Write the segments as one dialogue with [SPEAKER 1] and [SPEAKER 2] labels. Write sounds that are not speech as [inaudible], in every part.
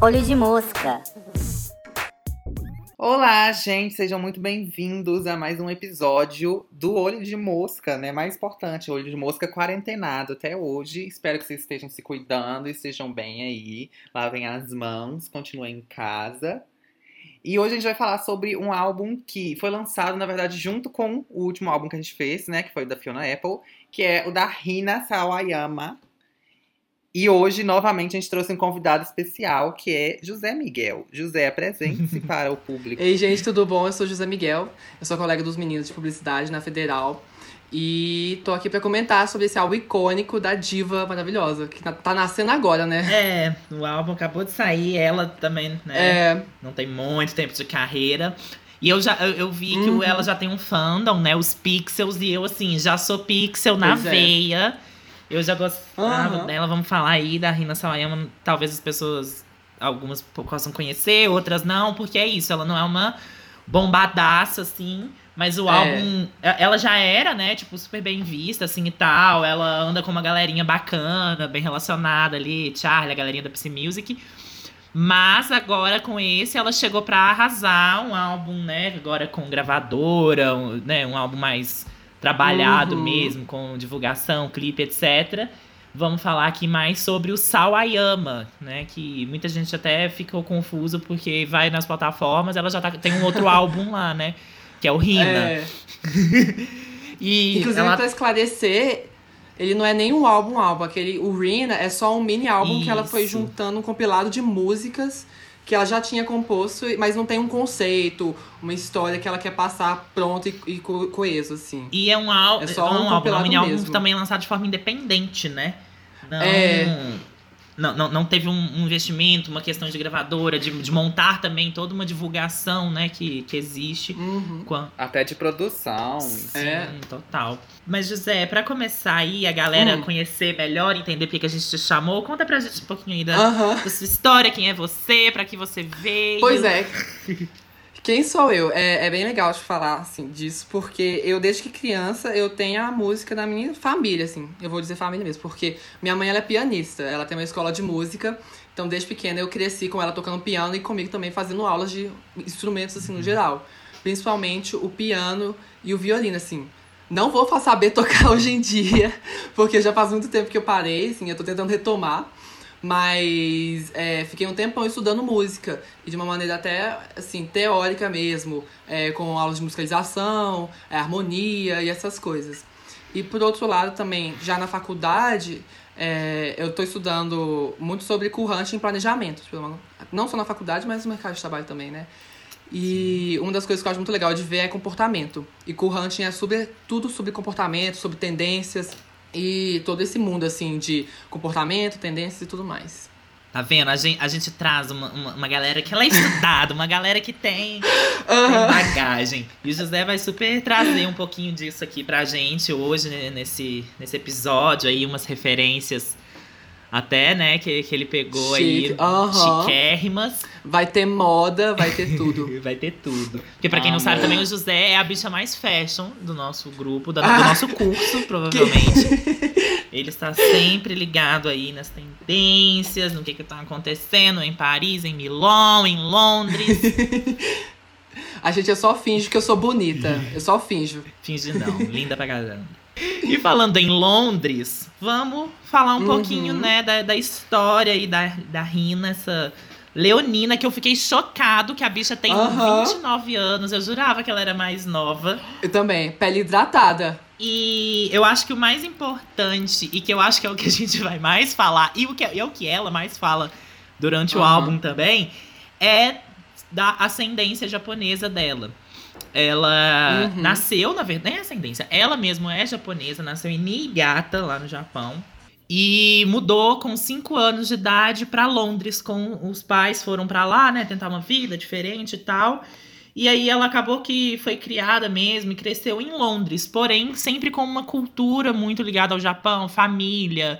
[SPEAKER 1] Olho de mosca.
[SPEAKER 2] Olá, gente, sejam muito bem-vindos a mais um episódio do Olho de Mosca, né? Mais importante, Olho de Mosca quarentenado até hoje. Espero que vocês estejam se cuidando e estejam bem aí. Lavem as mãos, continuem em casa. E hoje a gente vai falar sobre um álbum que foi lançado, na verdade, junto com o último álbum que a gente fez, né? Que foi o da Fiona Apple, que é o da Rina Sawayama. E hoje, novamente, a gente trouxe um convidado especial, que é José Miguel. José, apresente-se [laughs] para o público.
[SPEAKER 3] Ei, gente, tudo bom? Eu sou José Miguel. Eu sou colega dos meninos de publicidade na Federal. E tô aqui para comentar sobre esse álbum icônico da diva maravilhosa, que tá, tá nascendo agora, né?
[SPEAKER 4] É, o álbum acabou de sair, ela também, né?
[SPEAKER 3] É.
[SPEAKER 4] Não tem muito tempo de carreira. E eu já eu, eu vi que
[SPEAKER 3] Uhum.
[SPEAKER 4] ela já tem um fandom, né? Os Pixels, e eu, assim, já sou Pixel na
[SPEAKER 3] Pois é.
[SPEAKER 4] veia. Eu já gostava
[SPEAKER 3] Aham.
[SPEAKER 4] dela. Vamos falar aí da Rina Sawayama. Talvez as pessoas, algumas possam conhecer, outras não, porque é isso. Ela não é uma bombadaça, assim. Mas o
[SPEAKER 3] É.
[SPEAKER 4] álbum, e- ela já era, né, tipo, super bem vista, assim, e tal. Ela anda com uma galerinha bacana, bem relacionada ali, Charlie, a galerinha da Psy Music. Mas agora com esse, ela chegou pra arrasar um álbum, né, agora com gravadora, um, né, um álbum mais trabalhado
[SPEAKER 3] Uhum.
[SPEAKER 4] mesmo, com divulgação, clipe, etc. Vamos falar aqui mais sobre o Sawayama, né? Que muita gente até ficou confuso porque vai nas plataformas, ela já tá, tem um outro [laughs] álbum lá, né? Que é o Rina.
[SPEAKER 3] É. [laughs]
[SPEAKER 4] E
[SPEAKER 3] Inclusive,
[SPEAKER 4] ela
[SPEAKER 3] pra esclarecer, ele não é nem um álbum álbum. Aquele, o Rina é só um mini álbum que ela foi
[SPEAKER 4] Isso.
[SPEAKER 3] juntando um compilado de músicas que ela já tinha composto, mas não tem um conceito, uma história que ela quer passar pronto e, e co- coeso, assim.
[SPEAKER 4] E é um, ál
[SPEAKER 3] É só
[SPEAKER 4] é
[SPEAKER 3] um
[SPEAKER 4] um álbum, é um mini álbum
[SPEAKER 3] mesmo.
[SPEAKER 4] também lançado de forma independente, né? Não,
[SPEAKER 3] É.
[SPEAKER 4] não, não, não teve um, investimento, uma questão de gravadora, de, de montar também toda uma divulgação, né, que, que existe.
[SPEAKER 3] Uhum.
[SPEAKER 4] Com a-
[SPEAKER 2] Até de produção.
[SPEAKER 4] Sim,
[SPEAKER 3] É.
[SPEAKER 4] total. Mas, José, pra começar aí, a galera
[SPEAKER 3] Hum.
[SPEAKER 4] conhecer melhor, entender por que a gente te chamou, conta pra gente um pouquinho aí da,
[SPEAKER 3] Aham.
[SPEAKER 4] da sua história, quem é você, pra que você veio.
[SPEAKER 3] Pois é. [laughs] Quem sou eu? É, é bem legal de falar, assim, disso, porque eu, desde que criança, eu tenho a música da minha família, assim. Eu vou dizer família mesmo, porque minha mãe, ela é pianista. Ela tem uma escola de música. Então, desde pequena, eu cresci com ela tocando piano e comigo também fazendo aulas de instrumentos, assim, no geral. Principalmente o piano e o violino, assim. Não vou saber tocar [laughs] hoje em dia, porque já faz muito tempo que eu parei, assim, eu tô tentando retomar. Mas é, fiquei um tempão estudando música. E de uma maneira até, assim, teórica mesmo. é, com aulas de musicalização, é, harmonia e essas coisas. E por outro lado também, já na faculdade, é, eu tô estudando muito sobre currante em planejamento. pelo- Não só na faculdade, mas no mercado de trabalho também, né? E uma das coisas que eu acho muito legal de ver é comportamento. E Hunting é sobre, tudo sobre comportamento, sobre tendências e todo esse mundo, assim, de comportamento, tendências e tudo mais.
[SPEAKER 4] Tá vendo? A gente, a gente traz uma, uma, uma galera que ela é estudada, uma galera que tem, [laughs] tem
[SPEAKER 3] Aham.
[SPEAKER 4] bagagem. E o José vai super trazer um pouquinho disso aqui pra gente hoje, né, nesse, nesse episódio aí, umas referências até, né, que, que ele pegou aí,
[SPEAKER 3] Chique. Aham.
[SPEAKER 4] chiquérrimas.
[SPEAKER 3] Vai ter moda, vai ter tudo. [laughs]
[SPEAKER 4] Vai ter tudo. Porque pra quem não sabe
[SPEAKER 2] Amor.
[SPEAKER 4] também, o José é a bicha mais fashion do nosso grupo, da-
[SPEAKER 3] Ah.
[SPEAKER 4] do nosso curso, [laughs] provavelmente. [laughs] Ele está sempre ligado aí nas tendências, no que que tá acontecendo em Paris, em Milão, em Londres.
[SPEAKER 3] A gente eu só finge que eu sou bonita. Eu só finjo.
[SPEAKER 4] Finge não, linda pra caramba. E falando em Londres, vamos falar um
[SPEAKER 3] Uhum.
[SPEAKER 4] pouquinho, né, da, da história aí da, da Rina, essa leonina, que eu fiquei chocado que a bicha tem
[SPEAKER 3] Aham.
[SPEAKER 4] 29 anos. Eu jurava que ela era mais nova.
[SPEAKER 3] Eu também. Pele hidratada.
[SPEAKER 4] E eu acho que o mais importante, e que eu acho que é o que a gente vai mais falar, e o que, é o que ela mais fala durante o
[SPEAKER 3] Aham.
[SPEAKER 4] álbum também, é da ascendência japonesa dela. Ela
[SPEAKER 3] Uhum.
[SPEAKER 4] nasceu, na verdade, nem ascendência, ela mesma é japonesa, nasceu em Niigata, lá no Japão. E mudou com 5 anos de idade pra Londres com os pais, foram pra lá, né, tentar uma vida diferente e tal. E aí ela acabou que foi criada mesmo e cresceu em Londres, porém sempre com uma cultura muito ligada ao Japão, família,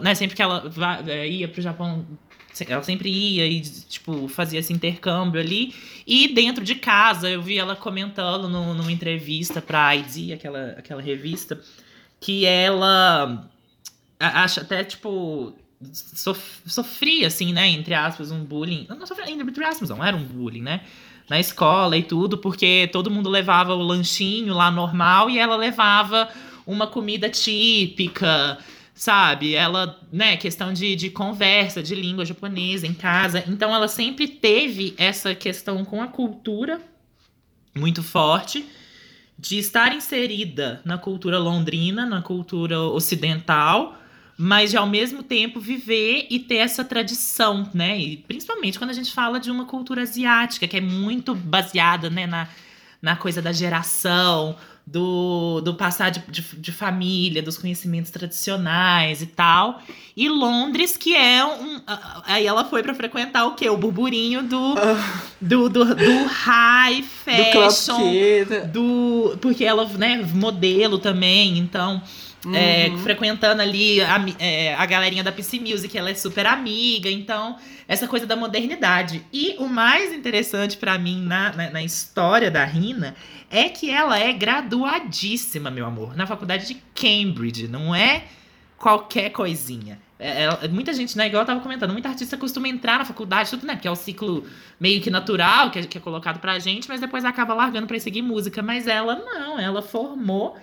[SPEAKER 4] né? Sempre que ela eh, ia pro Japão, se- ela sempre ia e tipo fazia esse intercâmbio ali. E dentro de casa eu vi ela comentando no- numa entrevista pra ID, aquela aquela revista, que ela acha até, tipo, sof- sofria, assim, né, entre aspas, um bullying. Não sofria, entre aspas, não, era um bullying, né? Na escola e tudo, porque todo mundo levava o lanchinho lá normal e ela levava uma comida típica, sabe? Ela, né, questão de, de conversa, de língua japonesa em casa. Então ela sempre teve essa questão com a cultura muito forte de estar inserida na cultura londrina, na cultura ocidental, mas de ao mesmo tempo viver e ter essa tradição, né? E principalmente quando a gente fala de uma cultura asiática, que é muito baseada né, na, na coisa da geração, do, do passar de, de, de família, dos conhecimentos tradicionais e tal. E Londres, que é um. Aí ela foi pra frequentar o quê? O burburinho do, do, do, do high
[SPEAKER 3] Do Club
[SPEAKER 4] fashion.
[SPEAKER 3] Kid.
[SPEAKER 4] Do, porque ela, né, modelo também, então, é,
[SPEAKER 3] Uhum.
[SPEAKER 4] frequentando ali a, é, a galerinha da PC Music, ela é super amiga, então, essa coisa da modernidade. E o mais interessante pra mim na, na, na história da Rina é que ela é graduadíssima, meu amor, na faculdade de Cambridge, não é qualquer coisinha. É, ela- muita gente, né, igual eu tava comentando, muita artista costuma entrar na faculdade, tudo, né, porque é o ciclo meio que natural que é, que é colocado pra gente, mas depois acaba largando pra seguir música. Mas ela não, ela formou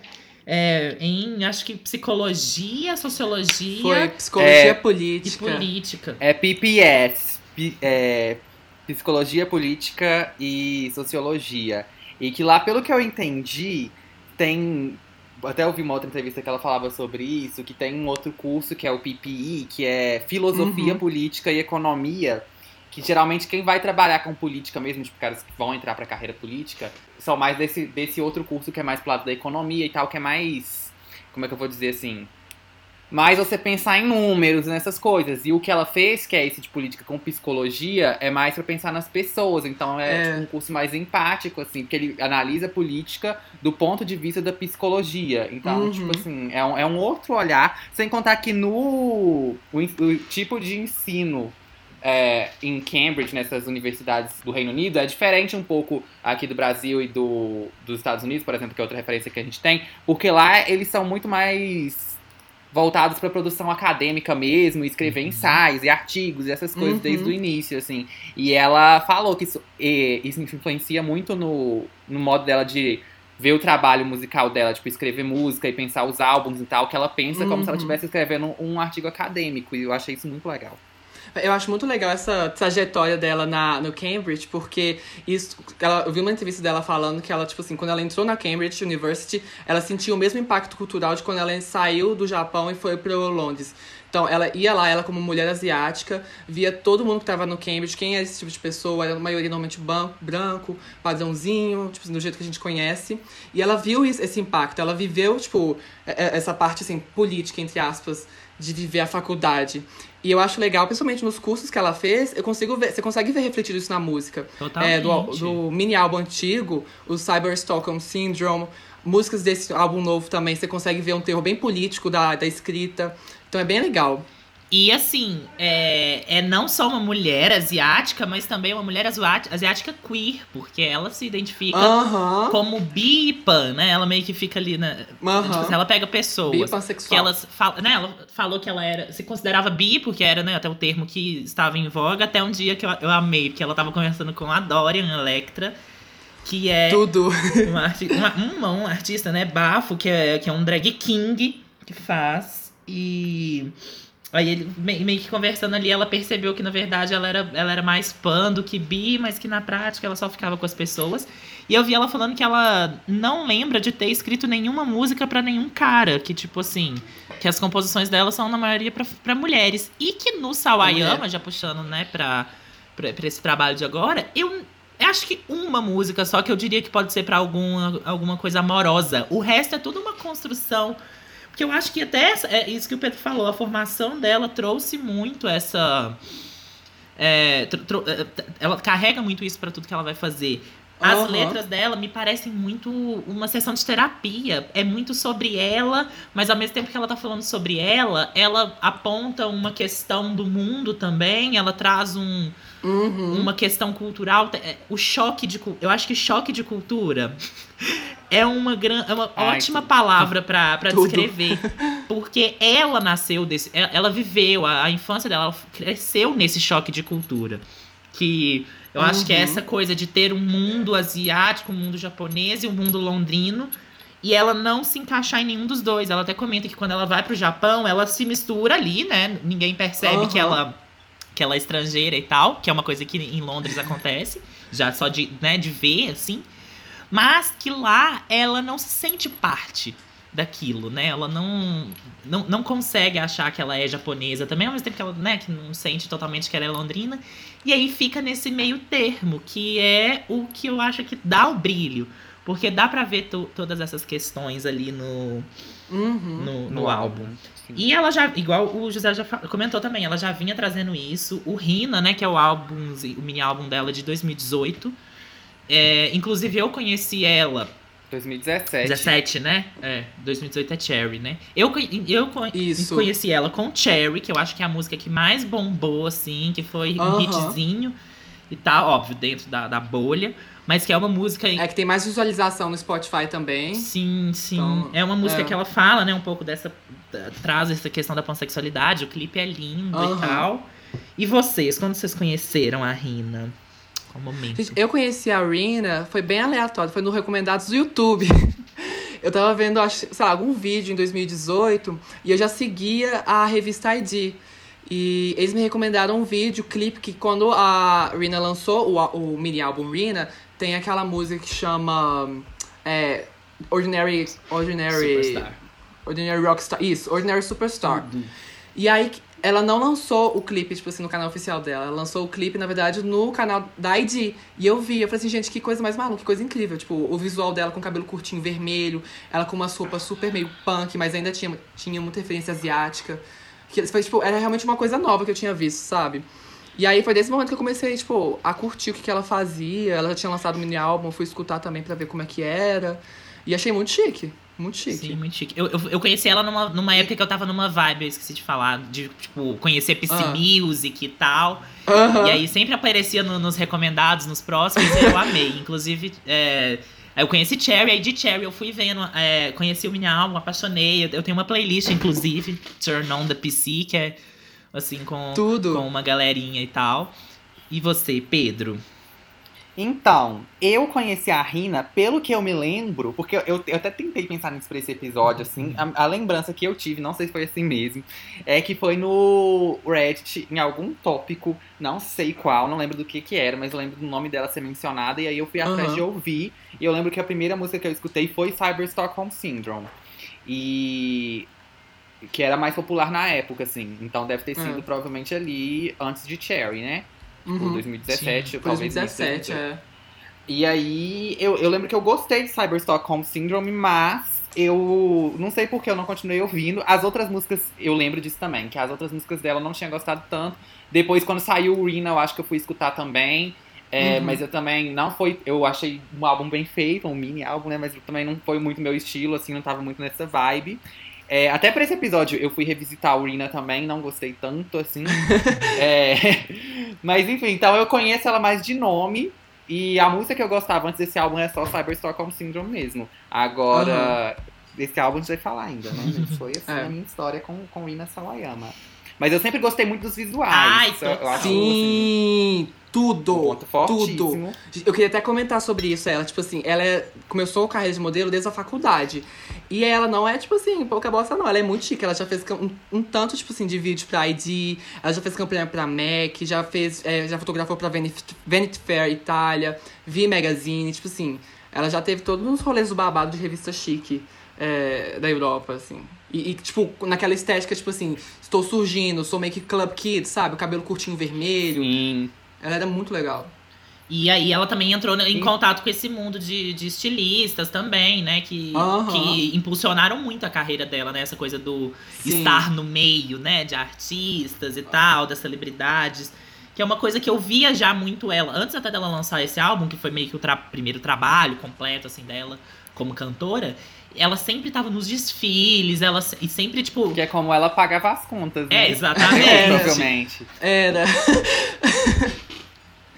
[SPEAKER 4] é, em, acho que, psicologia, sociologia
[SPEAKER 3] Foi psicologia
[SPEAKER 2] É,
[SPEAKER 4] e
[SPEAKER 3] política.
[SPEAKER 4] política.
[SPEAKER 2] É PPS, pi- é, Psicologia Política e Sociologia. E que lá, pelo que eu entendi, tem. Até ouvi uma outra entrevista que ela falava sobre isso, que tem um outro curso que é o PPI, que é Filosofia
[SPEAKER 3] Uhum.
[SPEAKER 2] Política e Economia, que geralmente quem vai trabalhar com política mesmo, tipo, caras que vão entrar pra carreira política, são mais desse, desse outro curso que é mais pro lado da economia e tal, que é mais. Como é que eu vou dizer assim? Mais você pensar em números, nessas coisas. E o que ela fez, que é esse de política com psicologia, é mais pra pensar nas pessoas. Então é,
[SPEAKER 3] É.
[SPEAKER 2] tipo, um curso mais empático, assim, porque ele analisa a política do ponto de vista da psicologia. Então,
[SPEAKER 3] Uhum.
[SPEAKER 2] tipo assim, é um, é um outro olhar. Sem contar que no o, o tipo de ensino é, em Cambridge, nessas universidades do Reino Unido, é diferente um pouco aqui do Brasil e do, dos Estados Unidos, por exemplo, que é outra referência que a gente tem, porque lá eles são muito mais voltados para produção acadêmica mesmo, escrever ensaios e artigos e essas coisas
[SPEAKER 3] Uhum.
[SPEAKER 2] desde o início, assim. E ela falou que isso, e- isso influencia muito no, no modo dela de ver o trabalho musical dela, tipo, escrever música e pensar os álbuns e tal, que ela pensa como se ela
[SPEAKER 3] Uhum.
[SPEAKER 2] estivesse escrevendo um artigo acadêmico, e eu achei isso muito legal.
[SPEAKER 3] Eu acho muito legal essa trajetória dela na, no Cambridge, porque isso. Ela, eu vi uma entrevista dela falando que ela, tipo assim, quando ela entrou na Cambridge University, ela sentiu o mesmo impacto cultural de quando ela saiu do Japão e foi para Londres. Então, ela ia lá, ela como mulher asiática, via todo mundo que tava no Cambridge, quem é esse tipo de pessoa, era a maioria normalmente branco, padrãozinho, tipo, do jeito que a gente conhece. E ela viu esse impacto, ela viveu, tipo, é- é- essa parte, assim, política, entre aspas, de viver a faculdade. E eu acho legal, principalmente nos cursos que ela fez, eu consigo ver, você consegue ver refletido isso na música.
[SPEAKER 4] Totalmente.
[SPEAKER 3] É, do, do mini álbum antigo, o Cyber Stockholm Syndrome, músicas desse álbum novo também, você consegue ver um terror bem político da, da escrita. Então é bem legal.
[SPEAKER 4] E assim, é, é não só uma mulher asiática, mas também uma mulher asiá- asiática queer, porque ela se identifica
[SPEAKER 3] Aham.
[SPEAKER 4] como bi e pan, né? Ela meio que fica ali na.
[SPEAKER 3] Aham.
[SPEAKER 4] Tipo assim, ela pega pessoas. Que elas né, ela falou que ela era. Se considerava bi, porque era né, até o termo que estava em voga, até um dia que eu, eu amei, porque ela tava conversando com a Dorian Electra, que é
[SPEAKER 3] Tudo.
[SPEAKER 4] uma, arti- uma, uma- um artista, né, bafo, que é, que é um drag king que faz. E aí ele me- meio que conversando ali, ela percebeu que na verdade ela era, ela era mais pan do que bi, mas que na prática ela só ficava com as pessoas. E eu vi ela falando que ela não lembra de ter escrito nenhuma música pra nenhum cara, que tipo assim, que as composições dela são na maioria pra, pra mulheres. E que no Sawayama, já puxando, né, pra, pra, pra esse trabalho de agora, eu acho que uma música só que eu diria que pode ser pra alguma, alguma coisa amorosa. O resto é tudo uma construção. Porque eu acho que até essa- é isso que o Pedro falou, a formação dela trouxe muito essa. é, é, ela carrega muito isso pra tudo que ela vai fazer. As
[SPEAKER 3] Aham.
[SPEAKER 4] letras dela me parecem muito uma sessão de terapia. É muito sobre ela, mas ao mesmo tempo que ela tá falando sobre ela, ela aponta uma questão do mundo também. Ela traz um,
[SPEAKER 3] Uhum.
[SPEAKER 4] uma questão cultural. É, O choque de Eu acho que choque de cultura [laughs] é uma, gran... é uma
[SPEAKER 2] Ai,
[SPEAKER 4] ótima
[SPEAKER 2] tudo.
[SPEAKER 4] palavra
[SPEAKER 3] Tudo.
[SPEAKER 4] descrever. Porque ela nasceu desse. e- Ela viveu, a, a infância dela ela cresceu nesse choque de cultura. Que eu acho que é
[SPEAKER 3] Uhum.
[SPEAKER 4] essa coisa de ter um mundo asiático, um mundo japonês e um mundo londrino. E ela não se encaixar em nenhum dos dois. Ela até comenta que quando ela vai pro Japão, ela se mistura ali, né? Ninguém percebe que
[SPEAKER 3] Aham.
[SPEAKER 4] ela que ela é estrangeira e tal, que é uma coisa que em Londres acontece, já só de, né, de ver, assim. Mas que lá ela não se sente parte daquilo, né? Ela não, não, não consegue achar que ela é japonesa também, ao mesmo tempo que ela, né, que não sente totalmente que ela é londrina. E aí fica nesse meio termo, que é o que eu acho que dá o brilho. Porque dá pra ver to- todas essas questões ali no,
[SPEAKER 3] Uhum.
[SPEAKER 4] no, no álbum.
[SPEAKER 2] Sim.
[SPEAKER 4] E ela já, igual o José já comentou também, ela já vinha trazendo isso. O Rina, né, que é o álbum, o mini álbum dela de 2018. É, inclusive eu conheci ela
[SPEAKER 2] 2017.
[SPEAKER 4] 17, né? É, 2018 é Cherry, né? Eu, eu
[SPEAKER 3] Isso.
[SPEAKER 4] conheci ela com Cherry, que eu acho que é a música que mais bombou, assim, que foi um
[SPEAKER 3] Aham.
[SPEAKER 4] hitzinho e tá, óbvio, dentro da, da bolha. Mas que é uma música.
[SPEAKER 3] É que tem mais visualização no Spotify também.
[SPEAKER 4] Sim, sim.
[SPEAKER 3] Então,
[SPEAKER 4] é uma música
[SPEAKER 3] é.
[SPEAKER 4] que ela fala, né, um pouco dessa. traz essa questão da pansexualidade. O clipe é lindo
[SPEAKER 3] Aham.
[SPEAKER 4] e tal. E vocês, quando vocês conheceram a Rina? Qual momento?
[SPEAKER 3] Eu conheci a Rina, foi bem aleatório, foi no Recomendados do YouTube. [laughs] Eu tava vendo, acho, sei lá, algum vídeo em 2018 e eu já seguia a revista ID. E eles me recomendaram um vídeo, clipe, que quando a Rina lançou o, o mini álbum Rina, tem aquela música que chama é, Ordinary. Ordinary.
[SPEAKER 4] Superstar.
[SPEAKER 3] Ordinary Rockstar. Isso, Ordinary Superstar. E aí ela não lançou o clipe, tipo assim, no canal oficial dela. Ela lançou o clipe, na verdade, no canal da ID. E eu vi, eu falei assim, gente, que coisa mais maluca, que coisa incrível. Tipo, o visual dela com cabelo curtinho vermelho, ela com uma roupa super meio punk, mas ainda tinha, tinha muita referência asiática. Que foi, tipo, era realmente uma coisa nova que eu tinha visto, sabe? E aí foi desse momento que eu comecei, tipo, a curtir o que, que ela fazia. Ela já tinha lançado um mini álbum, eu fui escutar também pra ver como é que era. E achei muito chique. Muito chique.
[SPEAKER 4] Sim, muito chique. Eu, eu, eu conheci ela numa, numa época que eu tava numa vibe, eu esqueci de falar, de, tipo, conhecer PC
[SPEAKER 3] Ah.
[SPEAKER 4] Music e tal.
[SPEAKER 3] Aham.
[SPEAKER 4] E aí sempre aparecia no- nos recomendados, nos próximos, e eu amei. Inclusive, é, eu conheci Cherry, aí de Cherry eu fui vendo, é, conheci o mini álbum, apaixonei. Eu, eu tenho uma playlist, inclusive, Turn On The PC, que é assim, com,
[SPEAKER 3] Tudo.
[SPEAKER 4] com uma galerinha e tal. E você, Pedro?
[SPEAKER 2] Então, eu conheci a Rina, pelo que eu me lembro, porque eu, eu até tentei pensar nisso pra esse episódio, assim. A, a lembrança que eu tive, não sei se foi assim mesmo, é que foi no Reddit, em algum tópico, não sei qual, não lembro do que que era, mas eu lembro do nome dela ser mencionada, e aí eu fui atrás
[SPEAKER 3] Aham.
[SPEAKER 2] de ouvir, e eu lembro que a primeira música que eu escutei foi Cyber Stockholm Syndrome. E. que era mais popular na época, assim. Então deve ter sido
[SPEAKER 3] É.
[SPEAKER 2] provavelmente ali antes de Cherry, né? Tipo,
[SPEAKER 3] Uhum.
[SPEAKER 2] 2017,
[SPEAKER 4] Sim,
[SPEAKER 2] talvez
[SPEAKER 3] 2017,
[SPEAKER 2] 2018.
[SPEAKER 3] é.
[SPEAKER 2] E aí, eu, eu lembro que eu gostei de Cyber Stockholm Syndrome, mas eu não sei porque eu não continuei ouvindo. As outras músicas, eu lembro disso também, que as outras músicas dela eu não tinha gostado tanto. Depois, quando saiu o Rina, eu acho que eu fui escutar também. É,
[SPEAKER 3] Uhum.
[SPEAKER 2] Mas eu também não foi. Eu achei um álbum bem feito, um mini álbum, né? Mas também não foi muito meu estilo, assim, não tava muito nessa vibe. É, até pra esse episódio eu fui revisitar o Rina também, não gostei tanto, assim. [laughs] É, mas enfim, então eu conheço ela mais de nome. E a música que eu gostava antes desse álbum é só Cyber Stockholm Syndrome mesmo. Agora, desse álbum a gente vai falar ainda, né? [laughs] Foi assim
[SPEAKER 3] É.
[SPEAKER 2] a minha história com, com Rina Sawayama. Mas eu sempre gostei muito dos visuais.
[SPEAKER 4] Ai,
[SPEAKER 2] eu
[SPEAKER 4] tô-
[SPEAKER 2] acho, assim,
[SPEAKER 3] Sim,
[SPEAKER 2] um
[SPEAKER 3] tudo.
[SPEAKER 2] ponto fortíssimo.
[SPEAKER 3] Eu queria até comentar sobre isso. Ela, tipo assim, ela é- começou a carreira de modelo desde a faculdade. E ela não é, tipo assim, pouca bosta, não. Ela é muito chique. Ela já fez um, um tanto, tipo assim, de vídeo pra ID. Ela já fez campanha pra MAC. Já fez, é, já fotografou pra Vanity, Vanity Fair Itália. V Magazine. Tipo assim, ela já teve todos os rolês do babado de revista chique é, da Europa, assim. E, e, tipo, naquela estética, tipo assim, estou surgindo, sou meio que Club Kid, sabe? O cabelo curtinho vermelho.
[SPEAKER 2] Sim.
[SPEAKER 3] Ela era muito legal.
[SPEAKER 4] E aí ela também entrou em
[SPEAKER 2] Sim.
[SPEAKER 4] contato com esse mundo de, de estilistas também, né? Que, que impulsionaram muito a carreira dela, né? Essa coisa do
[SPEAKER 3] Sim.
[SPEAKER 4] estar no meio, né? De artistas e tal, das celebridades. Que que é uma coisa que eu via já muito ela. Antes até dela lançar esse álbum, que foi meio que o tra- primeiro trabalho completo, assim, dela como cantora, ela sempre tava nos desfiles, ela e sempre, tipo.
[SPEAKER 2] Que é como ela pagava as contas, né?
[SPEAKER 4] É, exatamente. [laughs]
[SPEAKER 2] Provavelmente.
[SPEAKER 3] Era. [laughs]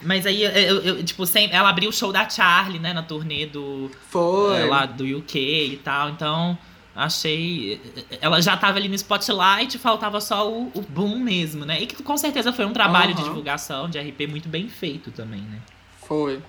[SPEAKER 4] Mas aí, eu, eu, tipo, sempre, ela abriu o show da Charlie, né, na turnê do,
[SPEAKER 3] Foi.
[SPEAKER 4] é, lá do UK e tal. Então, achei. Ela já tava ali no spotlight, faltava só o, o boom mesmo, né? E que com certeza foi um trabalho de
[SPEAKER 3] Aham.
[SPEAKER 4] divulgação de RP muito bem feito também, né?
[SPEAKER 3] Foi.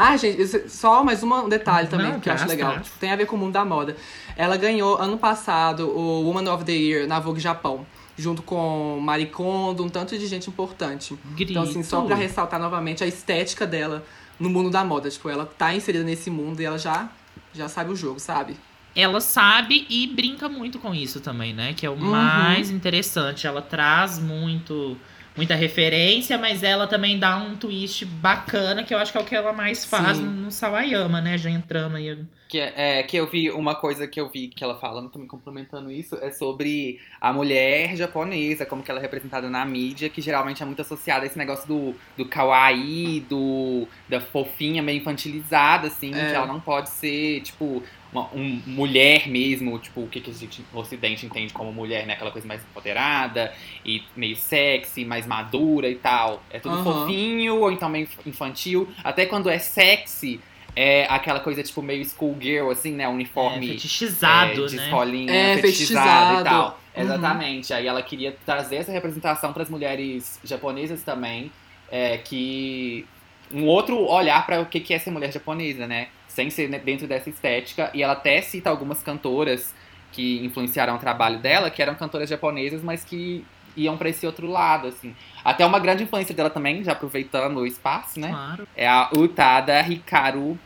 [SPEAKER 3] Ah, gente, isso- só mais uma- um detalhe também
[SPEAKER 4] Não,
[SPEAKER 3] que eu acho
[SPEAKER 4] traz,
[SPEAKER 3] legal. Tipo, tem a ver com o mundo da moda. Ela ganhou ano passado o Woman of the Year na Vogue Japão, junto com Marie Kondo, um tanto de gente importante.
[SPEAKER 4] Grito.
[SPEAKER 3] Então, assim, só pra ressaltar novamente a estética dela no mundo da moda. Tipo, ela tá inserida nesse mundo e ela já, já sabe o jogo, sabe?
[SPEAKER 4] Ela sabe e brinca muito com isso também, né? Que é o
[SPEAKER 3] Uhum.
[SPEAKER 4] mais interessante. Ela traz muito. Muita referência, mas ela também dá um twist bacana, que eu acho que é o que ela mais faz
[SPEAKER 3] Sim.
[SPEAKER 4] no Sawayama, né? Já entrando aí.
[SPEAKER 2] Que, é, que eu vi, uma coisa que eu vi que ela falando, também complementando isso, é sobre a mulher japonesa, como que ela é representada na mídia, que geralmente é muito associada a esse negócio do, do kawaii, do, da fofinha meio infantilizada, assim,
[SPEAKER 3] É.
[SPEAKER 2] que ela não pode ser, tipo, uma um, mulher mesmo, tipo, o que, que a gente no ocidente entende como mulher, né? Aquela coisa mais empoderada e meio sexy, mais madura e tal. É tudo
[SPEAKER 3] Aham.
[SPEAKER 2] fofinho, ou então meio infantil. Até quando é sexy, é aquela coisa, tipo, meio schoolgirl, assim, né?
[SPEAKER 4] É,
[SPEAKER 2] Uniforme
[SPEAKER 4] fetichizado,
[SPEAKER 2] é, de
[SPEAKER 4] né?
[SPEAKER 2] escolinha,
[SPEAKER 3] É,
[SPEAKER 2] fetichizado,
[SPEAKER 3] fetichizado.
[SPEAKER 2] e tal.
[SPEAKER 3] Uhum.
[SPEAKER 2] Exatamente. Aí ela queria trazer essa representação para as mulheres japonesas também, é, que um outro olhar para o que que é ser mulher japonesa, né? Sem ser né, dentro dessa estética. E ela até cita algumas cantoras que influenciaram o trabalho dela, que eram cantoras japonesas, mas que iam para esse outro lado, assim. Até uma grande influência dela também, já aproveitando o espaço, né?
[SPEAKER 4] Claro.
[SPEAKER 2] É a Utada Hikaru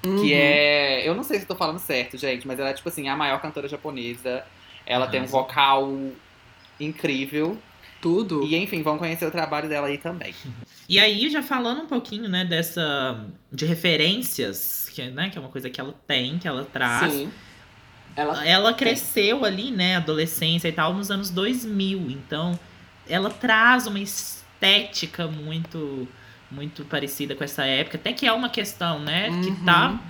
[SPEAKER 2] que
[SPEAKER 3] Uhum.
[SPEAKER 2] é. Eu não sei se eu tô falando certo, gente, mas ela é, tipo assim, a maior cantora japonesa. Ela tem um vocal incrível.
[SPEAKER 3] Tudo.
[SPEAKER 2] E enfim, vão conhecer o trabalho dela aí também.
[SPEAKER 4] E aí, já falando um pouquinho, né, dessa. de referências, que, né, que é uma coisa que ela tem, que ela traz.
[SPEAKER 3] Sim. Ela
[SPEAKER 4] Ela cresceu ali, né, adolescência e tal, nos anos 2000. Então, ela traz uma estética muito muito parecida com essa época. Até que é uma questão, né, que
[SPEAKER 3] Uhum.
[SPEAKER 4] tá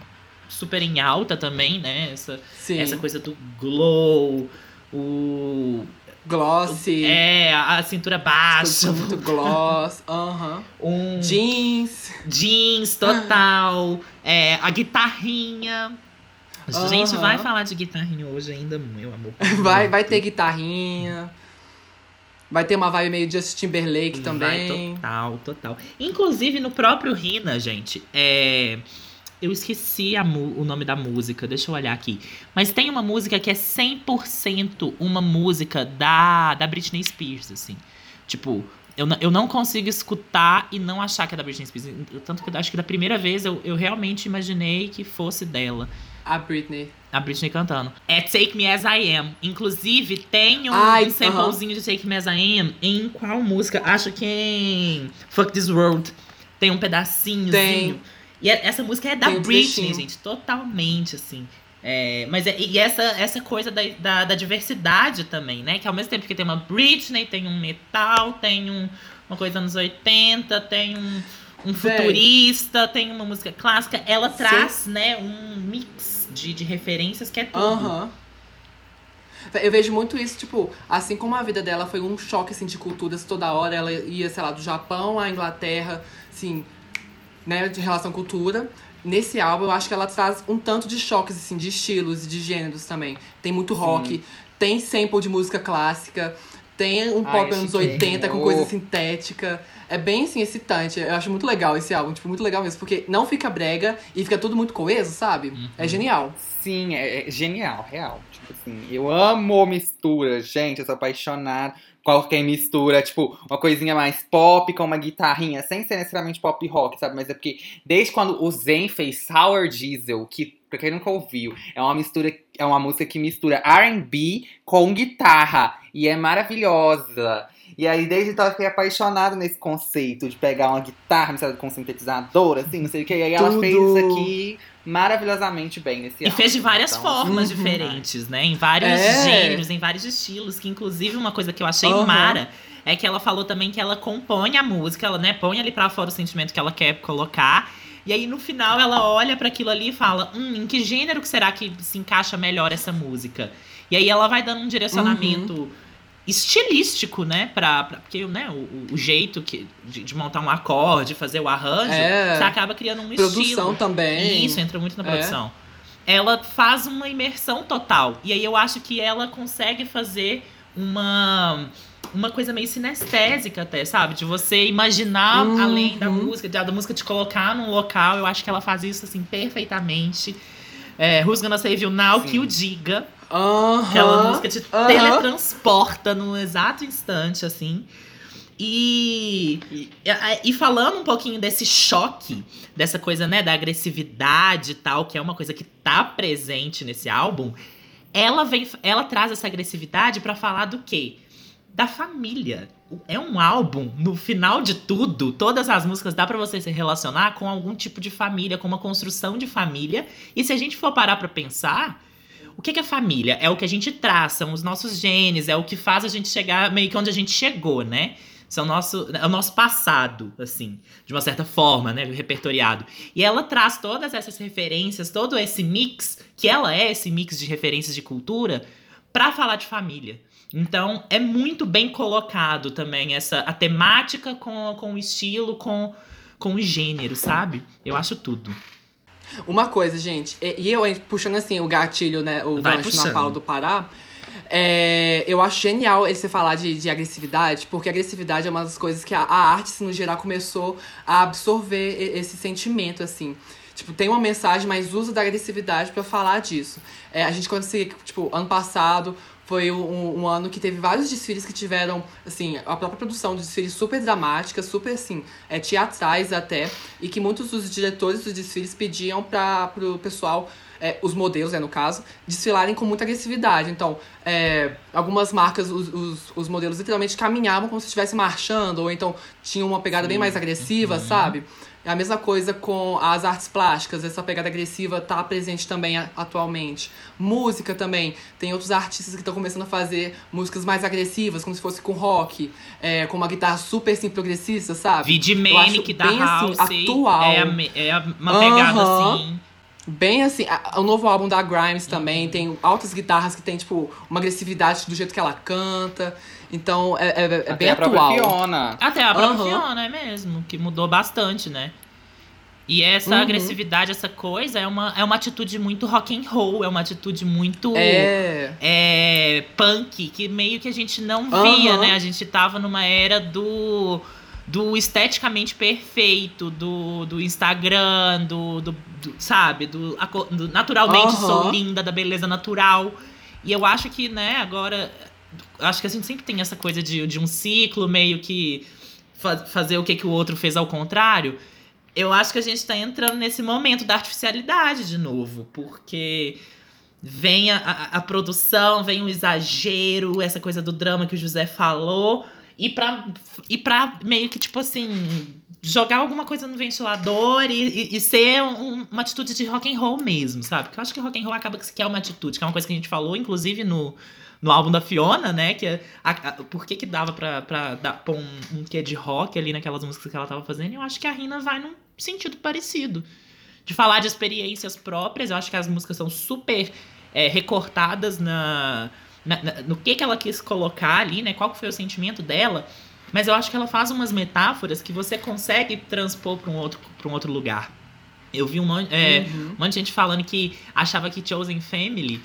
[SPEAKER 4] super em alta também, né? Essa,
[SPEAKER 3] Sim.
[SPEAKER 4] essa coisa do glow, o.
[SPEAKER 3] Glossy.
[SPEAKER 4] É, a, a cintura baixa,
[SPEAKER 3] Muito gloss. Aham.
[SPEAKER 4] um
[SPEAKER 3] Jeans.
[SPEAKER 4] jeans total, é, a guitarrinha. A gente vai falar de guitarrinha hoje ainda, meu amor. [laughs]
[SPEAKER 3] Vai, vai ter guitarrinha. Vai ter uma vibe meio Justin Timberlake
[SPEAKER 4] Vai
[SPEAKER 3] também.
[SPEAKER 4] total, total. Inclusive no próprio Rina, gente, é. Eu esqueci o nome da música, deixa eu olhar aqui. Mas tem uma música que é 100% uma música da, da Britney Spears, assim. Tipo, eu, não- eu não consigo escutar e não achar que é da Britney Spears. Tanto que eu acho que da primeira vez eu, eu realmente imaginei que fosse dela.
[SPEAKER 3] A Britney.
[SPEAKER 4] A Britney cantando. É Take Me As I Am. Inclusive, tem um,
[SPEAKER 3] Ai,
[SPEAKER 4] um samplezinho de Take Me As I Am. Em qual música? Acho que em Fuck This World. Tem um pedacinhozinho.
[SPEAKER 3] Tem.
[SPEAKER 4] E é- essa música é da
[SPEAKER 3] Tem
[SPEAKER 4] Britney, gente. Totalmente, assim. É, mas é, e essa, essa coisa da, da, da diversidade também, né? Que ao mesmo tempo que tem uma Britney, tem um metal, tem um, uma coisa anos 80, tem um, um
[SPEAKER 3] Véi.
[SPEAKER 4] futurista, tem uma música clássica. Ela traz, né, um mix de, de referências que é tudo.
[SPEAKER 3] Aham. Eu vejo muito isso, tipo, assim como a vida dela foi um choque, assim, de culturas toda hora. Ela ia, sei lá, do Japão à Inglaterra, assim, né, de relação à cultura. Nesse álbum, eu acho que ela traz um tanto de choques, assim, de estilos e de gêneros também. Tem muito rock, tem sample de música clássica, tem um
[SPEAKER 2] Ai,
[SPEAKER 3] pop anos
[SPEAKER 2] chiquei.
[SPEAKER 3] 80 com coisa sintética. É bem, assim, excitante. Eu acho muito legal esse álbum, tipo, muito legal mesmo. Porque não fica brega e fica tudo muito coeso, sabe? É genial.
[SPEAKER 2] Sim, é, é genial, real. Tipo assim, eu amo mistura, gente. Eu sou apaixonado. Qualquer mistura, tipo, uma coisinha mais pop com uma guitarrinha, sem ser necessariamente pop rock, sabe? Mas é porque desde quando o Zen fez Sour Diesel, que pra quem nunca ouviu, é uma mistura, é uma música que mistura R&B com guitarra e é maravilhosa. E aí, desde então, eu fiquei apaixonado nesse conceito de pegar uma guitarra misturada com um sintetizador, assim, não sei o que. E aí ela
[SPEAKER 3] Tudo.
[SPEAKER 2] fez isso aqui maravilhosamente bem nesse
[SPEAKER 4] E
[SPEAKER 2] álbum.
[SPEAKER 4] fez de várias
[SPEAKER 2] Então,
[SPEAKER 4] formas
[SPEAKER 3] Uhum.
[SPEAKER 4] diferentes, né? Em vários
[SPEAKER 3] É.
[SPEAKER 4] gêneros, em vários estilos. Que inclusive uma coisa que eu achei
[SPEAKER 3] Aham.
[SPEAKER 4] mara é que ela falou também que ela compõe a música, ela né, põe ali pra fora o sentimento que ela quer colocar. E aí no final ela olha pra aquilo ali e fala: Hum, em que gênero que será que se encaixa melhor essa música? E aí ela vai dando um direcionamento.
[SPEAKER 3] Uhum.
[SPEAKER 4] Estilístico, né? Pra, pra- porque né, o, o jeito que, de, de montar um acorde, fazer o arranjo,
[SPEAKER 3] É.
[SPEAKER 4] você acaba criando um
[SPEAKER 3] Produção
[SPEAKER 4] estilo.
[SPEAKER 3] também.
[SPEAKER 4] Isso, entra muito na
[SPEAKER 3] É.
[SPEAKER 4] produção. Ela faz uma imersão total. E aí eu acho que ela consegue fazer uma uma coisa meio sinestésica até, sabe? De você imaginar
[SPEAKER 3] Uhum.
[SPEAKER 4] além da música, de, da música te colocar num local. Eu acho que ela faz isso assim perfeitamente. É, Who's Gonna Save You Now,
[SPEAKER 2] Sim.
[SPEAKER 4] que o diga. Aquela música te teletransporta no exato instante, assim. E, e, e falando um pouquinho desse choque, dessa coisa, né, da agressividade e tal, que é uma coisa que tá presente nesse álbum, ela vem, ela traz essa agressividade pra falar do quê? Da família. É um álbum, no final de tudo, todas as músicas dá pra você se relacionar com algum tipo de família, com uma construção de família. E se a gente for parar pra pensar, o que é família? É o que a gente traz, são os nossos genes, é o que faz a gente chegar meio que onde a gente chegou, né? São nosso, é o nosso passado, assim, de uma certa forma, né? Repertoriado. E ela traz todas essas referências, todo esse mix, que ela é esse mix de referências de cultura, pra falar de família. Então, é muito bem colocado também essa a temática com, com o estilo, com, com o gênero, sabe? Eu acho tudo.
[SPEAKER 3] Uma coisa, gente, e eu puxando assim o gatilho, né? O
[SPEAKER 4] Vai
[SPEAKER 3] gancho
[SPEAKER 4] puxando.
[SPEAKER 3] na do Pará. é, eu acho genial ele você falar de, de agressividade, porque agressividade é uma das coisas que a, a arte, assim, no geral, começou a absorver esse sentimento, assim. Tipo, tem uma mensagem, mas usa da agressividade pra falar disso. É, a gente conseguiu, tipo, ano passado foi um, um ano que teve vários desfiles que tiveram, assim, a própria produção de desfiles super dramáticas, super, assim, é, teatrais até, e que muitos dos diretores dos desfiles pediam para pro pessoal, é, os modelos, né, no caso, desfilarem com muita agressividade. Então, é, algumas marcas, os, os, os modelos literalmente caminhavam como se estivessem marchando, ou então tinham uma pegada bem mais agressiva, sabe? É a mesma coisa com as artes plásticas, essa pegada agressiva tá presente também atualmente. Música também, tem outros artistas que estão começando a fazer músicas mais agressivas, como se fosse com rock, é, com uma guitarra super assim, progressista, sabe?
[SPEAKER 4] Vide
[SPEAKER 3] Eu
[SPEAKER 4] Manic
[SPEAKER 3] acho
[SPEAKER 4] da
[SPEAKER 3] bem, assim,
[SPEAKER 4] House.
[SPEAKER 3] atual.
[SPEAKER 4] É, a é uma pegada assim.
[SPEAKER 3] Bem assim, a- o novo álbum da Grimes
[SPEAKER 4] Uhum.
[SPEAKER 3] também tem altas guitarras que tem, tipo, uma agressividade do jeito que ela canta. Então, é, é- é
[SPEAKER 2] Até
[SPEAKER 3] bem
[SPEAKER 2] a própria
[SPEAKER 3] atual.
[SPEAKER 2] Fiona.
[SPEAKER 4] Até a própria
[SPEAKER 3] Aham.
[SPEAKER 4] Fiona, é mesmo, que mudou bastante, né? E essa
[SPEAKER 3] Uhum.
[SPEAKER 4] agressividade, essa coisa, é uma, é uma atitude muito rock and roll, é uma atitude muito
[SPEAKER 3] É.
[SPEAKER 4] é, punk, que meio que a gente não via,
[SPEAKER 3] Aham.
[SPEAKER 4] né? A gente tava numa era do, do esteticamente perfeito, do, do Instagram, do, do, do- sabe? Do, do naturalmente sou
[SPEAKER 3] Aham.
[SPEAKER 4] linda, da beleza natural. E eu acho que, né, agora. Acho que a gente sempre tem essa coisa de, de um ciclo meio que fa- fazer o que, que o outro fez ao contrário. Eu acho que a gente tá entrando nesse momento da artificialidade de novo, porque vem a, a, a produção, vem o exagero, essa coisa do drama que o José falou, e pra, e pra meio que, tipo assim, jogar alguma coisa no ventilador e, e- e ser um- uma atitude de rock and roll mesmo, sabe? Porque eu acho que rock and roll acaba que é uma atitude, que é uma coisa que a gente falou, inclusive, no, no álbum da Fiona, né? Que é a, a- por que que dava pra, pra dar, pôr um, um quê de rock ali naquelas músicas que ela tava fazendo? Eu acho que a Rina vai num sentido parecido. De falar de experiências próprias, eu acho que as músicas são super é, recortadas na, na- na- no que, que ela quis colocar ali, né? Qual que foi o sentimento dela. Mas eu acho que ela faz umas metáforas que você consegue transpor para um outro, pra um outro lugar. Eu vi um monte, é,
[SPEAKER 3] Uhum.
[SPEAKER 4] um monte de gente falando que achava que Chosen Family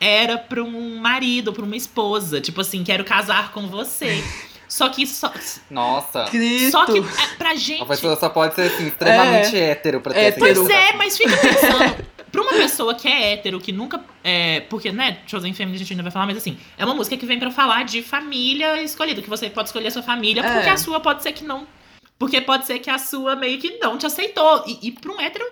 [SPEAKER 4] era pra um marido, pra uma esposa. Tipo assim, quero casar com você. [laughs] Só que só,
[SPEAKER 2] Nossa.
[SPEAKER 3] Cristo.
[SPEAKER 4] só que é, pra gente.
[SPEAKER 2] A pessoa só pode ser assim, extremamente hétero pra ter essa
[SPEAKER 3] Hétero.
[SPEAKER 4] Pois é, mas fica pensando. pra uma pessoa que é hétero, que nunca. É, porque, né, Chosen Family a gente ainda vai falar, mas assim, é uma música que vem pra falar de família escolhida, que você pode escolher a sua família,
[SPEAKER 3] É.
[SPEAKER 4] porque a sua pode ser que não. Porque pode ser que a sua meio que não te aceitou. E, e pra um hétero.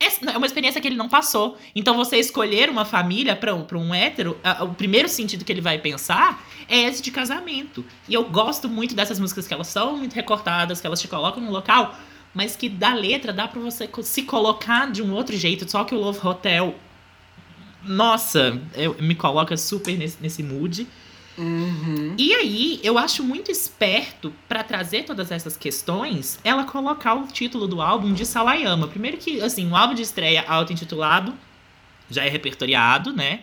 [SPEAKER 4] É uma experiência que ele não passou. Então, você escolher uma família pra um, um hétero, a- o primeiro sentido que ele vai pensar é esse de casamento. E eu gosto muito dessas músicas que elas são muito recortadas, que elas te colocam no local, mas que da letra dá pra você se colocar de um outro jeito. Só que o Love Hotel, nossa, eu, me coloca super nesse, nesse mood.
[SPEAKER 3] Uhum.
[SPEAKER 4] E aí, eu acho muito esperto pra trazer todas essas questões, ela colocar o título do álbum de Sawayama. Primeiro que, assim, um álbum de estreia auto-intitulado já é repertoriado, né?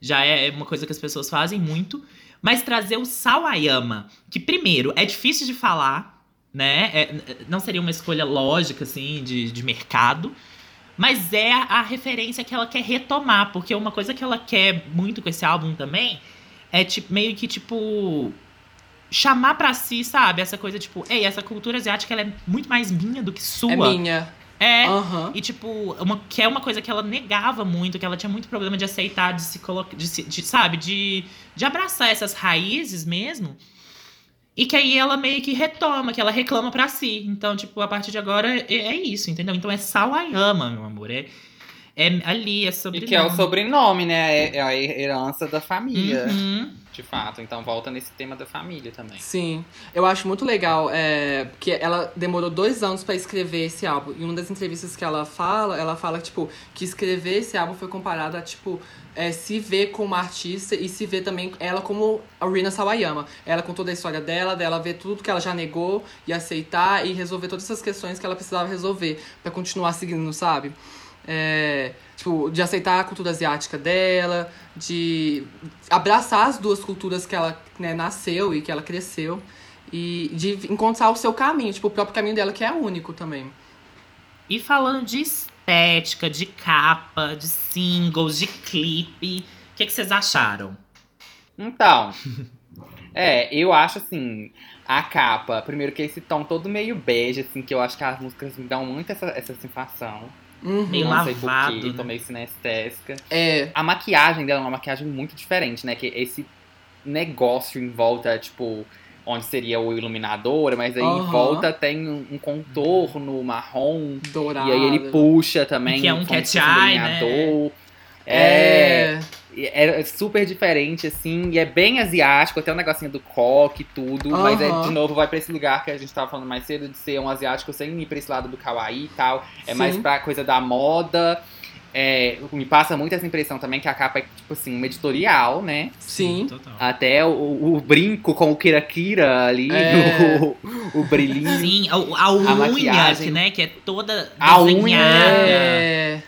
[SPEAKER 4] Já é uma coisa que as pessoas fazem muito. Mas trazer o Sawayama, que primeiro é difícil de falar, né? É- não seria uma escolha lógica, assim, de, de mercado. Mas é a referência que ela quer retomar, porque uma coisa que ela quer muito com esse álbum também é tipo, meio que tipo chamar pra si, sabe? Essa coisa tipo, ei, essa cultura asiática ela é muito mais minha do que sua.
[SPEAKER 3] É minha.
[SPEAKER 4] É.
[SPEAKER 3] Aham.
[SPEAKER 4] E, tipo, uma, que é uma coisa que ela negava muito, que ela tinha muito problema de aceitar, de se colocar, de, se- de, sabe, de, de abraçar essas raízes mesmo. E que aí ela meio que retoma, que ela reclama pra si. Então, tipo, a partir de agora é, é isso, entendeu? Então é Sawayama, meu amor. É, é ali, é
[SPEAKER 2] E
[SPEAKER 4] sobre.
[SPEAKER 2] que é o sobrenome, né? É- É a herança da família,
[SPEAKER 4] Uhum.
[SPEAKER 2] de fato. Então volta nesse tema da família também.
[SPEAKER 3] Sim, eu acho muito legal, é, porque ela demorou dois anos pra escrever esse álbum. E uma das entrevistas que ela fala, ela fala tipo, que escrever esse álbum foi comparado a, tipo, é, se ver como artista e se ver também ela como a Rina Sawayama. Ela com toda a história dela, dela ver tudo que ela já negou e aceitar e resolver todas essas questões que ela precisava resolver pra continuar seguindo, sabe? É, tipo, de aceitar a cultura asiática dela, de abraçar as duas culturas que ela né, nasceu e que ela cresceu. E de encontrar o seu caminho, tipo, o próprio caminho dela, que é único também.
[SPEAKER 4] E falando de estética, de capa, de singles, de clipe, o que, que vocês acharam?
[SPEAKER 2] Então, [laughs] é, eu acho assim, a capa, primeiro que esse tom todo meio bege, assim, que eu acho que as músicas me dão muito essa, essa sensação.
[SPEAKER 3] Uhum.
[SPEAKER 4] Meio
[SPEAKER 2] não sei
[SPEAKER 4] lavado,
[SPEAKER 2] porquê,
[SPEAKER 4] né?
[SPEAKER 2] tô meio sinestésica.
[SPEAKER 3] É,
[SPEAKER 2] A maquiagem dela é uma maquiagem muito diferente, né? Que esse negócio em volta, tipo, onde seria o iluminador, mas aí em
[SPEAKER 3] Aham.
[SPEAKER 2] volta tem um, um contorno marrom.
[SPEAKER 3] dourado.
[SPEAKER 2] E aí ele puxa também.
[SPEAKER 4] Que é um cat eye, né?
[SPEAKER 2] É,
[SPEAKER 3] É.
[SPEAKER 2] e é super diferente, assim, e é bem asiático, até o negocinho do coque e tudo, mas é, de novo vai pra esse lugar que a gente tava falando mais cedo, de ser um asiático sem ir pra esse lado do kawaii e tal. É mais
[SPEAKER 3] Sim.
[SPEAKER 2] pra coisa da moda. É, me passa muito essa impressão também que a capa é, tipo assim, uma editorial, né?
[SPEAKER 3] Sim.
[SPEAKER 4] total.
[SPEAKER 2] Até o, o brinco com o Kira Kira ali,
[SPEAKER 3] É. [laughs]
[SPEAKER 2] o, o brilhinho.
[SPEAKER 4] Sim, a, a unha,
[SPEAKER 2] maquiagem.
[SPEAKER 4] que, né, que é toda
[SPEAKER 2] A unha,
[SPEAKER 4] desenhada.
[SPEAKER 3] É.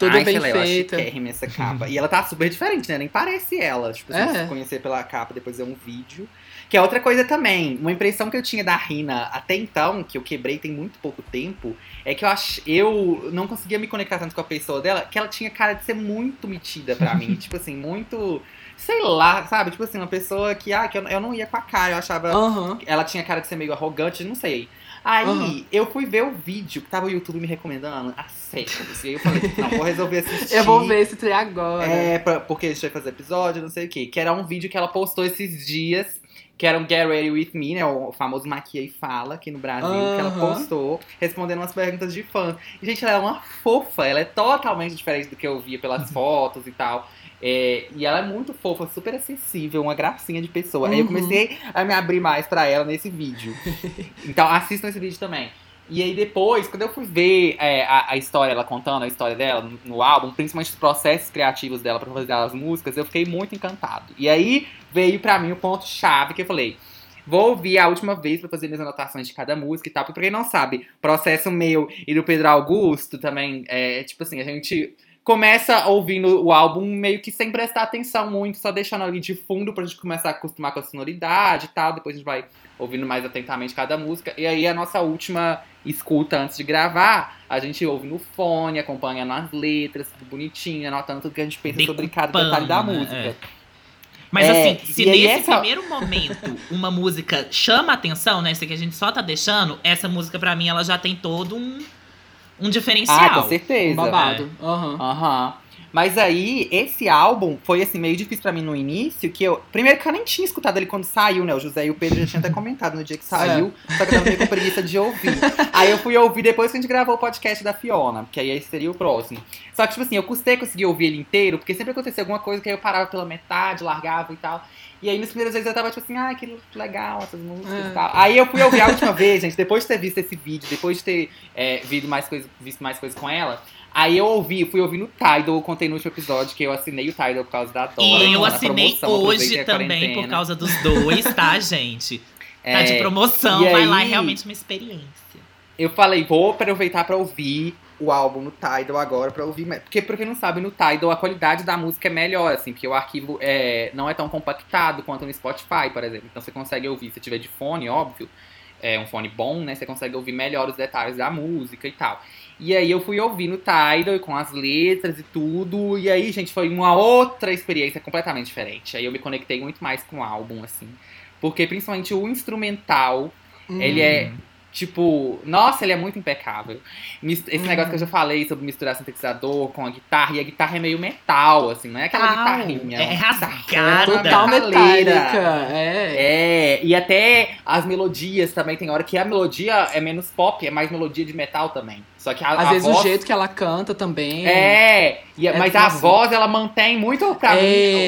[SPEAKER 3] Tudo
[SPEAKER 2] Ai,
[SPEAKER 3] bem
[SPEAKER 2] sei lá, eu acho
[SPEAKER 3] feita.
[SPEAKER 2] chiquérrima essa capa. e ela tá super diferente, né? Nem parece ela. Tipo,
[SPEAKER 3] É.
[SPEAKER 2] se conhecer pela capa, depois ver um vídeo. Que é outra coisa também. Uma impressão que eu tinha da Rina até então, que eu quebrei tem muito pouco tempo, é que eu ach... eu não conseguia me conectar tanto com a pessoa dela, que ela tinha cara de ser muito metida pra mim. [laughs] tipo assim, muito. Sei lá, sabe? Tipo assim, uma pessoa que, ah, que eu, eu não ia com a cara, eu achava.
[SPEAKER 3] Aham.
[SPEAKER 2] Ela tinha cara de ser meio arrogante, não sei. Aí
[SPEAKER 3] Aham.
[SPEAKER 2] eu fui ver o vídeo que tava o YouTube me recomendando há séculos. E aí eu falei, não, vou resolver assistir. [laughs]
[SPEAKER 3] Eu vou ver esse trem agora.
[SPEAKER 2] É, pra- porque a gente vai fazer episódio, não sei o quê. Que era um vídeo que ela postou esses dias, que era um Get Ready With Me, né? O famoso Maquia e Fala aqui no Brasil, que ela postou, respondendo umas perguntas de fã. E, gente, ela é uma fofa, ela é totalmente diferente do que eu via pelas [laughs] fotos e tal. É, e ela é muito fofa, super acessível, uma gracinha de pessoa. Aí eu
[SPEAKER 3] Uhum.
[SPEAKER 2] comecei a me abrir mais pra ela nesse vídeo. [laughs] então assistam esse vídeo também. E aí depois, quando eu fui ver é, a, a história, ela contando a história dela no, no álbum, principalmente os processos criativos dela pra fazer as músicas, eu fiquei muito encantado. E aí veio pra mim o ponto-chave que eu falei. Vou ouvir a última vez pra fazer minhas anotações de cada música e tal. Porque pra quem não sabe, processo meu e do Pedro Augusto também, é tipo assim, a gente começa ouvindo o álbum meio que sem prestar atenção muito, só deixando ali de fundo pra gente começar a acostumar com a sonoridade e tal. Depois a gente vai ouvindo mais atentamente cada música. E aí a nossa última escuta antes de gravar, a gente ouve no fone, acompanhando as letras, tudo bonitinho, anotando tudo que a gente pensa sobre cada detalhe da
[SPEAKER 4] Decupando, né?
[SPEAKER 2] música.
[SPEAKER 4] É. Mas
[SPEAKER 2] É,
[SPEAKER 4] assim, se nesse
[SPEAKER 2] essa-
[SPEAKER 4] primeiro momento uma música chama atenção, né? Essa que a gente só tá deixando, essa música pra mim ela já tem todo um, um
[SPEAKER 2] Ah,
[SPEAKER 4] diferencial.
[SPEAKER 2] com certeza.
[SPEAKER 3] Um babado. Aham.
[SPEAKER 2] Aham. Mas aí, esse álbum foi assim, meio difícil pra mim no início, que eu. Primeiro que eu nem tinha escutado ele quando saiu, né? O José e o Pedro já tinham até comentado no dia que [laughs] saiu, só que eu tava meio com preguiça de ouvir. Aí eu fui ouvir depois que a gente gravou o podcast da Fiona, que aí esse seria o próximo. Só que, tipo assim, eu custei conseguir ouvir ele inteiro, porque sempre acontecia alguma coisa que aí eu parava pela metade, largava e tal. E aí, nas primeiras vezes, eu tava tipo assim, ah, que legal essas músicas
[SPEAKER 3] É.
[SPEAKER 2] e tal. Aí eu fui ouvir a última vez, gente, depois de ter visto esse vídeo, depois de ter é, visto, mais coisa, visto mais coisas com ela. Aí eu ouvi, fui ouvir no Tidal, eu contei no último episódio que eu assinei o Tidal por causa da Dora.
[SPEAKER 4] E eu
[SPEAKER 2] na
[SPEAKER 4] assinei
[SPEAKER 2] promoção,
[SPEAKER 4] hoje também por causa dos dois, tá, [laughs] gente? Tá
[SPEAKER 2] É,
[SPEAKER 4] de promoção, vai lá, é
[SPEAKER 2] aí-
[SPEAKER 4] realmente uma experiência.
[SPEAKER 2] Eu falei, vou aproveitar pra ouvir o álbum no Tidal agora, pra ouvir. Porque, pra quem não sabe, no Tidal a qualidade da música é melhor, assim, porque o arquivo é, não é tão compactado quanto no Spotify, por exemplo. Então você consegue ouvir, se tiver de fone, óbvio, é um fone bom, né? Você consegue ouvir melhor os detalhes da música e tal. E aí eu fui ouvir no Tidal com as letras e tudo. E aí, gente, foi uma outra experiência completamente diferente. Aí eu me conectei muito mais com o álbum, assim. Porque principalmente o instrumental
[SPEAKER 3] Hum.
[SPEAKER 2] ele é, tipo, nossa, ele é muito impecável. Esse negócio que eu já falei sobre misturar sintetizador com a guitarra, e a guitarra é meio metal, assim, não é aquela
[SPEAKER 4] Metal,
[SPEAKER 2] guitarrinha.
[SPEAKER 4] é rasgada.
[SPEAKER 3] Total metálica. É.
[SPEAKER 2] É, e até as melodias também, tem hora que a melodia é menos pop, é mais melodia de metal também. Só que a,
[SPEAKER 3] Às
[SPEAKER 2] a
[SPEAKER 3] vezes
[SPEAKER 2] voz...
[SPEAKER 3] o jeito que ela canta também.
[SPEAKER 2] É, e-
[SPEAKER 3] É
[SPEAKER 2] mas a voz, ela mantém muito, pra
[SPEAKER 3] É.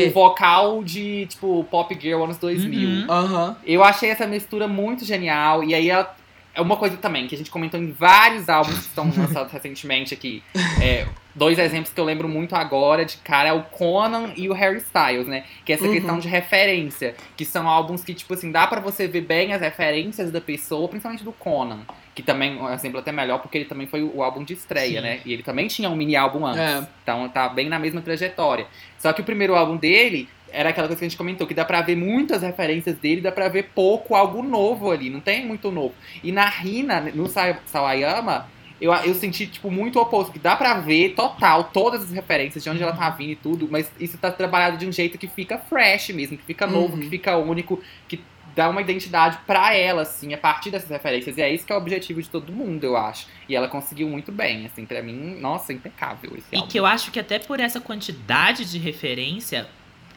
[SPEAKER 2] mim, o vocal de, tipo, pop girl anos 2000.
[SPEAKER 4] Uhum.
[SPEAKER 3] Aham.
[SPEAKER 2] Eu achei essa mistura muito genial. E aí ela- é uma coisa também que a gente comentou em vários álbuns que estão lançados [laughs] recentemente aqui. É, dois exemplos que eu lembro muito agora de cara é o Conan e o Harry Styles, né? Que é essa
[SPEAKER 3] Uhum.
[SPEAKER 2] questão de referência. Que são álbuns que, tipo assim, dá pra você ver bem as referências da pessoa, principalmente do Conan. Que também é um exemplo até melhor, porque ele também foi o álbum de estreia,
[SPEAKER 4] Sim.
[SPEAKER 2] né? E ele também tinha um mini álbum antes.
[SPEAKER 3] É.
[SPEAKER 2] Então tá bem na mesma trajetória. Só que o primeiro álbum dele era aquela coisa que a gente comentou, que dá pra ver muitas referências dele, dá pra ver pouco, algo novo ali, não tem muito novo. E na Rina, no Sa- Sawayama, eu, eu senti, tipo, muito o oposto, que dá pra ver total todas as referências de onde ela tá vindo e tudo, mas isso tá trabalhado de um jeito que fica fresh mesmo, que fica novo,
[SPEAKER 3] Uhum.
[SPEAKER 2] que fica único, que dá uma identidade pra ela, assim, a partir dessas referências. E é isso que é o objetivo de todo mundo, eu acho. E ela conseguiu muito bem, assim, pra mim, nossa, impecável esse
[SPEAKER 4] E
[SPEAKER 2] álbum.
[SPEAKER 4] que eu acho que até por essa quantidade de referência,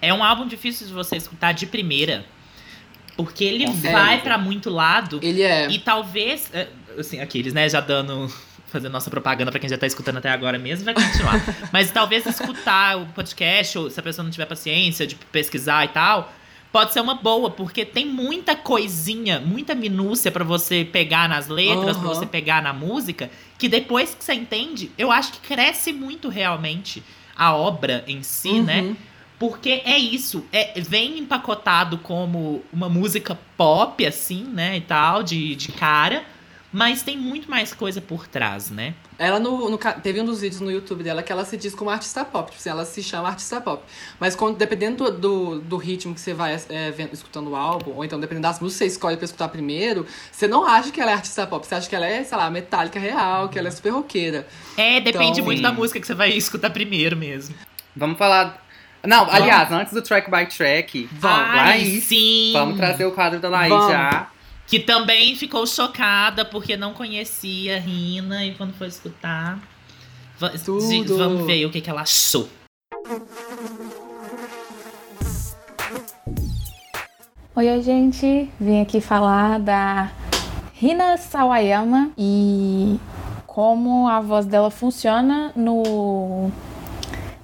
[SPEAKER 4] é um álbum difícil de você escutar de primeira. Porque ele vai pra muito lado.
[SPEAKER 3] Ele é.
[SPEAKER 4] E talvez, é, assim, aqueles, né, já dando. [laughs] Fazendo nossa propaganda pra quem já tá escutando até agora mesmo, vai continuar. [laughs] Mas talvez escutar o podcast, ou se a pessoa não tiver paciência de pesquisar e tal, pode ser uma boa, porque tem muita coisinha, muita minúcia pra você pegar nas letras, pra
[SPEAKER 3] Aham.
[SPEAKER 4] você pegar na música, que depois que você entende, eu acho que cresce muito realmente a obra em si, né? Porque é isso, é, vem empacotado como uma música pop, assim, né, e tal, de, de cara, mas tem muito mais coisa por trás, né?
[SPEAKER 3] Ela no, no ca- teve um dos vídeos no YouTube dela que ela se diz como artista pop. Tipo assim, ela se chama artista pop. Mas quando, dependendo do, do, do ritmo que você vai é, vendo- escutando o álbum, ou então dependendo das músicas que você escolhe pra escutar primeiro, você não acha que ela é artista pop. Você acha que ela é, sei lá, metálica real, que ela é super roqueira.
[SPEAKER 4] É, depende
[SPEAKER 3] Então-
[SPEAKER 4] muito da música que você vai [laughs] escutar primeiro mesmo.
[SPEAKER 2] Vamos falar. Não, aliás, antes do track by track,
[SPEAKER 3] Vamos,
[SPEAKER 4] Ai,
[SPEAKER 2] Laís,
[SPEAKER 4] sim!
[SPEAKER 2] vamos trazer o quadro da Laís
[SPEAKER 3] Vamos.
[SPEAKER 2] já.
[SPEAKER 4] Que também ficou chocada porque não conhecia Rina e quando foi escutar.
[SPEAKER 3] Tudo.
[SPEAKER 4] vamos ver o que, que ela achou.
[SPEAKER 5] Oi, oi, gente. Vim aqui falar da Rina Sawayama e como a voz dela funciona no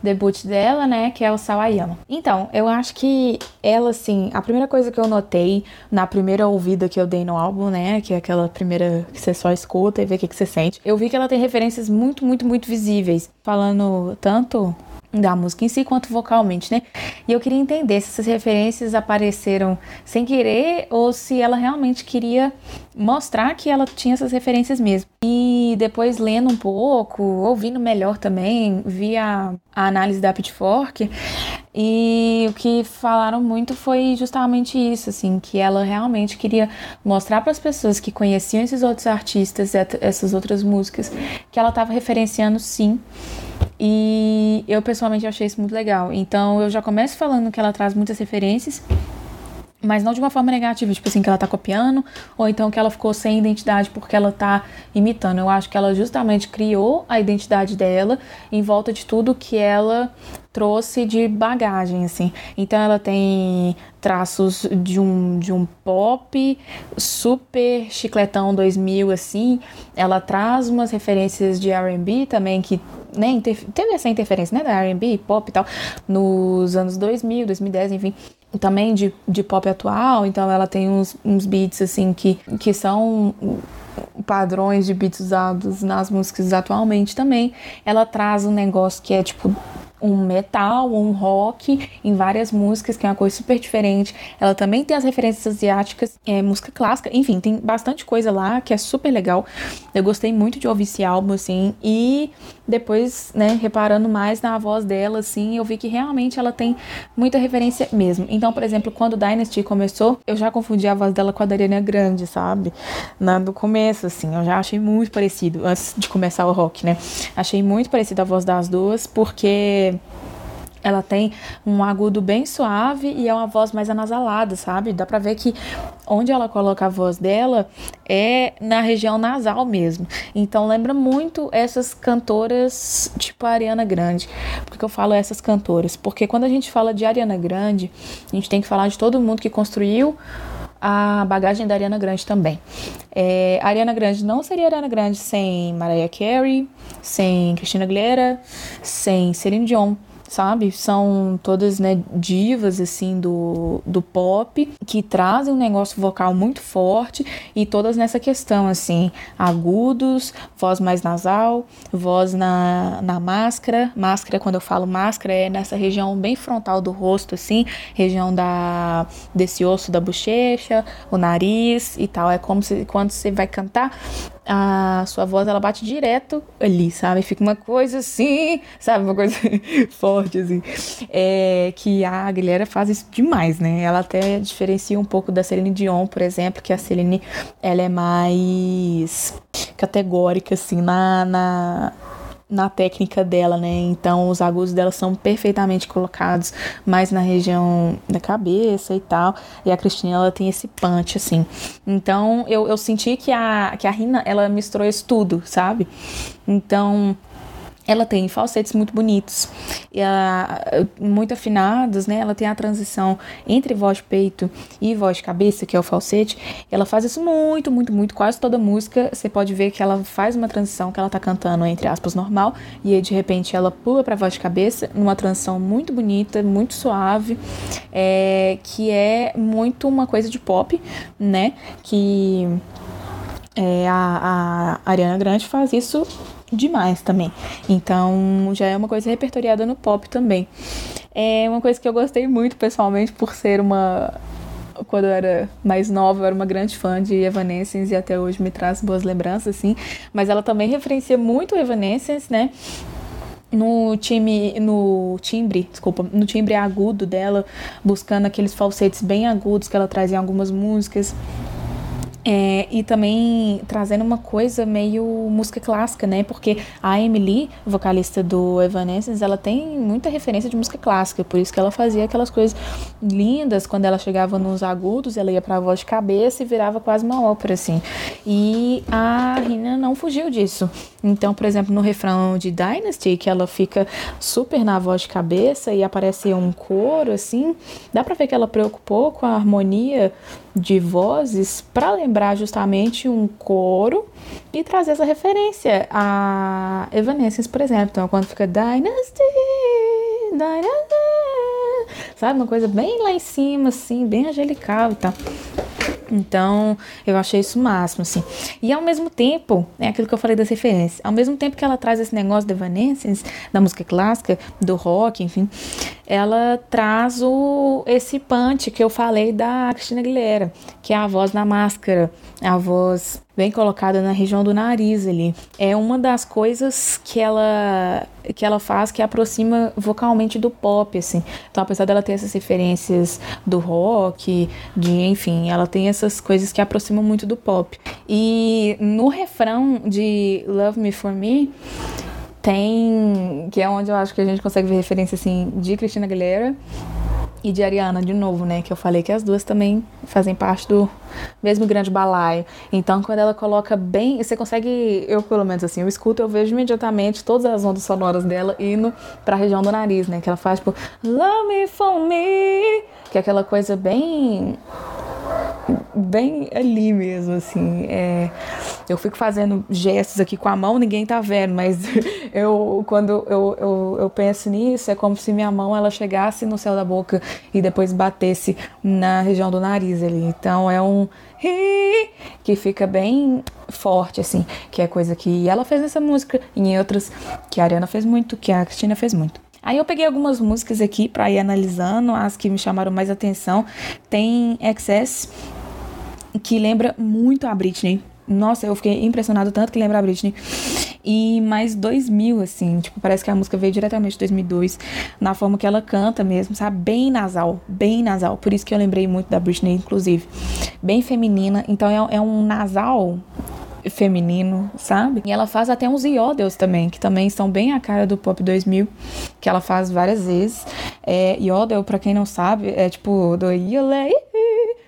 [SPEAKER 5] debut dela, né, que é o Sawayama. Então, eu acho que ela, assim, a primeira coisa que eu notei na primeira ouvida que eu dei no álbum, né, que é aquela primeira que você só escuta e vê o que, que você sente, eu vi que ela tem referências muito, muito, muito visíveis, falando tanto da música em si quanto vocalmente, né? E eu queria entender se essas referências apareceram sem querer ou se ela realmente queria mostrar que ela tinha essas referências mesmo. E depois lendo um pouco, ouvindo melhor também, vi a, a análise da Pitchfork e o que falaram muito foi justamente isso, assim, que ela realmente queria mostrar para as pessoas que conheciam esses outros artistas, essas outras músicas, que ela estava referenciando sim. E eu pessoalmente achei isso muito legal. Então eu já começo falando que ela traz muitas referências. Mas não de uma forma negativa, tipo assim, que ela tá copiando, ou então que ela ficou sem identidade porque ela tá imitando. Eu acho que ela justamente criou a identidade dela em volta de tudo que ela trouxe de bagagem, assim. Então ela tem traços de um, de um pop super chicletão 2000, assim. Ela traz umas referências de R&B também que né, teve essa interferência, né, da R&B, pop e tal, nos anos 2000, 2010, enfim também de, de pop atual, então ela tem uns, uns beats assim que, que são padrões de beats usados nas músicas atualmente também. Ela traz um negócio que é tipo um metal, um rock em várias músicas, que é uma coisa super diferente. Ela também tem as referências asiáticas, é música clássica, enfim, tem bastante coisa lá que é super legal. Eu gostei muito de ouvir esse álbum, assim, e depois, né, reparando mais na voz dela, assim, eu vi que realmente ela tem muita referência mesmo. Então, por exemplo, quando Dynasty começou, eu já confundi a voz dela com a da Ariana Grande, sabe? Na, no começo, assim, eu já achei muito parecido, antes de começar o rock, né? Achei muito parecido a voz das duas, porque ela tem um agudo bem suave e é uma voz mais anasalada, sabe? Dá pra ver que onde ela coloca a voz dela é na região nasal mesmo. Então lembra muito essas cantoras tipo a Ariana Grande. Por que eu falo essas cantoras? Porque quando a gente fala de Ariana Grande, a gente tem que falar de todo mundo que construiu a bagagem da Ariana Grande também. É, a Ariana Grande não seria Ariana Grande sem Mariah Carey, sem Christina Aguilera, sem Celine Dion sabe? São todas, né, divas, assim, do, do pop, que trazem um negócio vocal muito forte e todas nessa questão, assim, agudos, voz mais nasal, voz na, na máscara. Máscara, quando eu falo máscara, é nessa região bem frontal do rosto, assim, região da, desse osso da bochecha, o nariz e tal. É como se quando você vai cantar, a sua voz ela bate direto ali, sabe? Fica uma coisa assim, sabe? Uma coisa [laughs] forte, assim. É, que a Aguilera faz isso demais, né? Ela até diferencia um pouco da Celine Dion, por exemplo, que a Celine ela é mais categórica, assim, na, na na técnica dela, né? Então os agudos dela são perfeitamente colocados mais na região da cabeça e tal. E a Cristina ela tem esse punch assim. Então eu, eu senti que a que a Rina ela misturou isso tudo, sabe? Então ela tem falsetes muito bonitos, a, muito afinados, né? Ela tem a transição entre voz peito e voz cabeça, que é o falsete. Ela faz isso muito, muito, muito. Quase toda música você pode ver que ela faz uma transição que ela tá cantando, entre aspas, normal, e aí de repente ela pula pra voz cabeça, numa transição muito bonita, muito suave, é, que é muito uma coisa de pop, né? Que é, a, a Ariana Grande faz isso demais também. Então já é uma coisa repertoriada no pop também. É uma coisa que eu gostei muito pessoalmente por ser uma quando eu era mais nova, eu era uma grande fã de Evanescence e até hoje me traz boas lembranças, assim. Mas ela também referencia muito Evanescence, né? No time, no timbre, desculpa, no timbre agudo dela, buscando aqueles falsetes bem agudos que ela traz em algumas músicas. É, e também trazendo uma coisa meio música clássica, né? Porque a Emily, vocalista do Evanescence, ela tem muita referência de música clássica, por isso que ela fazia aquelas coisas lindas quando ela chegava nos agudos, ela ia para a voz de cabeça e virava quase uma ópera assim. E a Rina não fugiu disso. Então, por exemplo, no refrão de Dynasty, que ela fica super na voz de cabeça e aparece um coro assim, dá para ver que ela preocupou com a harmonia de vozes para lembrar justamente um coro e trazer essa referência a Evanescence, por exemplo. Então, quando fica Dynasty, Dynasty, sabe? Uma coisa bem lá em cima, assim, bem angelical e tal. Então, eu achei isso o máximo, assim. E ao mesmo tempo, é aquilo que eu falei das referências, ao mesmo tempo que ela traz esse negócio de Evanescence, da música clássica, do rock, enfim, ela traz o, esse punch que eu falei da Cristina Aguilera, que é a voz na máscara, a voz bem colocada na região do nariz ali. É uma das coisas que ela que ela faz que aproxima vocalmente do pop, assim. Então, apesar dela ter essas referências do rock, de enfim, ela tem essas coisas que aproximam muito do pop. E no refrão de Love Me For Me, tem. que é onde eu acho que a gente consegue ver referência assim de Cristina Aguilera. E de Ariana de novo, né? Que eu falei que as duas também fazem parte do mesmo grande balaio. Então, quando ela coloca bem, você consegue, eu pelo menos assim, eu escuto, eu vejo imediatamente todas as ondas sonoras dela indo para a região do nariz, né? Que ela faz tipo Love me for me, que é aquela coisa bem bem ali mesmo, assim. É, eu fico fazendo gestos aqui com a mão, ninguém tá vendo, mas [laughs] eu quando eu, eu, eu penso nisso, é como se minha mão ela chegasse no céu da boca e depois batesse na região do nariz ali. Então é um que fica bem forte, assim, que é coisa que ela fez nessa música e em outras que a Ariana fez muito, que a Cristina fez muito. Aí eu peguei algumas músicas aqui para ir analisando, as que me chamaram mais atenção. Tem Excess, que lembra muito a Britney. Nossa, eu fiquei impressionado tanto que lembra a Britney. E mais 2000, assim, tipo, parece que a música veio diretamente de 2002, na forma que ela canta mesmo, sabe? Bem nasal, bem nasal. Por isso que eu lembrei muito da Britney, inclusive. Bem feminina. Então é, é um nasal feminino, sabe? E ela faz até uns iodels também, que também são bem a cara do Pop 2000, que ela faz várias vezes. É, iodel, pra quem não sabe, é tipo do Yolei,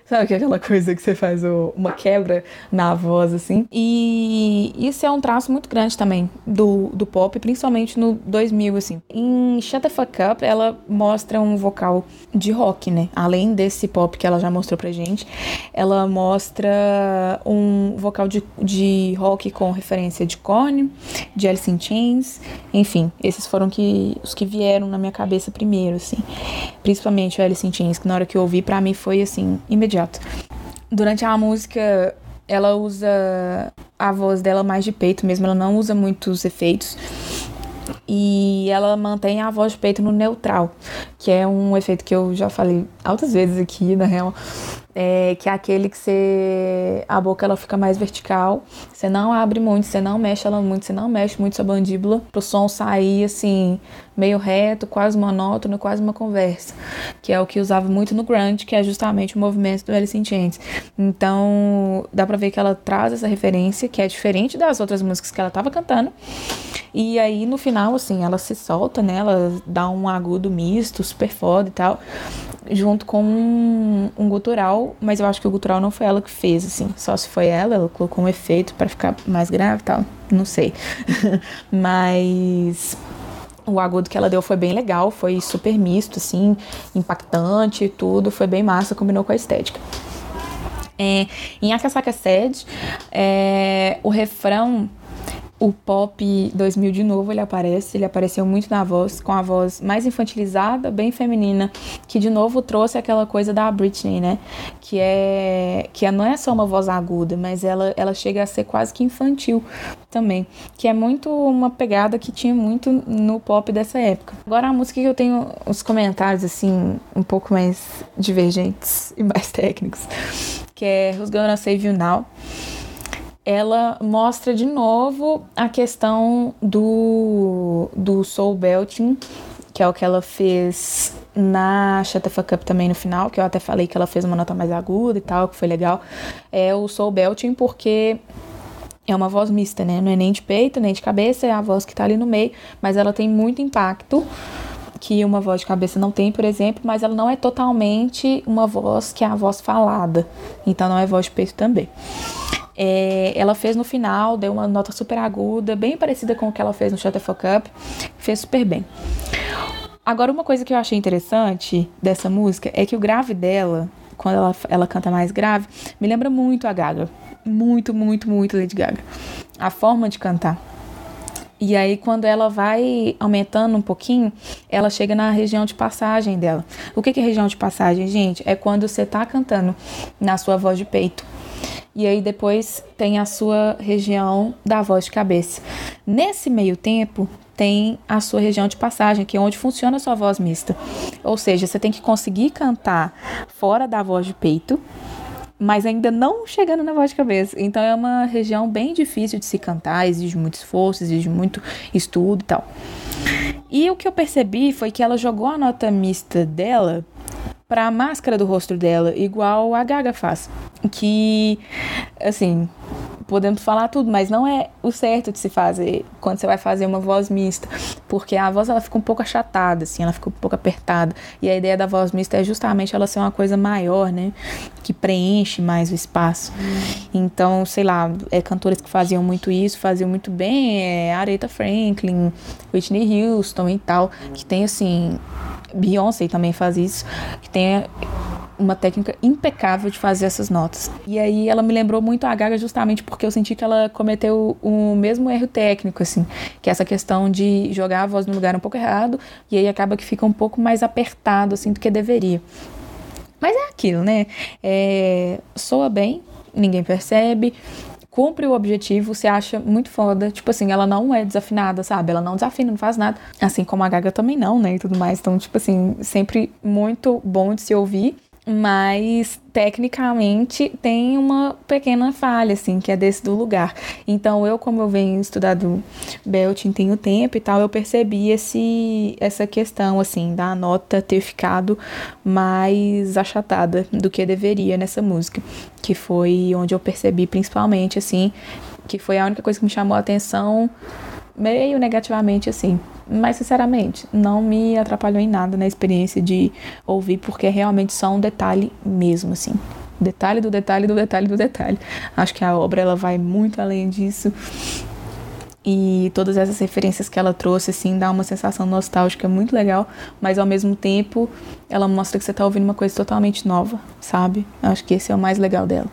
[SPEAKER 5] Sabe que é aquela coisa que você faz o, uma quebra na voz, assim? E isso é um traço muito grande também do, do pop, principalmente no 2000, assim. Em Shut the Fuck Up, ela mostra um vocal de rock, né? Além desse pop que ela já mostrou pra gente, ela mostra um vocal de, de rock com referência de Korn, de Alice in Chains, enfim, esses foram que, os que vieram na minha cabeça primeiro, assim. Principalmente o Alice in Chains, que na hora que eu ouvi, pra mim foi, assim, imediato imediato. Durante a música, ela usa a voz dela mais de peito mesmo, ela não usa muitos efeitos. E ela mantém a voz de peito no neutral, que é um efeito que eu já falei altas vezes aqui, na real, é, que é aquele que você a boca ela fica mais vertical, você não abre muito, você não mexe ela muito, você não mexe muito sua mandíbula pro som sair assim meio reto, quase monótono, quase uma conversa, que é o que usava muito no grunge, que é justamente o movimento do Alice in Chains. Então, dá pra ver que ela traz essa referência, que é diferente das outras músicas que ela tava cantando. E aí, no final, assim, ela se solta, né? Ela dá um agudo misto, super foda e tal junto com um, um gutural, mas eu acho que o gutural não foi ela que fez, assim, só se foi ela, ela colocou um efeito para ficar mais grave e tal, não sei. [laughs] mas o agudo que ela deu foi bem legal, foi super misto, assim, impactante e tudo, foi bem massa, combinou com a estética. É, em Akasaka Sed, é, o refrão o pop 2000 de novo ele aparece, ele apareceu muito na voz, com a voz mais infantilizada, bem feminina, que de novo trouxe aquela coisa da Britney, né? Que é que é, não é só uma voz aguda, mas ela ela chega a ser quase que infantil também, que é muito uma pegada que tinha muito no pop dessa época. Agora a música que eu tenho os comentários assim um pouco mais divergentes e mais [laughs] técnicos, que é Who's Gonna Save You Now? Ela mostra de novo a questão do, do soul belting, que é o que ela fez na Shut the Fuck Up também no final, que eu até falei que ela fez uma nota mais aguda e tal, que foi legal. É o soul belting porque é uma voz mista, né? Não é nem de peito, nem de cabeça, é a voz que tá ali no meio, mas ela tem muito impacto que uma voz de cabeça não tem, por exemplo, mas ela não é totalmente uma voz que é a voz falada. Então não é voz de peito também. É, ela fez no final, deu uma nota super aguda, bem parecida com o que ela fez no Shut the Fuck Up, fez super bem. Agora, uma coisa que eu achei interessante dessa música é que o grave dela, quando ela, ela canta mais grave, me lembra muito a Gaga. Muito, muito, muito Lady Gaga. A forma de cantar. E aí, quando ela vai aumentando um pouquinho, ela chega na região de passagem dela. O que é região de passagem, gente? É quando você tá cantando na sua voz de peito e aí depois tem a sua região da voz de cabeça. Nesse meio tempo, tem a sua região de passagem, que é onde funciona a sua voz mista. Ou seja, você tem que conseguir cantar fora da voz de peito, mas ainda não chegando na voz de cabeça. Então é uma região bem difícil de se cantar, exige muito esforço, exige muito estudo e tal. E o que eu percebi foi que ela jogou a nota mista dela para a máscara do rosto dela, igual a Gaga faz. Que, assim, podemos falar tudo, mas não é o certo de se fazer quando você vai fazer uma voz mista, porque a voz ela fica um pouco achatada, assim, ela fica um pouco apertada. E a ideia da voz mista é justamente ela ser uma coisa maior, né, que preenche mais o espaço. Então, sei lá, é cantores que faziam muito isso, faziam muito bem, é Aretha Franklin, Whitney Houston e tal, que tem assim, Beyoncé também faz isso, que tem uma técnica impecável de fazer essas notas. E aí ela me lembrou muito a Gaga justamente porque eu senti que ela cometeu o mesmo erro técnico, assim, que é essa questão de jogar a voz no lugar um pouco errado e aí acaba que fica um pouco mais apertado, assim, do que deveria. Mas é aquilo, né? É, soa bem, ninguém percebe, cumpre o objetivo, você acha muito foda. Tipo assim, ela não é desafinada, sabe? Ela não desafina, não faz nada. Assim como a Gaga também não, né? E tudo mais. Então, tipo assim, sempre muito bom de se ouvir mas tecnicamente tem uma pequena falha, assim, que é desse do lugar. Então, eu, como eu venho estudando Belting tem o tempo e tal, eu percebi esse, essa questão, assim, da nota ter ficado mais achatada do que deveria nessa música, que foi onde eu percebi principalmente, assim, que foi a única coisa que me chamou a atenção meio negativamente, assim, mas, sinceramente, não me atrapalhou em nada na experiência de ouvir, porque é realmente só um detalhe mesmo, assim. Detalhe do detalhe do detalhe do detalhe. Acho que a obra ela vai muito além disso. E todas essas referências que ela trouxe, assim, dá uma sensação nostálgica muito legal, mas ao mesmo tempo ela mostra que você está ouvindo uma coisa totalmente nova, sabe? Acho que esse é o mais legal dela.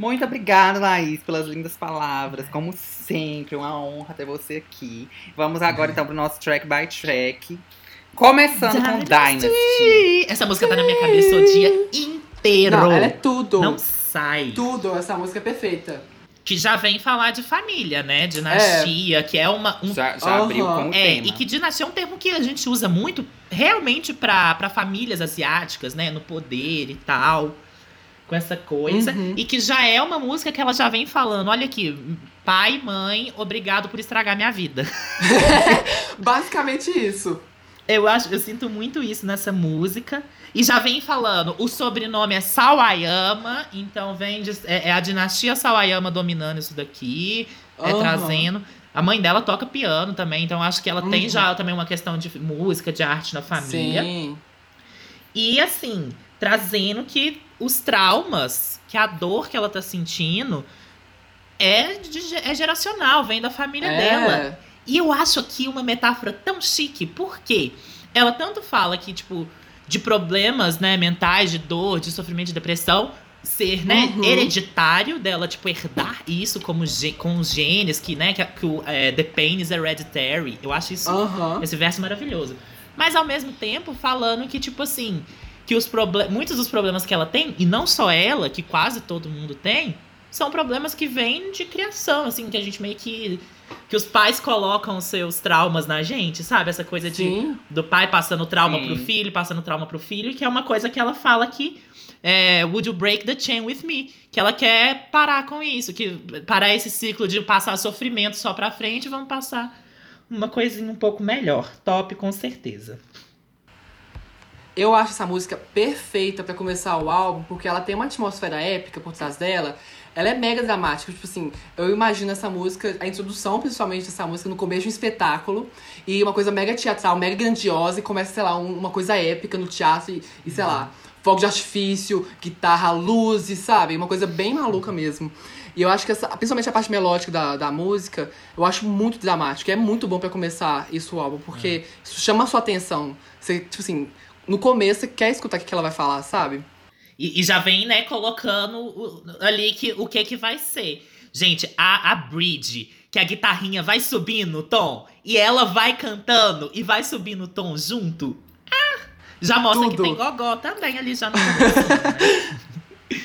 [SPEAKER 2] Muito obrigada, Laís, pelas lindas palavras. Como sempre, uma honra ter você aqui. Vamos agora então pro nosso track by track. Começando com Dynasty.
[SPEAKER 4] Essa música tá na minha cabeça o dia inteiro.
[SPEAKER 3] Não, ela é tudo.
[SPEAKER 4] Não sai.
[SPEAKER 3] Tudo, essa música é perfeita.
[SPEAKER 4] Que já vem falar de família, né? Dinastia, que é uma. Um...
[SPEAKER 2] Já, já abriu
[SPEAKER 3] Aham.
[SPEAKER 2] como
[SPEAKER 4] É,
[SPEAKER 2] tema.
[SPEAKER 4] e que dinastia é um termo que a gente usa muito realmente pra, pra famílias asiáticas, né? No poder e tal. Com essa coisa.
[SPEAKER 3] Uhum.
[SPEAKER 4] E que já é uma música que ela já vem falando: olha aqui, pai, mãe, obrigado por estragar minha vida. [laughs]
[SPEAKER 3] Basicamente isso.
[SPEAKER 4] Eu acho, eu sinto muito isso nessa música. E já vem falando, o sobrenome é Sawayama, então vem de, é, é a dinastia Sawayama dominando isso daqui, é
[SPEAKER 3] Aham.
[SPEAKER 4] trazendo. A mãe dela toca piano também, então acho que ela tem
[SPEAKER 3] Uhum.
[SPEAKER 4] já também uma questão de música, de arte na família.
[SPEAKER 3] Sim.
[SPEAKER 4] E assim, trazendo que os traumas, que a dor que ela tá sentindo é, de- é geracional, vem da família
[SPEAKER 3] É.
[SPEAKER 4] dela. E eu acho aqui uma metáfora tão chique, porque ela tanto fala que, tipo, de problemas, né, mentais, de dor, de sofrimento, de depressão, ser, né,
[SPEAKER 3] Uhum.
[SPEAKER 4] hereditário dela, tipo, herdar isso como com os genes, que, né, que, que o é, The Pain is hereditary. Eu acho isso
[SPEAKER 3] Aham.
[SPEAKER 4] esse verso maravilhoso. Mas ao mesmo tempo falando que, tipo assim, que os muitos dos problemas que ela tem, e não só ela, que quase todo mundo tem, são problemas que vêm de criação, assim, que a gente meio que. Que os pais colocam os seus traumas na gente, sabe? Essa coisa de, do pai passando trauma
[SPEAKER 2] Sim.
[SPEAKER 4] pro filho, passando trauma pro filho, que é uma coisa que ela fala que é, Would you break the chain with me? Que ela quer parar com isso, que parar esse ciclo de passar sofrimento só pra frente, vamos passar uma coisinha um pouco melhor. Top, com certeza.
[SPEAKER 3] Eu acho essa música perfeita pra começar o álbum, porque ela tem uma atmosfera épica por trás dela. Ela é mega dramática, tipo assim, eu imagino essa música, a introdução principalmente dessa música no começo de um espetáculo, e uma coisa mega teatral, mega grandiosa, e começa, sei lá, um- uma coisa épica no teatro, e, e sei lá, fogo de artifício, guitarra, luzes, sabe? Uma coisa bem maluca mesmo. E eu acho que essa, principalmente a parte melódica da, da música, eu acho muito dramática. É muito bom pra começar isso o álbum, porque isso chama a sua atenção. Você, tipo assim, no começo você quer escutar o que ela vai falar, sabe?
[SPEAKER 4] E, e já vem, né, colocando o- ali que, o que que vai ser. Gente, a, a bridge, que a guitarrinha vai subindo o tom, e ela vai cantando e vai subindo o tom junto. Ah, já mostra
[SPEAKER 3] Tudo.
[SPEAKER 4] que tem gogó também ali já no [laughs] começo, né?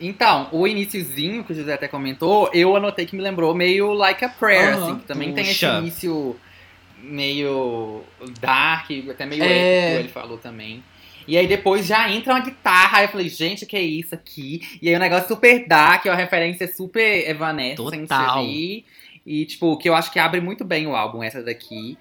[SPEAKER 2] Então, o iniciozinho que o José até comentou, eu anotei que me lembrou meio Like a Prayer,
[SPEAKER 3] Aham.
[SPEAKER 2] assim, que também tem esse
[SPEAKER 4] Puxa.
[SPEAKER 2] início meio dark, até meio
[SPEAKER 3] É.
[SPEAKER 2] épico, ele falou também. E aí depois já entra uma guitarra, aí eu falei, gente, que é isso aqui? E aí o negócio super dark, a referência super Evanescence
[SPEAKER 4] Total.
[SPEAKER 2] ali. E, tipo, que eu acho que abre muito bem o álbum, essa daqui.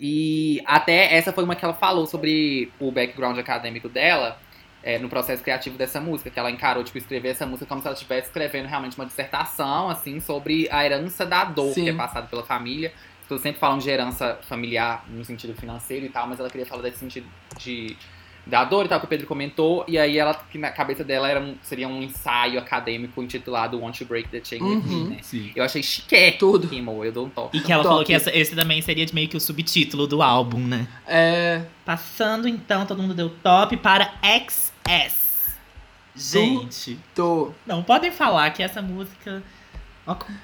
[SPEAKER 2] E até essa foi uma que ela falou sobre o background acadêmico dela. é, no processo criativo dessa música, que ela encarou, tipo, escrever essa música como se ela estivesse escrevendo realmente uma dissertação, assim, sobre a herança da dor
[SPEAKER 3] Sim.
[SPEAKER 2] que é passada pela família. As pessoas sempre falam de herança familiar no sentido financeiro e tal, mas ela queria falar desse sentido de da dor e tal, que o Pedro comentou, e aí ela, que na cabeça dela era um- seria um ensaio acadêmico intitulado Want to Break the Chain With
[SPEAKER 3] Uhum.
[SPEAKER 2] Me, né?
[SPEAKER 4] Sim.
[SPEAKER 2] Eu achei chique.
[SPEAKER 3] Tudo.
[SPEAKER 2] Rimou, eu dou um toque.
[SPEAKER 4] E que ela falou que essa- esse também seria de meio que o subtítulo do álbum, né?
[SPEAKER 3] É.
[SPEAKER 4] Passando então, todo mundo deu top para XS. Gente,
[SPEAKER 3] Tô.
[SPEAKER 4] não podem falar que essa música.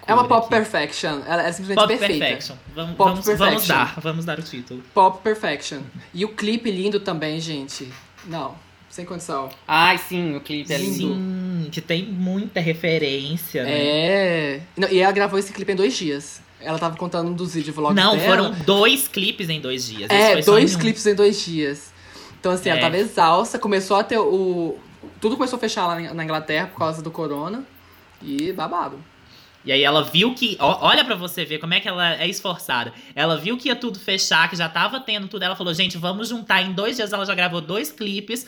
[SPEAKER 3] É uma pop
[SPEAKER 4] aqui.
[SPEAKER 3] perfection. Ela é simplesmente
[SPEAKER 4] Pop
[SPEAKER 3] perfeita.
[SPEAKER 4] Perfection. Vamos,
[SPEAKER 3] Pop
[SPEAKER 4] vamos, vamos
[SPEAKER 3] Perfection.
[SPEAKER 4] dar, vamos dar o título.
[SPEAKER 3] Pop perfection. E o clipe lindo também, gente. Não, sem condição.
[SPEAKER 2] Ai, sim, o clipe é lindo.
[SPEAKER 4] Sim, que tem muita referência, né?
[SPEAKER 3] É. Não, e ela gravou esse clipe em dois dias. Ela tava contando um dos vídeos vlogs
[SPEAKER 4] Não,
[SPEAKER 3] dela.
[SPEAKER 4] foram dois clipes em dois dias.
[SPEAKER 3] É, dois
[SPEAKER 4] em um.
[SPEAKER 3] clipes em dois dias. Então, assim, ela
[SPEAKER 4] É.
[SPEAKER 3] tava exausta, começou a ter o. Tudo começou a fechar lá na Inglaterra por causa do corona. E babado.
[SPEAKER 4] E aí ela viu que. ó, olha pra você ver como é que ela é esforçada. Ela viu que ia tudo fechar, que já tava tendo tudo. Ela falou, gente, vamos juntar. Em dois dias ela já gravou dois clipes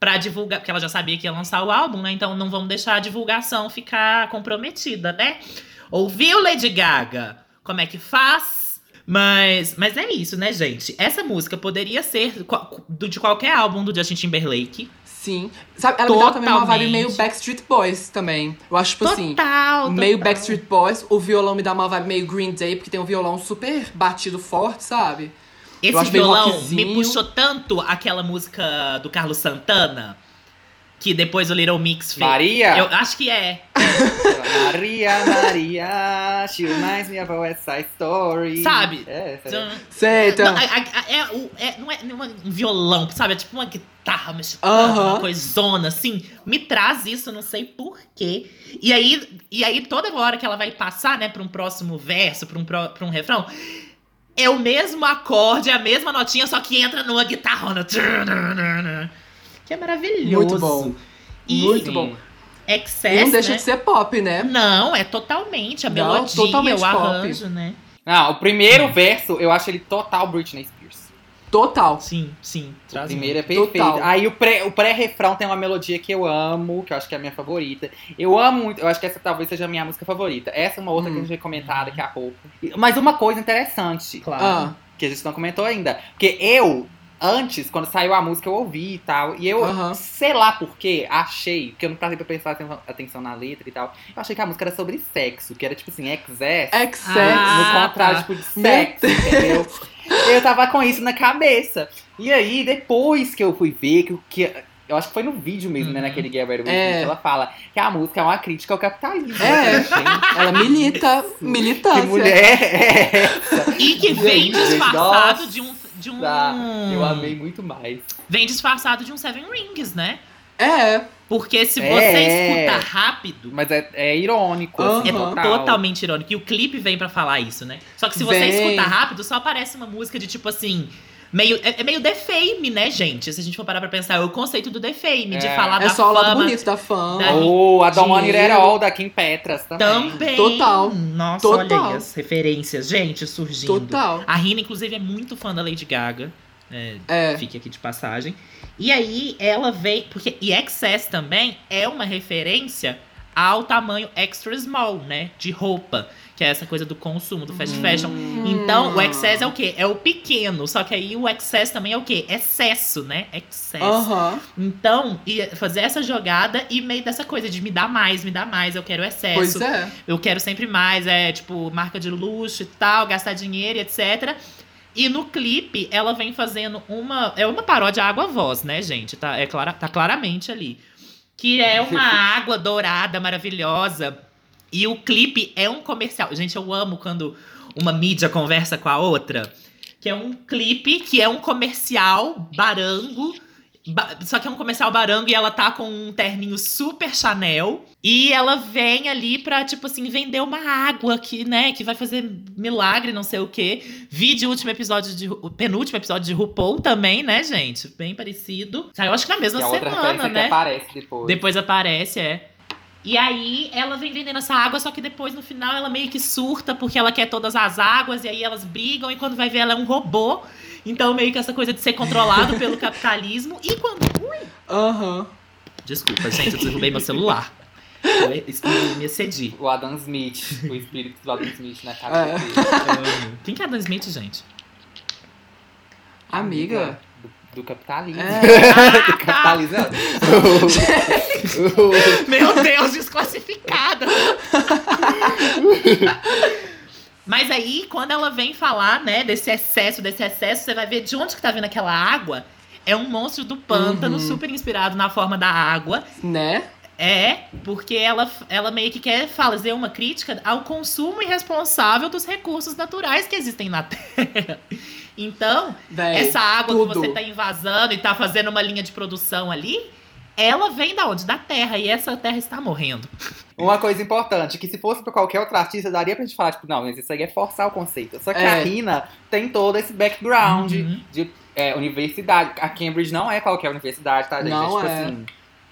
[SPEAKER 4] pra divulgar. Porque ela já sabia que ia lançar o álbum, né? Então não vamos deixar a divulgação ficar comprometida, né? Ouviu, Lady Gaga? Como é que faz? Mas, mas é isso, né, gente? Essa música poderia ser de qualquer álbum do Justin Timberlake.
[SPEAKER 3] Sim. Sabe, ela me dá também uma vibe
[SPEAKER 4] Totalmente.
[SPEAKER 3] meio Backstreet Boys também. Eu acho, tipo assim.
[SPEAKER 4] Total,
[SPEAKER 3] Meio
[SPEAKER 4] total.
[SPEAKER 3] Backstreet Boys, o violão me dá uma vibe meio Green Day, porque tem um violão super batido forte, sabe?
[SPEAKER 4] Esse violão me puxou tanto aquela música do Carlos Santana, que depois o Little Mix fez.
[SPEAKER 2] Maria?
[SPEAKER 4] Eu acho que é.
[SPEAKER 2] Maria, Maria, she reminds me of a West Side Story.
[SPEAKER 4] Sabe?
[SPEAKER 2] É, essa é.
[SPEAKER 3] Sei, então.
[SPEAKER 4] Não, a- a- é, o- é- não é não é um violão, sabe? É tipo uma guitarra mexicana,
[SPEAKER 3] Aham.
[SPEAKER 4] uma coisona, assim. Me traz isso, não sei porquê. E aí, e aí, toda hora que ela vai passar, né, pra um próximo verso, pra um, pro- pra um refrão, é o mesmo acorde, é a mesma notinha, só que entra numa guitarrona. Que é maravilhoso.
[SPEAKER 3] Muito bom.
[SPEAKER 4] E
[SPEAKER 3] Muito bom.
[SPEAKER 4] Excess,
[SPEAKER 3] E não deixa
[SPEAKER 4] né?
[SPEAKER 3] de ser pop, né?
[SPEAKER 4] Não, é totalmente a
[SPEAKER 3] Não,
[SPEAKER 4] melodia,
[SPEAKER 3] totalmente
[SPEAKER 4] o
[SPEAKER 3] pop.
[SPEAKER 4] arranjo, né?
[SPEAKER 2] Não, o primeiro verso, eu acho ele total Britney Spears.
[SPEAKER 3] Total.
[SPEAKER 4] Sim, sim.
[SPEAKER 2] O primeiro é
[SPEAKER 3] Total.
[SPEAKER 2] perfeito. Aí o pré- o pré-refrão tem uma melodia que eu amo, que eu acho que é a minha favorita. Eu amo muito, eu acho que essa talvez seja a minha música favorita. Essa é uma outra que a
[SPEAKER 3] Hum.
[SPEAKER 2] gente vai comentar daqui a pouco. Mas uma coisa interessante,
[SPEAKER 4] Claro.
[SPEAKER 3] Ah,
[SPEAKER 2] que a gente não comentou ainda. Porque eu, antes, quando saiu a música, eu ouvi e tal. E eu,
[SPEAKER 3] Aham.
[SPEAKER 2] sei lá por quê, achei, porque eu não parei pra prestar atenção, atenção na letra e tal. Eu achei que a música era sobre sexo, que era tipo assim, excess.
[SPEAKER 3] Excess.
[SPEAKER 4] Ah,
[SPEAKER 2] no contrário,
[SPEAKER 4] tá.
[SPEAKER 2] tipo, de sexo, entendeu? Eu tava com isso na cabeça. E aí, depois que eu fui ver, que, que eu acho que foi no vídeo mesmo, né,
[SPEAKER 4] Uhum.
[SPEAKER 2] naquele Get Ready With
[SPEAKER 3] É.
[SPEAKER 2] Ela fala que a música é uma crítica ao capitalismo.
[SPEAKER 3] É.
[SPEAKER 2] né, gente?
[SPEAKER 3] ela milita. Militância.
[SPEAKER 2] Que mulher é essa?
[SPEAKER 4] E que vem disfarçado de um. De um
[SPEAKER 2] Eu amei muito mais.
[SPEAKER 4] Vem disfarçado de um Seven Rings, né?
[SPEAKER 3] É.
[SPEAKER 4] Porque se
[SPEAKER 2] É.
[SPEAKER 4] você escuta rápido,
[SPEAKER 2] Mas é, é irônico, assim,
[SPEAKER 4] é
[SPEAKER 2] total.
[SPEAKER 4] totalmente irônico. E o clipe vem pra falar isso, né? Só que se você
[SPEAKER 3] Vem.
[SPEAKER 4] escuta rápido, só aparece uma música de tipo assim. Meio, é, é meio defame, né, gente? Se a gente for parar pra pensar, é o conceito do defame, de
[SPEAKER 2] É.
[SPEAKER 4] falar
[SPEAKER 3] É
[SPEAKER 4] da
[SPEAKER 3] só o lado
[SPEAKER 4] fama.
[SPEAKER 3] bonito da fama.
[SPEAKER 4] Da-
[SPEAKER 2] Ou a Want It At
[SPEAKER 3] Dinheiro.
[SPEAKER 2] All, da Kim Petras também.
[SPEAKER 4] Também.
[SPEAKER 3] Total.
[SPEAKER 4] Nossa,
[SPEAKER 3] Total.
[SPEAKER 4] olha aí as referências, gente, surgindo.
[SPEAKER 3] Total.
[SPEAKER 4] A Rina, inclusive, é muito fã da Lady Gaga. É,
[SPEAKER 3] É.
[SPEAKER 4] Fique aqui de passagem. E aí ela veio. Porque, e Excess também é uma referência ao tamanho extra small, né? De roupa. Que é essa coisa do consumo, do fast fashion. Então, o excess é o quê? É o pequeno. Só que aí o excess também é o quê? Excesso, né? Excess.
[SPEAKER 3] Aham.
[SPEAKER 4] Então, fazer essa jogada e meio dessa coisa de me dar mais, me dar mais, eu quero excesso
[SPEAKER 3] Pois é.
[SPEAKER 4] eu quero sempre mais, é tipo marca de luxo e tal, gastar dinheiro e etc. E no clipe, ela vem fazendo uma. É uma paródia à água voz, né, gente? Tá, é clara, tá claramente ali. Que é uma [laughs] água dourada maravilhosa. E o clipe é um comercial. Gente, eu amo quando uma mídia conversa com a outra. Que é um clipe que é um comercial barango. ba- Só que é um comercial barango e ela tá com um terninho super Chanel. E ela vem ali pra, tipo assim, vender uma água que, né, que vai fazer milagre, não sei o quê. Vídeo último episódio de. O penúltimo episódio de RuPaul também, né, gente? Bem parecido. Saiu acho que na mesma
[SPEAKER 2] é outra
[SPEAKER 4] semana, né?
[SPEAKER 2] aparece depois.
[SPEAKER 4] Depois aparece, é. E aí ela vem vendendo essa água, só que depois no final ela meio que surta porque ela quer todas as águas e aí elas brigam e quando vai ver ela é um robô. Então meio que essa coisa de ser controlado [laughs] pelo capitalismo. E quando. Ui!
[SPEAKER 3] Aham.
[SPEAKER 4] Desculpa, gente, eu derrubei meu celular. Eu me excedi.
[SPEAKER 2] O Adam Smith, o espírito do Adam Smith na [laughs] cabeça
[SPEAKER 3] É.
[SPEAKER 2] dele.
[SPEAKER 4] Quem que é Adam Smith, gente?
[SPEAKER 3] Amiga.
[SPEAKER 2] Do, capitalismo.
[SPEAKER 3] É. [laughs]
[SPEAKER 2] do capitalismo. [laughs]
[SPEAKER 4] Meu Deus, desclassificada! [laughs] Mas aí, quando ela vem falar, né, desse excesso, desse excesso, você vai ver de onde que tá vindo aquela água. É um monstro do pântano,
[SPEAKER 3] Uhum.
[SPEAKER 4] super inspirado na forma da água.
[SPEAKER 3] Né?
[SPEAKER 4] É, porque ela, ela meio que quer fazer uma crítica ao consumo irresponsável dos recursos naturais que existem na Terra. Então,
[SPEAKER 3] Véi,
[SPEAKER 4] essa água
[SPEAKER 3] tudo.
[SPEAKER 4] que você tá invasando e tá fazendo uma linha de produção ali, ela vem da onde? Da Terra. E essa Terra está morrendo.
[SPEAKER 2] Uma coisa importante, que se fosse pra qualquer outro artista, daria pra gente falar, tipo, não, mas isso aí é forçar o conceito. Só que
[SPEAKER 3] É.
[SPEAKER 2] a Rina tem todo esse background
[SPEAKER 4] Uhum.
[SPEAKER 2] de é, universidade. A Cambridge não é qualquer universidade, tá, gente?
[SPEAKER 3] Não
[SPEAKER 2] tipo
[SPEAKER 3] é.
[SPEAKER 2] assim,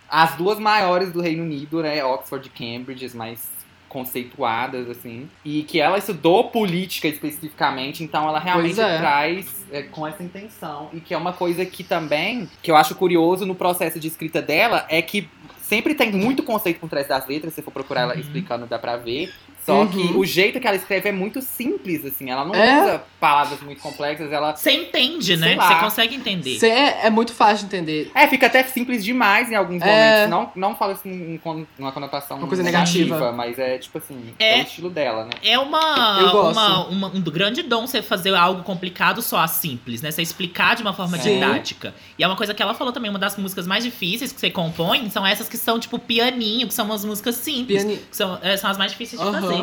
[SPEAKER 2] as duas maiores do Reino Unido, né? Oxford e Cambridge, as mais conceituadas, assim. E que ela estudou política especificamente, então ela realmente
[SPEAKER 3] é.
[SPEAKER 2] traz é, com essa intenção. E que é uma coisa que também, que eu acho curioso no processo de escrita dela, é que sempre tem muito conceito por trás das letras, se for procurar ela
[SPEAKER 4] Uhum.
[SPEAKER 2] explicando, dá pra ver. Só
[SPEAKER 3] Uhum.
[SPEAKER 2] que o jeito que ela escreve é muito simples, assim. Ela não
[SPEAKER 3] É.
[SPEAKER 2] usa palavras muito complexas, ela
[SPEAKER 4] Você entende, né? Você consegue entender.
[SPEAKER 3] Cê é, é muito fácil de entender.
[SPEAKER 2] É, fica até simples demais em alguns
[SPEAKER 3] É.
[SPEAKER 2] momentos. Não, não falo assim numa conotação
[SPEAKER 3] Uma coisa negativa.
[SPEAKER 2] mas é tipo assim,
[SPEAKER 4] É.
[SPEAKER 2] é, o estilo dela, né?
[SPEAKER 4] É uma,
[SPEAKER 3] Eu gosto.
[SPEAKER 4] uma, uma- um grande dom você fazer algo complicado só a simples, né? Você explicar de uma forma
[SPEAKER 2] Sim.
[SPEAKER 4] didática. E é uma coisa que ela falou também, uma das músicas mais difíceis que você compõe são essas que são tipo pianinho, que são umas músicas simples.
[SPEAKER 3] Piani...
[SPEAKER 4] que São, é, são as mais difíceis de
[SPEAKER 3] Aham.
[SPEAKER 4] fazer.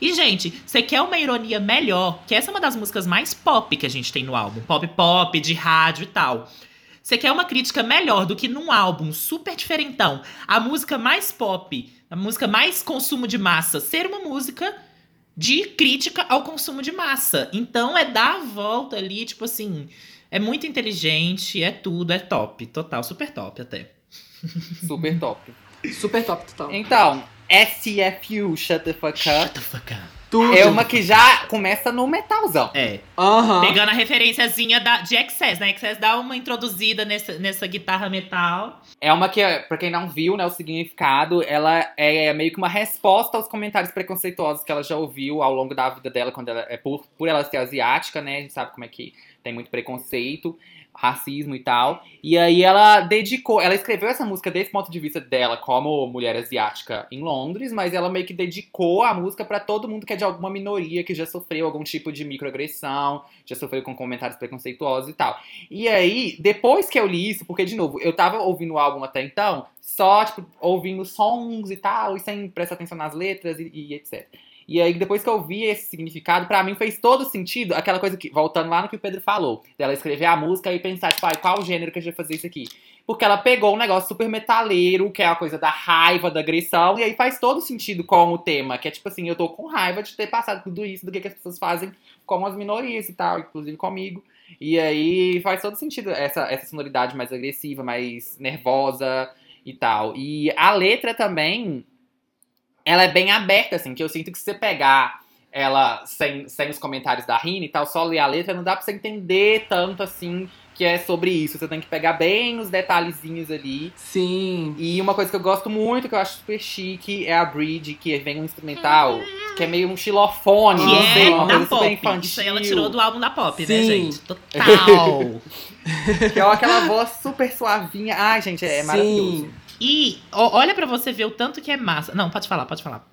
[SPEAKER 4] E, gente, você quer uma ironia melhor, que essa é uma das músicas mais pop que a gente tem no álbum. Pop pop, de rádio e tal. Você quer uma crítica melhor do que num álbum super diferentão, a música mais pop, a música mais consumo de massa, ser uma música de crítica ao consumo de massa. Então é dar a volta ali, tipo assim, é muito inteligente, é tudo, é top, total, super top até.
[SPEAKER 2] Super top. [laughs]
[SPEAKER 3] Super top total.
[SPEAKER 2] Então, SFU, Shut the Fuck
[SPEAKER 4] Shut
[SPEAKER 2] Up,
[SPEAKER 4] the fuck up.
[SPEAKER 3] Tudo.
[SPEAKER 2] é uma que já começa no metalzão.
[SPEAKER 4] É,
[SPEAKER 3] Aham.
[SPEAKER 4] pegando a referenciazinha da, de Excess, né? Excess dá uma introduzida nessa, nessa guitarra metal.
[SPEAKER 2] É uma que, pra quem não viu, né, o significado, ela é meio que uma resposta aos comentários preconceituosos que ela já ouviu ao longo da vida dela, quando ela é por, por ela ser asiática, né? A gente sabe como é que tem muito preconceito, racismo e tal. E aí ela dedicou, ela escreveu essa música desse ponto de vista dela como mulher asiática em Londres, mas ela meio que dedicou a música pra todo mundo que é de alguma minoria que já sofreu algum tipo de microagressão, já sofreu com comentários preconceituosos e tal. E aí, depois que eu li isso, porque, de novo, eu tava ouvindo o álbum até então, só, tipo, ouvindo sons e tal, e sem prestar atenção nas letras e, e etc. E aí, depois que eu vi esse significado, pra mim fez todo sentido aquela coisa que, voltando lá no que o Pedro falou, dela escrever a música e pensar, tipo, ai, qual gênero que a gente fazer isso aqui? Porque ela pegou um negócio super metaleiro, que é a coisa da raiva, da agressão, e aí faz todo sentido com o tema, que é tipo assim, eu tô com raiva de ter passado tudo isso, do que, que as pessoas fazem com as minorias e tal, inclusive comigo. E aí faz todo sentido essa, essa sonoridade mais agressiva, mais nervosa e tal. E a letra também, ela é bem aberta, assim, que eu sinto que se você pegar ela sem, sem os comentários da Rina e tal, só ler a letra, não dá pra você entender tanto assim que é sobre isso. Você tem que pegar bem os detalhezinhos ali.
[SPEAKER 3] Sim.
[SPEAKER 2] E uma coisa que eu gosto muito, que eu acho super chique, é a bridge, que vem um instrumental, que é meio um xilofone,
[SPEAKER 4] Que
[SPEAKER 2] não
[SPEAKER 4] é
[SPEAKER 2] sei, uma
[SPEAKER 4] da
[SPEAKER 2] coisa super
[SPEAKER 4] pop.
[SPEAKER 2] infantil.
[SPEAKER 4] Isso aí ela tirou do álbum da pop, né,
[SPEAKER 3] Sim.
[SPEAKER 4] gente? Total. [laughs]
[SPEAKER 2] Que é aquela voz super suavinha. Ai, gente, é
[SPEAKER 3] Sim.
[SPEAKER 2] maravilhoso.
[SPEAKER 4] E ó, olha pra você ver o tanto que é massa. Não, pode falar, pode falar.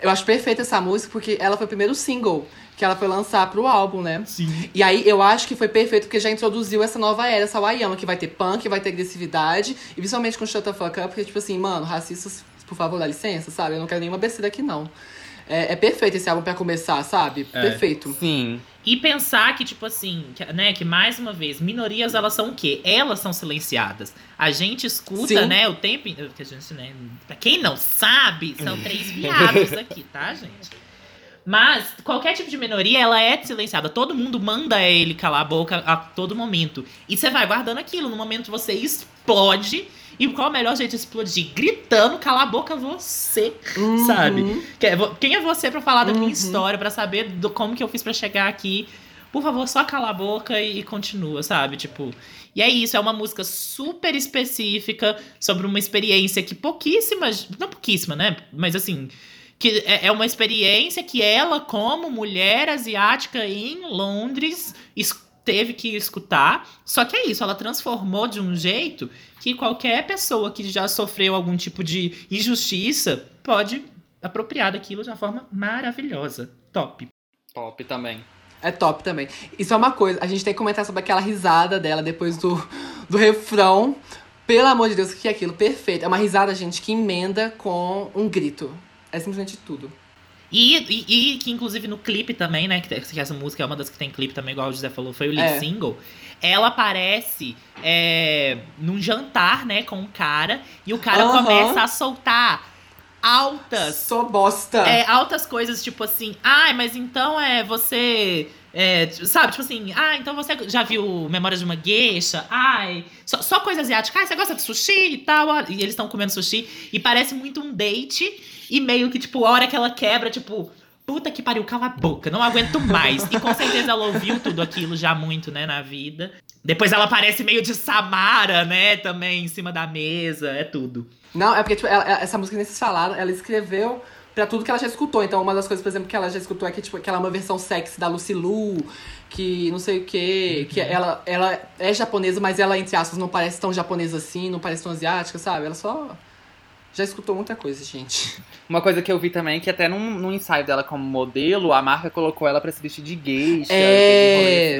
[SPEAKER 3] Eu acho perfeita essa música porque ela foi o primeiro single que ela foi lançar pro álbum, né?
[SPEAKER 4] Sim.
[SPEAKER 3] E aí eu acho que foi perfeito porque já introduziu essa nova era, essa Wayama, que vai ter punk, vai ter agressividade, e principalmente com Shut the Fuck Up, porque, tipo assim, mano, racistas, por favor, dá licença, sabe? Eu não quero nenhuma besteira aqui, não. É, é perfeito esse álbum pra começar, sabe?
[SPEAKER 4] É.
[SPEAKER 3] Perfeito.
[SPEAKER 2] Sim.
[SPEAKER 4] E pensar que, tipo assim, que, né, que mais uma vez, minorias elas são o quê? Elas são silenciadas. A gente escuta,
[SPEAKER 3] Sim.
[SPEAKER 4] né, o tempo. Que a gente, né, pra quem não sabe, são três [laughs] viados aqui, tá, gente? Mas qualquer tipo de minoria, ela é silenciada. Todo mundo manda ele calar a boca a todo momento. E você vai guardando aquilo. No momento você explode. E qual o melhor jeito de explodir? Gritando, cala a boca você,
[SPEAKER 3] Uhum.
[SPEAKER 4] sabe? É Quem é você pra falar da minha
[SPEAKER 3] Uhum.
[SPEAKER 4] história, pra saber do como que eu fiz pra chegar aqui? Por favor, só cala a boca e, e continua, sabe? Tipo, e é isso, é uma música super específica sobre uma experiência que pouquíssimas, não pouquíssima, né? Mas assim, que é é uma experiência que ela, como mulher asiática em Londres, es- teve que escutar. Só que é isso, ela transformou de um jeito que qualquer pessoa que já sofreu algum tipo de injustiça pode apropriar daquilo de uma forma maravilhosa. Top.
[SPEAKER 2] Pop também.
[SPEAKER 3] É top também. Isso é uma coisa, a gente tem que comentar sobre aquela risada dela depois do, do refrão. Pelo amor de Deus, o que é aquilo? Perfeito. É uma risada, gente, que emenda com um grito. É simplesmente tudo.
[SPEAKER 4] E, e, e que, inclusive, no clipe também, né? Que, que essa música é uma das que tem clipe também, igual o José falou, foi o lead
[SPEAKER 3] É.
[SPEAKER 4] single. Ela aparece é, num jantar, né, com um cara, e o cara começa a soltar altas
[SPEAKER 3] Sou bosta.
[SPEAKER 4] É, altas coisas, tipo assim, ai, mas então é você. é, sabe, tipo assim, ah, então você já viu Memórias de uma Geisha? Ai, só, só coisa asiática. Ai, você gosta de sushi e tal? ah, E eles estão comendo sushi. E parece muito um date. E meio que, tipo, a hora que ela quebra, tipo, puta que pariu, cala a boca, não aguento mais. E com certeza ela ouviu tudo aquilo já muito, né, na vida. Depois ela parece meio de Samara, né, também em cima da mesa, é tudo.
[SPEAKER 3] Não, é porque, tipo, ela- essa música nem se falaram, ela escreveu pra tudo que ela já escutou. Então, uma das coisas, por exemplo, que ela já escutou é que, tipo, que ela é uma versão sexy da Lucy Lu, que não sei o quê, que ela, ela é japonesa, mas ela, entre aspas, não parece tão japonesa assim, não parece tão asiática, sabe? Ela só já escutou muita coisa, gente.
[SPEAKER 2] Uma coisa que eu vi também, que até num, num ensaio dela como modelo, a marca colocou ela pra se vestir de geisha.
[SPEAKER 3] É.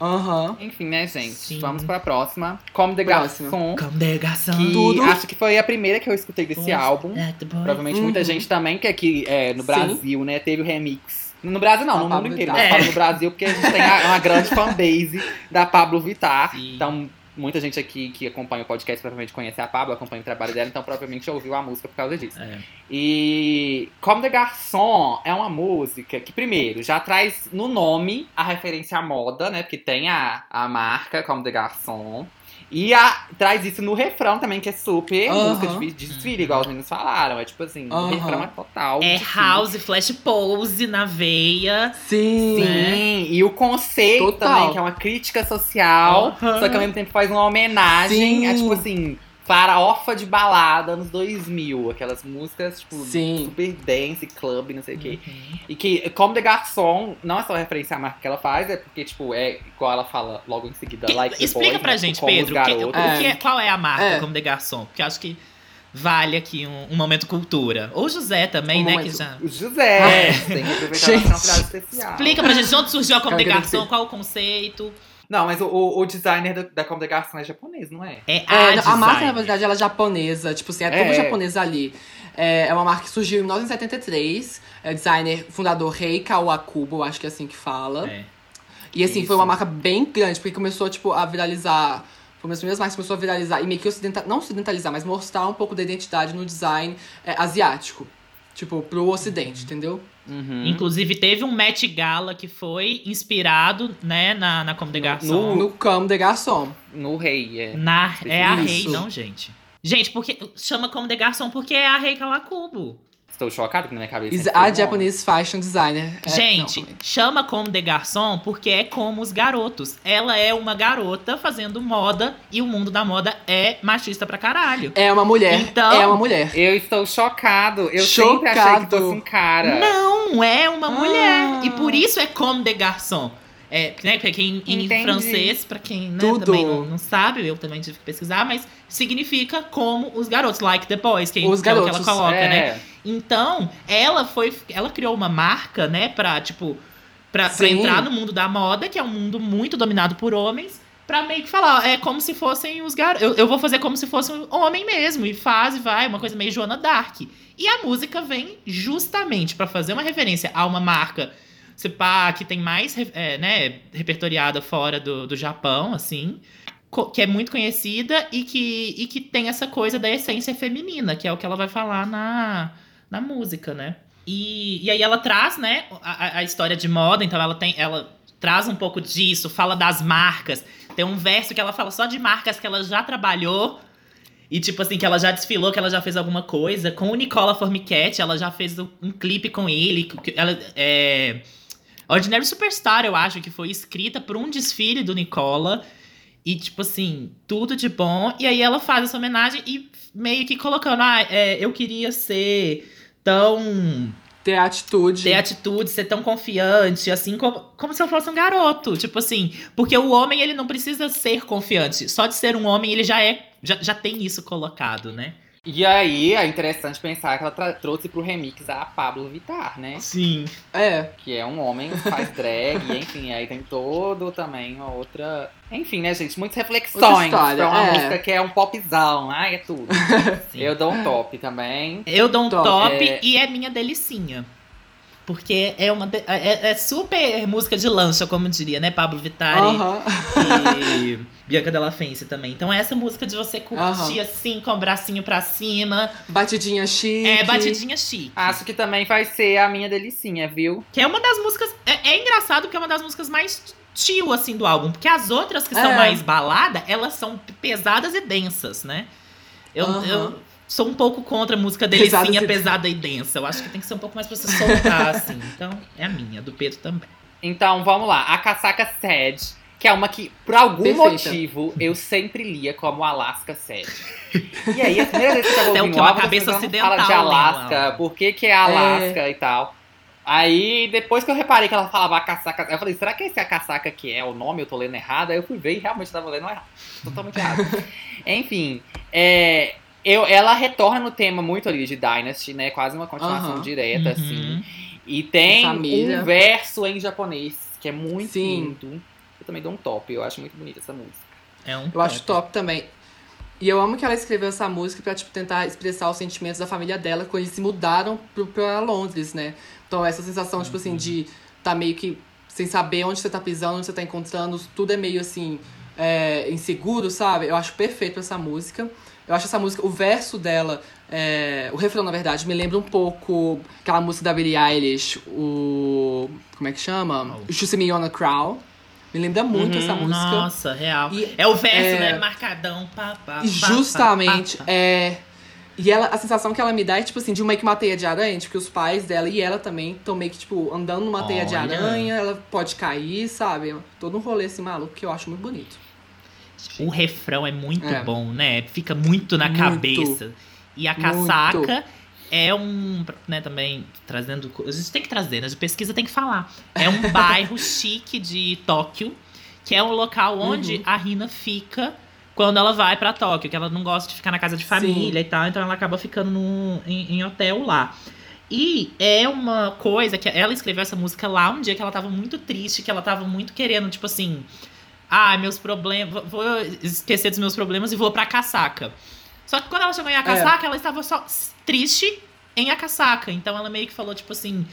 [SPEAKER 3] Aham.
[SPEAKER 2] Enfim, né, gente?
[SPEAKER 4] Sim.
[SPEAKER 2] Vamos pra próxima. Como the
[SPEAKER 3] Próxima.
[SPEAKER 2] Garçon.
[SPEAKER 4] Congregação.
[SPEAKER 2] Que
[SPEAKER 3] Tudo.
[SPEAKER 2] acho que foi a primeira que eu escutei desse álbum. Provavelmente muita
[SPEAKER 3] Uhum.
[SPEAKER 2] gente também, que aqui é, no
[SPEAKER 3] Sim.
[SPEAKER 2] Brasil, né, teve o remix. No Brasil não, no mundo inteiro. Mas falo no Brasil porque a gente tem uma grande [laughs] fanbase da Pablo Vittar.
[SPEAKER 4] Sim.
[SPEAKER 2] Então, muita gente aqui que acompanha o podcast provavelmente conhece a Pablo, acompanha o trabalho dela, então provavelmente ouviu a música por causa disso.
[SPEAKER 4] É.
[SPEAKER 2] E Comme des Garçons é uma música que, primeiro, já traz no nome a referência à moda, né? Porque tem a, a marca Comme des Garçons. E a- traz isso no refrão também, que é super música de, de desfile, igual os meninos falaram. É tipo assim, o
[SPEAKER 3] Aham.
[SPEAKER 2] refrão é total.
[SPEAKER 4] É
[SPEAKER 2] desfile.
[SPEAKER 4] house, flash pose na veia.
[SPEAKER 3] Sim.
[SPEAKER 2] Sim, e o conceito
[SPEAKER 3] Total.
[SPEAKER 2] também, que é uma crítica social, só que ao mesmo tempo faz uma homenagem a,
[SPEAKER 3] Sim.
[SPEAKER 2] tipo assim, farofa de balada anos 2000. Aquelas músicas, tipo,
[SPEAKER 3] Sim.
[SPEAKER 2] super dance, club, não sei o quê.
[SPEAKER 4] Uhum.
[SPEAKER 2] E que, como The Garçon, não é só referência à marca que ela faz, é porque, tipo, é igual ela fala logo em seguida,
[SPEAKER 4] Que-
[SPEAKER 2] like the
[SPEAKER 4] explica
[SPEAKER 2] boys,
[SPEAKER 4] pra
[SPEAKER 2] né,
[SPEAKER 4] gente,
[SPEAKER 2] como os
[SPEAKER 4] Pedro, que- que é- qual é a marca
[SPEAKER 3] É.
[SPEAKER 4] como de garçom? Porque acho que vale aqui um, um momento cultura. Ou José também,
[SPEAKER 3] Um
[SPEAKER 4] né?
[SPEAKER 3] momento-
[SPEAKER 4] Que já...
[SPEAKER 2] O José,
[SPEAKER 4] É.
[SPEAKER 2] tem que aproveitar
[SPEAKER 3] Gente.
[SPEAKER 2] uma frase [laughs] especial.
[SPEAKER 4] Explica pra gente de onde surgiu a como de
[SPEAKER 3] Quero
[SPEAKER 4] garçom, qual o conceito.
[SPEAKER 2] Não, mas o, o, o designer da, da Comme des Garçons é japonês, não é?
[SPEAKER 4] É,
[SPEAKER 3] É,
[SPEAKER 4] a,
[SPEAKER 3] a marca, na verdade, ela é japonesa. Tipo assim, é,
[SPEAKER 2] É.
[SPEAKER 3] tudo japonês ali. É, é uma marca que surgiu em 1973. É o designer, fundador Rei Kawakubo, acho que é assim que fala.
[SPEAKER 4] É.
[SPEAKER 3] E assim,
[SPEAKER 2] Isso.
[SPEAKER 3] foi uma marca bem grande, porque começou, tipo, a viralizar. Foi uma das primeiras marcas que começou a viralizar e meio que ocidentalizar, não ocidentalizar, mas mostrar um pouco da identidade no design é, asiático. Tipo, pro ocidente, entendeu?
[SPEAKER 2] Uhum.
[SPEAKER 4] Inclusive, teve um Met Gala que foi inspirado, né, na, na Como de Garçom.
[SPEAKER 3] No Cam de Garçom.
[SPEAKER 2] No rei, é.
[SPEAKER 4] Na, é a
[SPEAKER 3] Isso.
[SPEAKER 4] Rei, não, gente. Gente, porque chama Como de Garçom porque é a Rei Kawakubo.
[SPEAKER 2] Estou chocado que na minha cabeça.
[SPEAKER 3] Is
[SPEAKER 2] foi
[SPEAKER 3] a
[SPEAKER 2] homem.
[SPEAKER 3] Japanese Fashion Designer. É,
[SPEAKER 4] Gente,
[SPEAKER 3] não,
[SPEAKER 4] chama como de garçom porque é como os garotos. Ela é uma garota fazendo moda e o mundo da moda é machista pra caralho.
[SPEAKER 3] é uma mulher.
[SPEAKER 4] Então-
[SPEAKER 3] é uma mulher.
[SPEAKER 2] Eu estou chocado. Eu sempre achei
[SPEAKER 3] Chocado.
[SPEAKER 2] que fosse um cara.
[SPEAKER 4] Não, é uma
[SPEAKER 3] Ah.
[SPEAKER 4] mulher. E por isso é como de garçom. É, né, porque em, em
[SPEAKER 2] Entendi.
[SPEAKER 4] francês, pra quem né, também não, não sabe, eu também tive que pesquisar, mas significa como os garotos, like the boys, que,
[SPEAKER 3] Os
[SPEAKER 4] que é o que ela
[SPEAKER 3] garotos,
[SPEAKER 4] coloca,
[SPEAKER 2] é.
[SPEAKER 4] né? Então, ela foi. Ela criou uma marca, né, pra, tipo, pra, pra entrar no mundo da moda, que é um mundo muito dominado por homens, pra meio que falar, é como se fossem os garotos. Eu, eu vou fazer como se fosse um homem mesmo, e faz e vai, uma coisa meio Joana Dark. E a música vem justamente pra fazer uma referência a uma marca. Se pá, que tem mais é, né, repertoriada fora do, do Japão, assim que é muito conhecida e que, e que tem essa coisa da essência feminina, que é o que ela vai falar na, na música, né? E, e aí ela traz, né, a, a história de moda, então ela tem. Ela traz um pouco disso, fala das marcas. Tem um verso que ela fala só de marcas que ela já trabalhou. E, tipo assim, que ela já desfilou, que ela já fez alguma coisa. Com o Nicola Formichetti, ela já fez um, clipe com ele. Ela, é, Ordinary Superstar, eu acho, que foi escrita por um desfile do Nicola. E, tipo assim, tudo de bom. E aí ela faz essa homenagem e meio que colocando, ah, é, eu queria ser tão
[SPEAKER 3] Ter atitude.
[SPEAKER 4] ter atitude, ser tão confiante, assim como, como se eu fosse um garoto. Tipo assim, porque o homem, ele não precisa ser confiante. Só de ser um homem, ele já é. Já, já tem isso colocado, né?
[SPEAKER 2] E aí é interessante pensar que ela trouxe pro remix a Pablo Vittar, né?
[SPEAKER 4] Sim.
[SPEAKER 3] É.
[SPEAKER 2] Que é um homem que faz drag, e, [laughs] enfim, aí tem todo também uma outra. Enfim, né, gente? Muitas reflexões
[SPEAKER 3] história,
[SPEAKER 2] pra uma
[SPEAKER 3] é.
[SPEAKER 2] música que é um popzão. Ai, é tudo.
[SPEAKER 4] Sim. [laughs]
[SPEAKER 2] Eu dou um top também.
[SPEAKER 4] Eu dou um
[SPEAKER 3] Top.
[SPEAKER 4] top,
[SPEAKER 2] É.
[SPEAKER 4] e é minha delicinha. Porque é uma. de- é, é super música de lancha, como diria, né? Pablo Vittar
[SPEAKER 3] Aham.
[SPEAKER 4] e Bianca Della Fence também. Então, essa música de você curtir assim, com o bracinho pra cima.
[SPEAKER 3] Batidinha chique.
[SPEAKER 4] É batidinha chique.
[SPEAKER 2] Acho que também vai ser a minha delicinha, viu?
[SPEAKER 4] Que é uma das músicas. É, é engraçado porque é uma das músicas mais chill, assim, do álbum. Porque as outras que são
[SPEAKER 3] É.
[SPEAKER 4] mais balada, elas são pesadas e densas, né? Eu, eu sou um pouco contra a música delicinha,
[SPEAKER 3] e-
[SPEAKER 4] pesada e densa. Eu acho que tem que ser um pouco mais pra você soltar, [laughs] assim. Então, é a minha, do Pedro também.
[SPEAKER 2] Então, vamos lá. A casaca Sad, que é uma que, por algum
[SPEAKER 3] Perfeita.
[SPEAKER 2] motivo, eu sempre lia como Alaska Sad. [laughs] E aí, a primeira vez que eu tava
[SPEAKER 4] É o
[SPEAKER 2] ouvindo
[SPEAKER 4] que?
[SPEAKER 2] o
[SPEAKER 4] Uma cabeça ocidental,
[SPEAKER 2] falam de
[SPEAKER 4] né,
[SPEAKER 2] Alaska,
[SPEAKER 4] Laura?
[SPEAKER 2] por que que é Alaska e tal. Aí, depois que eu reparei que ela falava a casaca, eu falei, será que esse é a casaca que é o nome? Eu tô lendo errado? Aí eu fui ver e realmente tava lendo errado. Totalmente errado. [laughs] Enfim, é, eu, ela retorna no tema muito ali de Dynasty, né? Quase uma continuação
[SPEAKER 3] Aham.
[SPEAKER 2] direta,
[SPEAKER 4] Uhum.
[SPEAKER 2] assim. E tem um verso em japonês, que é muito
[SPEAKER 3] Sim.
[SPEAKER 2] lindo. Eu também dou um top, eu acho muito bonita essa música.
[SPEAKER 4] É um
[SPEAKER 3] Eu acho top também. E eu amo que ela escreveu essa música pra, tipo, tentar expressar os sentimentos da família dela quando eles se mudaram pro, pra Londres, né? Então essa sensação, tipo assim, de tá meio que sem saber onde você tá pisando, onde você tá encontrando, tudo é meio assim, é, inseguro, sabe? Eu acho perfeito essa música. Eu acho essa música, o verso dela, é, o refrão, na verdade, me lembra um pouco aquela música da Billie Eilish, o. Como é que chama?
[SPEAKER 4] Oh.
[SPEAKER 3] Me on a Crow. Me lembra muito
[SPEAKER 2] Uhum,
[SPEAKER 3] essa música.
[SPEAKER 4] Nossa, real.
[SPEAKER 3] E-
[SPEAKER 4] é o verso,
[SPEAKER 3] é-
[SPEAKER 4] né? Marcadão. Pá, pá,
[SPEAKER 3] E
[SPEAKER 4] pá,
[SPEAKER 3] justamente,
[SPEAKER 4] pá, pá.
[SPEAKER 3] é. E ela, a sensação que ela me dá é, tipo assim, de meio que uma teia de aranha, tipo, que os pais dela e ela também estão meio que, tipo, andando numa teia de
[SPEAKER 4] Olha.
[SPEAKER 3] aranha, ela pode cair, sabe? Todo um rolê assim maluco que eu acho muito bonito.
[SPEAKER 4] O refrão é muito
[SPEAKER 3] É.
[SPEAKER 4] bom, né? Fica muito na
[SPEAKER 3] Muito.
[SPEAKER 4] cabeça. E a
[SPEAKER 3] Muito.
[SPEAKER 4] casaca é um, né, também trazendo, a gente tem que trazer, né? De pesquisa tem que falar. É um [laughs] bairro chique de Tóquio, que é um local onde
[SPEAKER 3] Uhum.
[SPEAKER 4] a Rina fica quando ela vai pra Tóquio, que ela não gosta de ficar na casa de família e tal, então ela acaba ficando no, em, em hotel lá. E é uma coisa que ela escreveu essa música lá um dia que ela tava muito triste, que ela tava muito querendo, tipo assim, ah, meus problemas, vou- esquecer dos meus problemas e vou pra casaca. Só que quando ela chegou em Akasaka, ela estava só triste em Akasaka. Então ela meio que falou, tipo assim,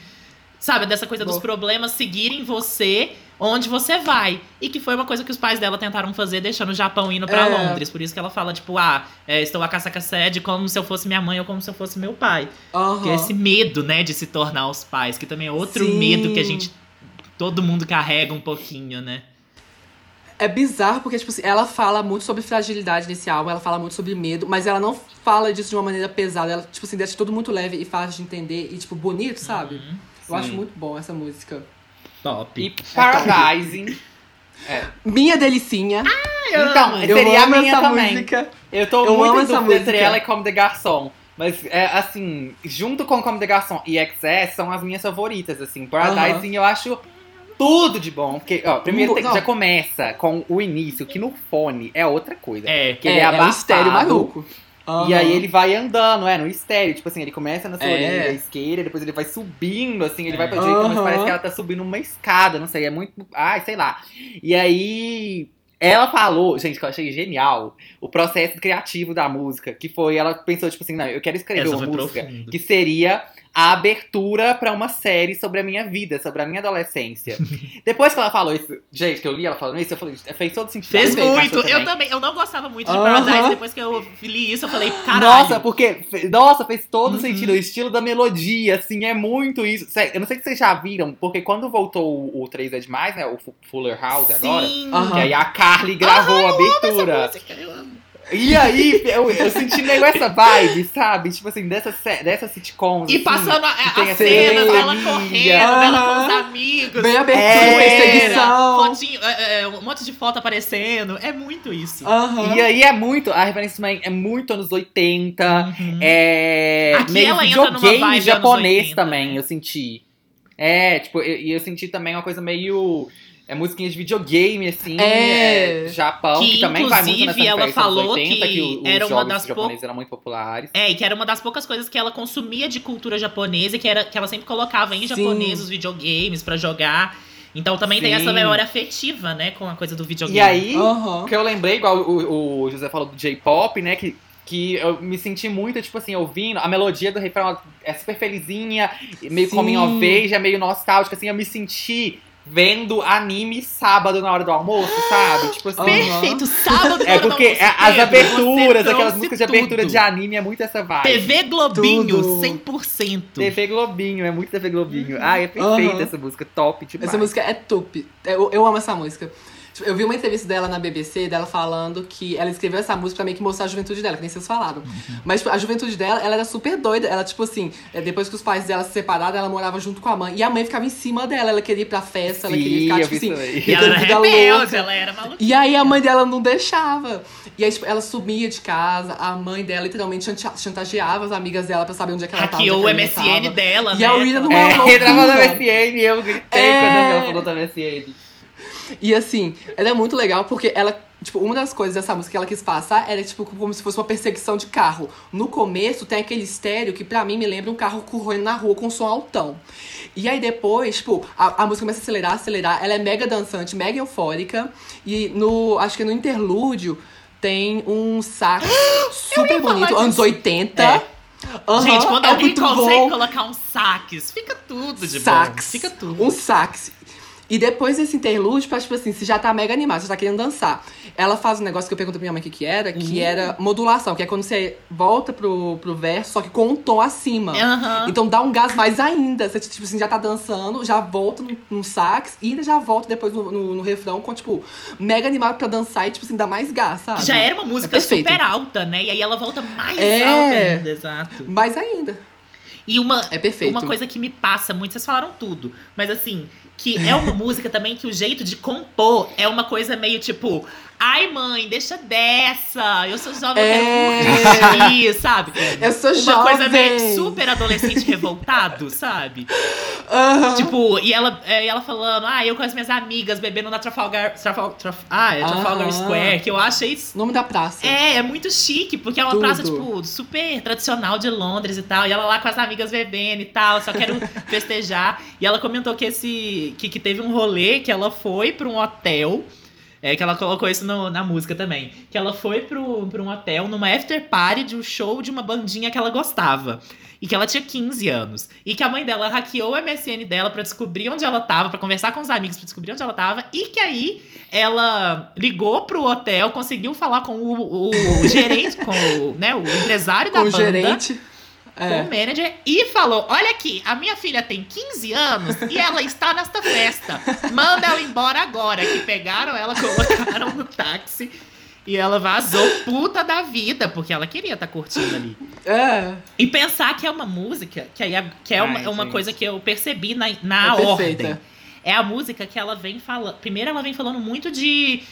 [SPEAKER 4] sabe, dessa coisa dos problemas seguirem você onde você vai. E que foi uma coisa que os pais dela tentaram fazer, deixando o Japão indo pra
[SPEAKER 3] É.
[SPEAKER 4] Londres. Por isso que ela fala, tipo, ah, é, estou Akasaka sede como se eu fosse minha mãe ou como se eu fosse meu pai.
[SPEAKER 3] Aham.
[SPEAKER 4] Que é esse medo, né, de se tornar os pais, que também é outro
[SPEAKER 3] Sim.
[SPEAKER 4] medo que a gente. Todo mundo carrega um pouquinho, né?
[SPEAKER 3] É bizarro porque, tipo assim, ela fala muito sobre fragilidade nesse álbum, ela fala muito sobre medo, mas ela não fala disso de uma maneira pesada. Ela, tipo assim, deixa tudo muito leve e fácil de entender e, tipo, bonito, sabe?
[SPEAKER 4] Uhum.
[SPEAKER 3] Eu acho muito bom essa música.
[SPEAKER 4] Top.
[SPEAKER 2] E Paradising. [laughs]
[SPEAKER 3] Minha delicinha.
[SPEAKER 2] Então,
[SPEAKER 3] Eu
[SPEAKER 2] seria a
[SPEAKER 3] amo
[SPEAKER 2] minha
[SPEAKER 3] essa
[SPEAKER 2] também.
[SPEAKER 3] música.
[SPEAKER 2] Eu tô
[SPEAKER 3] Eu
[SPEAKER 2] muito
[SPEAKER 3] amo
[SPEAKER 2] em
[SPEAKER 3] essa
[SPEAKER 2] dúvida entre
[SPEAKER 3] música.
[SPEAKER 2] ela e Comme des Garçons. Mas, é, assim, junto com Comme des Garçons e XS, são as minhas favoritas, assim. Paradising eu acho tudo de bom. Porque, ó, primeiro tem- já começa com o início, que no fone é outra coisa.
[SPEAKER 4] É.
[SPEAKER 2] Que ele é,
[SPEAKER 3] é um
[SPEAKER 2] abafado.
[SPEAKER 3] estéreo maluco.
[SPEAKER 2] E
[SPEAKER 3] Aham.
[SPEAKER 2] aí ele vai andando, é, no estéreo. Tipo assim, ele começa na sua
[SPEAKER 3] É.
[SPEAKER 2] orelha esquerda, depois ele vai subindo, assim, ele
[SPEAKER 4] É.
[SPEAKER 2] vai pra direita, mas
[SPEAKER 3] Aham.
[SPEAKER 2] parece que ela tá subindo uma escada, não sei, é muito. Ai, sei lá. E aí. Ela falou, gente, que eu achei genial, o processo criativo da música, que foi, ela pensou, tipo assim, não, eu quero escrever
[SPEAKER 4] Essa
[SPEAKER 2] uma música
[SPEAKER 4] profunda.
[SPEAKER 2] que seria a abertura pra uma série sobre a minha vida, sobre a minha adolescência. [laughs] Depois que ela falou isso, gente, que eu li ela falando isso, eu falei, fez todo sentido.
[SPEAKER 4] Fez
[SPEAKER 2] Também,
[SPEAKER 4] muito. Eu também. Eu não gostava muito de
[SPEAKER 3] Aham.
[SPEAKER 4] Paradise. Depois que eu li isso, eu falei, caralho.
[SPEAKER 2] Nossa, porque. Nossa, fez todo
[SPEAKER 4] Uhum.
[SPEAKER 2] sentido. O estilo da melodia, assim, é muito isso. Eu não sei se vocês já viram, porque quando voltou o, o 3 é demais, né? O Fu- Fuller House agora.
[SPEAKER 4] Sim.
[SPEAKER 3] Aham.
[SPEAKER 2] Que aí a Carly gravou a abertura.
[SPEAKER 4] Música, eu amo.
[SPEAKER 2] E aí, eu, eu senti meio essa vibe, sabe? Tipo assim, dessa, dessa sitcom.
[SPEAKER 4] E passando a,
[SPEAKER 2] a
[SPEAKER 4] cenas dela
[SPEAKER 2] família.
[SPEAKER 4] correndo, dela com os amigos.
[SPEAKER 3] Bem abertura,
[SPEAKER 2] É.
[SPEAKER 3] perseguição.
[SPEAKER 4] Fotinho, é, é, um monte de foto aparecendo. É muito isso.
[SPEAKER 2] E aí é muito. A referência também é muito anos 80.
[SPEAKER 4] Uhum.
[SPEAKER 2] É.
[SPEAKER 4] Aqui
[SPEAKER 2] meio
[SPEAKER 4] ela entra numa vibe anos
[SPEAKER 2] japonês
[SPEAKER 4] 80,
[SPEAKER 2] também,
[SPEAKER 4] né?
[SPEAKER 2] eu senti. É, tipo, e eu, eu senti também uma coisa meio. É musiquinha de videogame, assim.
[SPEAKER 3] É.
[SPEAKER 2] é, Japão, que,
[SPEAKER 4] Que,
[SPEAKER 2] também vai muito nessa
[SPEAKER 4] inclusive, ela falou
[SPEAKER 2] 80,
[SPEAKER 4] que
[SPEAKER 2] os
[SPEAKER 4] era uma das
[SPEAKER 2] japoneses eram muito populares.
[SPEAKER 4] É, e que era uma das poucas coisas que ela consumia de cultura japonesa, que, era, que ela sempre colocava em
[SPEAKER 3] Sim.
[SPEAKER 4] japonês os videogames pra jogar. Então também tem
[SPEAKER 2] Sim.
[SPEAKER 4] essa memória afetiva, né, com a coisa do videogame.
[SPEAKER 2] E aí,
[SPEAKER 3] Aham.
[SPEAKER 2] que eu lembrei, igual o, o José falou do J-pop, né? Que, que eu me senti muito, tipo assim, ouvindo. A melodia do refrão é super felizinha, meio
[SPEAKER 3] Sim.
[SPEAKER 2] coming of age, é meio nostálgica, assim. Eu me senti vendo anime sábado na hora do almoço, sabe? Tipo assim.
[SPEAKER 4] Perfeito, sábado
[SPEAKER 2] É
[SPEAKER 4] na hora do
[SPEAKER 2] porque as aberturas, aquelas músicas de abertura
[SPEAKER 4] tudo.
[SPEAKER 2] de anime é muito essa vibe.
[SPEAKER 4] TV Globinho,
[SPEAKER 3] Tudo.
[SPEAKER 4] 100%.
[SPEAKER 2] TV Globinho, é muito TV Globinho. Ah, é perfeita
[SPEAKER 3] Aham.
[SPEAKER 2] essa música, top demais.
[SPEAKER 3] Essa música é top. Eu, eu amo essa música. Eu vi uma entrevista dela na BBC, dela falando que ela escreveu essa música pra meio que mostrar a juventude dela, que nem vocês falaram.
[SPEAKER 2] Uhum.
[SPEAKER 3] Mas tipo, a juventude dela, ela era super doida. Ela, tipo assim, é, depois que os pais dela se separaram, ela morava junto com a mãe. E a mãe ficava em cima dela. Ela queria ir pra festa, ela queria
[SPEAKER 2] Sim,
[SPEAKER 3] ficar, tipo assim.
[SPEAKER 4] E ela era rebelde,
[SPEAKER 3] louca.
[SPEAKER 4] ela era maluca.
[SPEAKER 3] E aí a mãe dela não deixava. E aí, tipo, ela sumia de casa, a mãe dela literalmente chanta- chantageava as amigas dela pra saber onde é que ela tava.
[SPEAKER 4] Hackeou o
[SPEAKER 3] onde é ela
[SPEAKER 4] MSN
[SPEAKER 3] tava.
[SPEAKER 4] dela,
[SPEAKER 3] E
[SPEAKER 4] né?
[SPEAKER 3] a Rita não
[SPEAKER 2] É,
[SPEAKER 3] loucura. [laughs]
[SPEAKER 2] entrava na MSN e eu gritei
[SPEAKER 3] É.
[SPEAKER 2] quando ela falou da MSN.
[SPEAKER 3] E assim, ela é muito legal porque ela, tipo, uma das coisas dessa música que ela quis passar era, tipo, como se fosse uma perseguição de carro. No começo tem aquele estéreo que pra mim me lembra um carro correndo na rua com som altão. E aí depois, tipo, a, a música começa a acelerar, acelerar, ela é mega dançante, mega eufórica. E no, acho que no interlúdio tem um sax [gasps] super bonito,
[SPEAKER 4] disso.
[SPEAKER 3] anos 80.
[SPEAKER 2] É.
[SPEAKER 3] Aham,
[SPEAKER 4] Gente, quando
[SPEAKER 3] é
[SPEAKER 4] alguém consegue
[SPEAKER 3] bom.
[SPEAKER 4] colocar um sax, fica tudo de
[SPEAKER 3] sax.
[SPEAKER 4] bom. Fica tudo.
[SPEAKER 3] Um sax. E depois desse interlúdio, pra, tipo assim, você já tá mega animado, você tá querendo dançar. Ela faz um negócio que eu perguntei pra minha mãe o que que era, que era modulação, que é quando você volta pro, pro verso, só que com um tom acima.
[SPEAKER 4] Aham.
[SPEAKER 3] Então dá um gás mais ainda. Você, tipo assim, já tá dançando, já volta no, no sax e ainda já volta depois no, no, no refrão com, tipo, mega animado pra dançar e, tipo assim, dá mais gás, sabe?
[SPEAKER 4] Já era uma música
[SPEAKER 3] É
[SPEAKER 4] super alta, né? E aí ela volta mais
[SPEAKER 3] É.
[SPEAKER 4] alta ainda, exato.
[SPEAKER 3] Mais ainda.
[SPEAKER 4] E uma,
[SPEAKER 3] É perfeito.
[SPEAKER 4] uma coisa que me passa muito, vocês falaram tudo, mas assim, que é uma [laughs] música também que o jeito de compor é uma coisa meio tipo, ai mãe, deixa dessa, eu sou jovem, eu
[SPEAKER 3] É.
[SPEAKER 4] quero curtir, sabe?
[SPEAKER 3] Eu sou
[SPEAKER 4] Uma
[SPEAKER 3] jovem.
[SPEAKER 4] coisa meio super adolescente revoltado, sabe?
[SPEAKER 3] Aham.
[SPEAKER 4] Tipo, e ela, é, e ela falando, ah, eu com as minhas amigas bebendo na Trafalgar, Trafal, Traf, ah, é Trafalgar
[SPEAKER 3] Aham.
[SPEAKER 4] Square, que eu achei isso
[SPEAKER 3] Nome da praça.
[SPEAKER 4] é, é muito chique, porque é uma
[SPEAKER 3] Tudo.
[SPEAKER 4] praça, tipo, super tradicional de Londres e tal. E ela lá com as amigas bebendo e tal, só quero [laughs] festejar. E ela comentou que esse. Que, que teve um rolê que ela foi pra um hotel. É que ela colocou isso no- na música também. Que ela foi pro, pra um hotel numa after party de um show de uma bandinha que ela gostava. E que ela tinha 15 anos. E que a mãe dela hackeou o MSN dela pra descobrir onde ela tava, pra conversar com os amigos pra descobrir onde ela tava. E que aí ela ligou pro hotel, conseguiu falar com o, o gerente, com o, né, o empresário da
[SPEAKER 3] Com o
[SPEAKER 4] banda
[SPEAKER 3] gerente.
[SPEAKER 4] com
[SPEAKER 3] É.
[SPEAKER 4] o manager e falou: Olha aqui, a minha filha tem 15 anos e ela está nesta festa. Manda ela embora agora. Que pegaram ela, colocaram no táxi e ela vazou puta da vida, porque ela queria estar curtindo ali.
[SPEAKER 3] É.
[SPEAKER 4] E pensar que é uma música, que, aí é- que é uma,
[SPEAKER 2] Ai,
[SPEAKER 4] é uma
[SPEAKER 2] gente.
[SPEAKER 4] coisa que eu percebi na, na
[SPEAKER 3] É
[SPEAKER 4] ordem.
[SPEAKER 3] perfeita.
[SPEAKER 4] É a música que ela vem falando. Primeiro, ela vem falando muito de.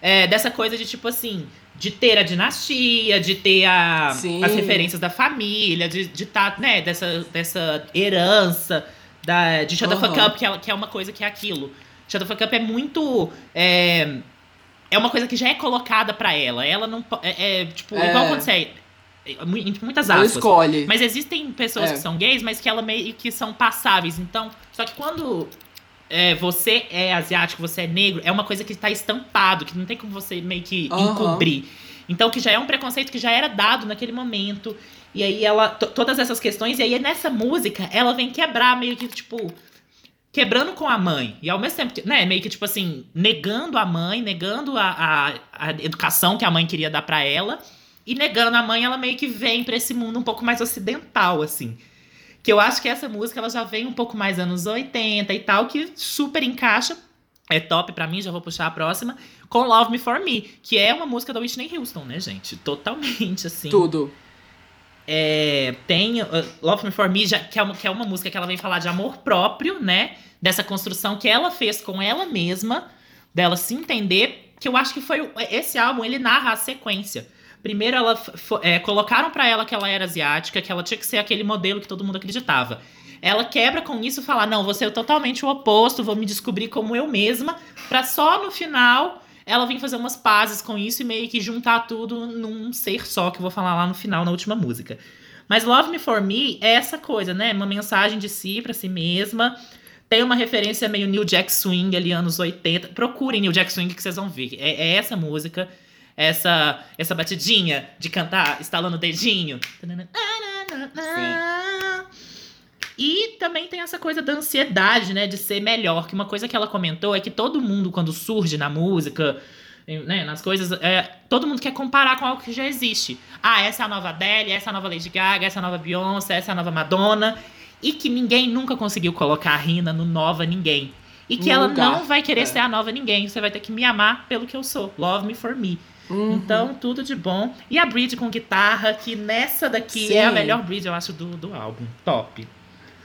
[SPEAKER 4] é, dessa coisa de tipo assim. De ter a dinastia, de ter a,
[SPEAKER 3] Sim.
[SPEAKER 4] as referências da família, de estar, de tá, né, dessa, dessa herança da, de Shut
[SPEAKER 3] Aham.
[SPEAKER 4] Up, que é, que é uma coisa que é aquilo. Shut the Fuck Up é muito. É, é uma coisa que já é colocada pra ela. Ela não. É, é, tipo,
[SPEAKER 3] É.
[SPEAKER 4] igual quando você. é- Em muitas
[SPEAKER 3] Ela
[SPEAKER 4] aspas.
[SPEAKER 3] escolhe.
[SPEAKER 4] Mas existem pessoas
[SPEAKER 3] É.
[SPEAKER 4] que são gays, mas que ela meio que são passáveis. Então, só que quando é, você é asiático, você é negro, é uma coisa que tá estampado, que não tem como você meio que
[SPEAKER 3] Aham.
[SPEAKER 4] encobrir. Então, que já é um preconceito que já era dado naquele momento. E aí ela. to- Todas essas questões, e aí nessa música, ela vem quebrar meio que, tipo. Quebrando com a mãe. E ao mesmo tempo, que, né, meio que, tipo assim, negando a mãe, negando a, a, a educação que a mãe queria dar pra ela. E negando a mãe, ela meio que vem pra esse mundo um pouco mais ocidental, assim. Que eu acho que essa música ela já vem um pouco mais anos 80 e tal, que super encaixa. É top pra mim, já vou puxar a próxima. Com Love Me For Me, que é uma música da Whitney Houston, né, gente? Totalmente, assim.
[SPEAKER 3] Tudo.
[SPEAKER 4] É, tem uh, Love Me For Me, já, que, é uma, que é uma música que ela vem falar de amor próprio, né? Dessa construção que ela fez com ela mesma, dela se entender. Que eu acho que foi. Esse álbum, ele narra a sequência. Primeiro, ela é, colocaram pra ela que ela era asiática, que ela tinha que ser aquele modelo que todo mundo acreditava. Ela quebra com isso e fala: Não, você é totalmente o oposto, vou me descobrir como eu mesma, pra só no final ela vir fazer umas pazes com isso e meio que juntar tudo num ser só, que eu vou falar lá no final, na última música. Mas Love Me For Me é essa coisa, né? Uma mensagem de si pra si mesma. Tem uma referência meio New Jack Swing ali, anos 80. Procurem New Jack Swing que vocês vão ver. É, é essa música, essa essa batidinha de cantar, estalando o dedinho. E também tem essa coisa da ansiedade, né, de ser melhor. Que uma coisa que ela comentou é que todo mundo, quando surge na música, né, nas coisas, é, todo mundo quer comparar com algo que já existe. Ah, essa é a nova Adele, essa é a nova Lady Gaga, essa é a nova Beyoncé, essa é a nova Madonna. E que ninguém nunca conseguiu colocar a Rina no nova ninguém. E que ela não vai querer
[SPEAKER 3] É.
[SPEAKER 4] ser a nova ninguém. Você vai ter que me amar pelo que eu sou. Love me for me.
[SPEAKER 3] Uhum.
[SPEAKER 4] Então, tudo de bom. E a bridge com guitarra, que nessa daqui
[SPEAKER 3] Sim.
[SPEAKER 4] é a melhor bridge, eu acho, do, do álbum. Top.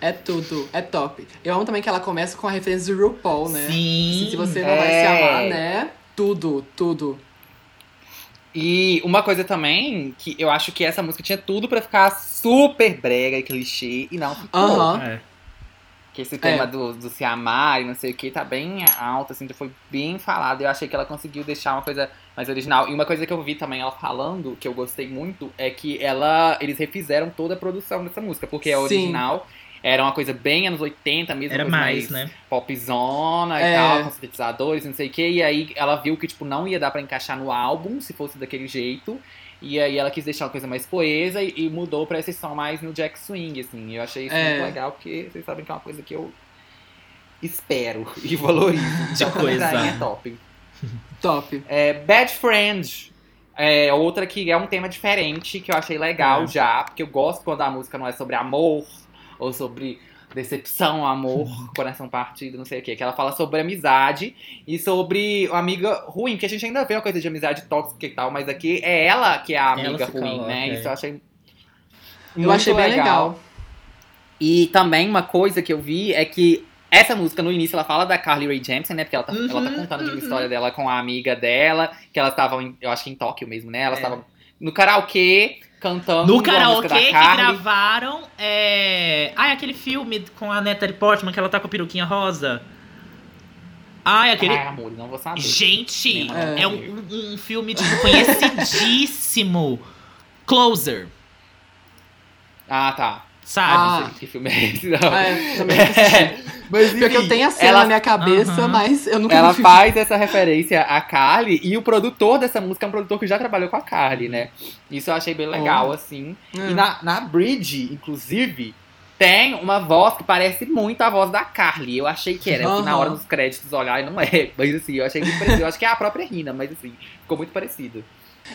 [SPEAKER 3] É tudo, é top. Eu amo também que ela começa com a referência de RuPaul, né?
[SPEAKER 4] Sim.
[SPEAKER 3] Se você não vai se
[SPEAKER 2] É.
[SPEAKER 3] amar, né? Tudo, tudo.
[SPEAKER 2] E uma coisa também, que eu acho que essa música tinha tudo pra ficar super brega e clichê, e não ficou.
[SPEAKER 3] Aham.
[SPEAKER 4] É.
[SPEAKER 2] Que esse tema
[SPEAKER 3] É.
[SPEAKER 2] do, do se amar e não sei o que tá bem alto, assim, já foi bem falado. Eu achei que ela conseguiu deixar uma coisa mais original. E uma coisa que eu vi também ela falando, que eu gostei muito, é que ela eles refizeram toda a produção dessa música, porque a
[SPEAKER 3] Sim.
[SPEAKER 2] original era uma coisa bem anos 80 mesmo,
[SPEAKER 4] Era
[SPEAKER 2] coisa
[SPEAKER 4] mais, né?
[SPEAKER 2] popzona
[SPEAKER 3] É.
[SPEAKER 2] e tal, com sintetizadores, não sei o que. E aí ela viu que, tipo, não ia dar pra encaixar no álbum, se fosse daquele jeito. E aí ela quis deixar uma coisa mais coesa e, e mudou pra esse som mais no Jack Swing, assim. Eu achei isso
[SPEAKER 3] É.
[SPEAKER 2] muito legal, porque vocês sabem que é uma coisa que eu espero [laughs] e valorizo. Então,
[SPEAKER 4] coisa.
[SPEAKER 2] é top. [laughs]
[SPEAKER 3] Top.
[SPEAKER 2] É, Bad Friend. É outra que é um tema diferente, que eu achei legal
[SPEAKER 4] É.
[SPEAKER 2] já, porque eu gosto quando a música não é sobre amor, ou sobre decepção, amor, [laughs] coração partido, não sei o que. Que ela fala sobre amizade e sobre uma amiga ruim, que a gente ainda vê uma coisa de amizade tóxica e tal, mas aqui é ela que é a amiga ruim,
[SPEAKER 4] coloca,
[SPEAKER 2] né?
[SPEAKER 4] é.
[SPEAKER 2] Isso eu achei.
[SPEAKER 3] Eu
[SPEAKER 2] muito
[SPEAKER 3] achei bem legal.
[SPEAKER 2] E também uma coisa que eu vi é que essa música, no início, ela fala da Carly Rae Jepsen, né? Porque ela tá, ela tá
[SPEAKER 4] Uhum,
[SPEAKER 2] contando de uma
[SPEAKER 4] uhum.
[SPEAKER 2] história dela com a amiga dela, que elas estavam, eu acho que em Tóquio mesmo, né? Elas
[SPEAKER 4] É.
[SPEAKER 2] estavam no karaokê, cantando
[SPEAKER 4] No karaokê
[SPEAKER 2] da
[SPEAKER 4] que
[SPEAKER 2] Carly.
[SPEAKER 4] gravaram. É... Ai, aquele filme com a Natalie Portman que ela tá com a peruquinha rosa. Ai, aquele.
[SPEAKER 2] Ai, amor, não vou saber.
[SPEAKER 4] Gente,
[SPEAKER 2] É.
[SPEAKER 4] é, um, um filme, tipo, conhecidíssimo. Closer,
[SPEAKER 2] Ah, tá.
[SPEAKER 4] sabe?
[SPEAKER 3] Ah.
[SPEAKER 2] Não sei que filme é esse, não.
[SPEAKER 3] É, também assisti. [laughs]
[SPEAKER 2] Mas,
[SPEAKER 3] Porque eu tenho a cena
[SPEAKER 2] ela-
[SPEAKER 3] na minha cabeça,
[SPEAKER 4] Aham.
[SPEAKER 3] mas eu nunca
[SPEAKER 2] Ela
[SPEAKER 3] vi.
[SPEAKER 2] faz essa referência a Carly e o produtor dessa música é um produtor que já trabalhou com a Carly, né? Isso eu achei bem legal,
[SPEAKER 3] Oh.
[SPEAKER 2] assim.
[SPEAKER 3] É.
[SPEAKER 2] E na, na Bridge, inclusive, tem uma voz que parece muito a voz da Carly. Eu achei que era. Fui na hora dos créditos olhar e não é. [laughs] Mas assim, eu achei muito parecido. Eu acho que é a própria Rina, mas assim, ficou muito parecido.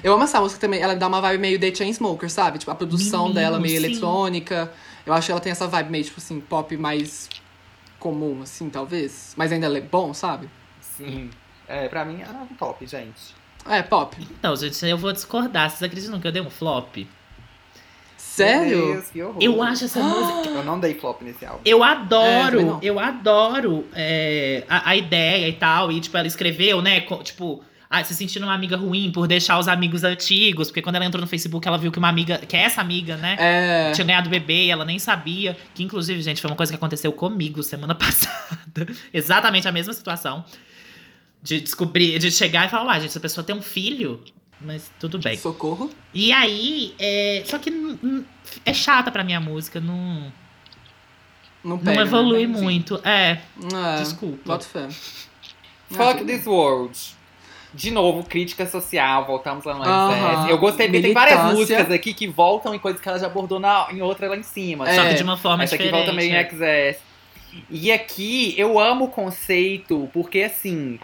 [SPEAKER 3] Eu amo essa música também, ela dá uma vibe meio The Chainsmokers, sabe? Tipo, a produção
[SPEAKER 4] Menino,
[SPEAKER 3] dela meio
[SPEAKER 4] sim.
[SPEAKER 3] eletrônica. Eu acho que ela tem essa vibe meio, tipo assim, pop mais comum, assim, talvez. Mas ainda é bom, sabe?
[SPEAKER 2] Sim. É, pra mim era um top, gente.
[SPEAKER 3] É, pop.
[SPEAKER 4] Então, gente, eu vou discordar. Vocês acreditam que eu dei um flop?
[SPEAKER 2] Meu
[SPEAKER 3] Sério?
[SPEAKER 2] Deus, que horror.
[SPEAKER 4] Eu acho essa música.
[SPEAKER 2] Eu não dei flop nesse álbum.
[SPEAKER 4] Eu
[SPEAKER 3] É,
[SPEAKER 4] adoro,
[SPEAKER 3] não.
[SPEAKER 4] eu adoro é, a, a ideia e tal. E, tipo, ela escreveu, né? Tipo, ah, se sentindo uma amiga ruim por deixar os amigos antigos. Porque quando ela entrou no Facebook, ela viu que uma amiga, que é essa amiga, né?
[SPEAKER 3] É.
[SPEAKER 4] Tinha ganhado bebê e ela nem sabia. Que, inclusive, gente, foi uma coisa que aconteceu comigo semana [laughs] passada. Exatamente a mesma situação. De descobrir, de chegar e falar, uai, gente, essa pessoa tem um filho. Mas tudo bem.
[SPEAKER 3] Socorro.
[SPEAKER 4] E aí, é, só que é chata pra minha música, não,
[SPEAKER 3] Não pega.
[SPEAKER 4] não evolui
[SPEAKER 2] Entendi.
[SPEAKER 4] muito. É,
[SPEAKER 3] Né? É,
[SPEAKER 4] Desculpa.
[SPEAKER 3] Bota fé.
[SPEAKER 2] Fuck
[SPEAKER 3] Ah,
[SPEAKER 2] This World. De novo, crítica social, voltamos lá no
[SPEAKER 3] Aham.
[SPEAKER 2] XS. Eu gostei porque tem várias músicas aqui que voltam em coisas que ela já abordou na, em outra lá em cima.
[SPEAKER 3] É.
[SPEAKER 4] Só que de uma forma
[SPEAKER 2] Essa aqui
[SPEAKER 4] diferente.
[SPEAKER 2] volta meio
[SPEAKER 4] né?
[SPEAKER 2] em XS. E aqui eu amo o conceito, porque assim.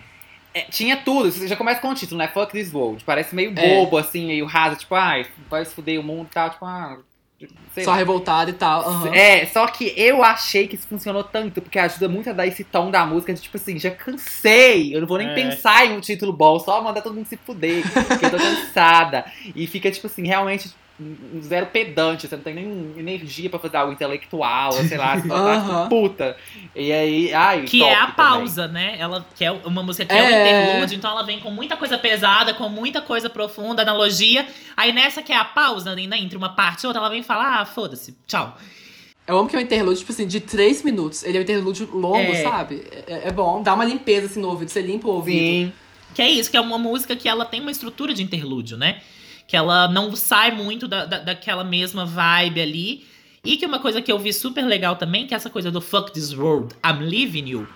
[SPEAKER 2] é, tinha tudo, você já começa com o título, né? Fuck this world. Parece meio
[SPEAKER 3] É.
[SPEAKER 2] bobo, assim, meio raso, tipo, ai, vai se fuder o mundo e tal, tipo, ah. Sei
[SPEAKER 3] Só
[SPEAKER 2] lá.
[SPEAKER 3] revoltado e tal. aham.
[SPEAKER 2] É, só que eu achei que isso funcionou tanto, porque ajuda muito a dar esse tom da música de tipo assim, já cansei, eu não vou nem
[SPEAKER 4] É.
[SPEAKER 2] pensar em um título bom, só mandar todo mundo se fuder, porque eu tô [laughs] cansada. E fica, tipo assim, realmente zero pedante, você não tem nem energia pra fazer algo intelectual, ou sei lá, [laughs] você tipo, puta. E aí, ai,
[SPEAKER 4] Que
[SPEAKER 2] top
[SPEAKER 4] é a
[SPEAKER 2] também.
[SPEAKER 4] pausa, né? Ela que é uma música que é, um
[SPEAKER 3] É.
[SPEAKER 4] interlúdio, então ela vem com muita coisa pesada, com muita coisa profunda, analogia. Aí nessa que é a pausa, né, entre uma parte e outra, ela vem falar, ah, foda-se, tchau.
[SPEAKER 3] Eu amo que é um interlúdio, tipo assim, de três minutos. Ele é um interlúdio longo,
[SPEAKER 4] É.
[SPEAKER 3] sabe? É, é bom. Dá uma limpeza assim no ouvido, você limpa o ouvido.
[SPEAKER 2] Sim.
[SPEAKER 4] Que é isso, que é uma música que ela tem uma estrutura de interlúdio, né? Que ela não sai muito da, da- daquela mesma vibe ali. E que uma coisa que eu vi super legal também, que é essa coisa do fuck this world, I'm leaving you.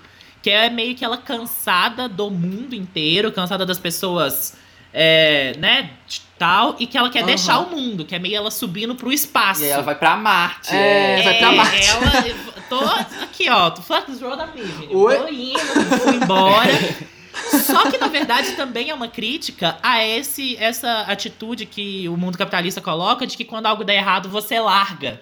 [SPEAKER 4] Que é meio que ela cansada do mundo inteiro, cansada das pessoas, é, né, de tal, e que ela quer
[SPEAKER 3] Aham.
[SPEAKER 4] deixar o mundo, que é meio ela subindo pro espaço.
[SPEAKER 2] E aí ela vai pra Marte.
[SPEAKER 3] É, vai pra Marte.
[SPEAKER 4] Ela, [laughs] tô aqui, ó, fuck this world, I'm leaving you.
[SPEAKER 3] Oi?
[SPEAKER 4] Tô indo, fui embora. [laughs] Só que, na verdade, também é uma crítica a esse, essa atitude que o mundo capitalista coloca de que quando algo der errado, você larga.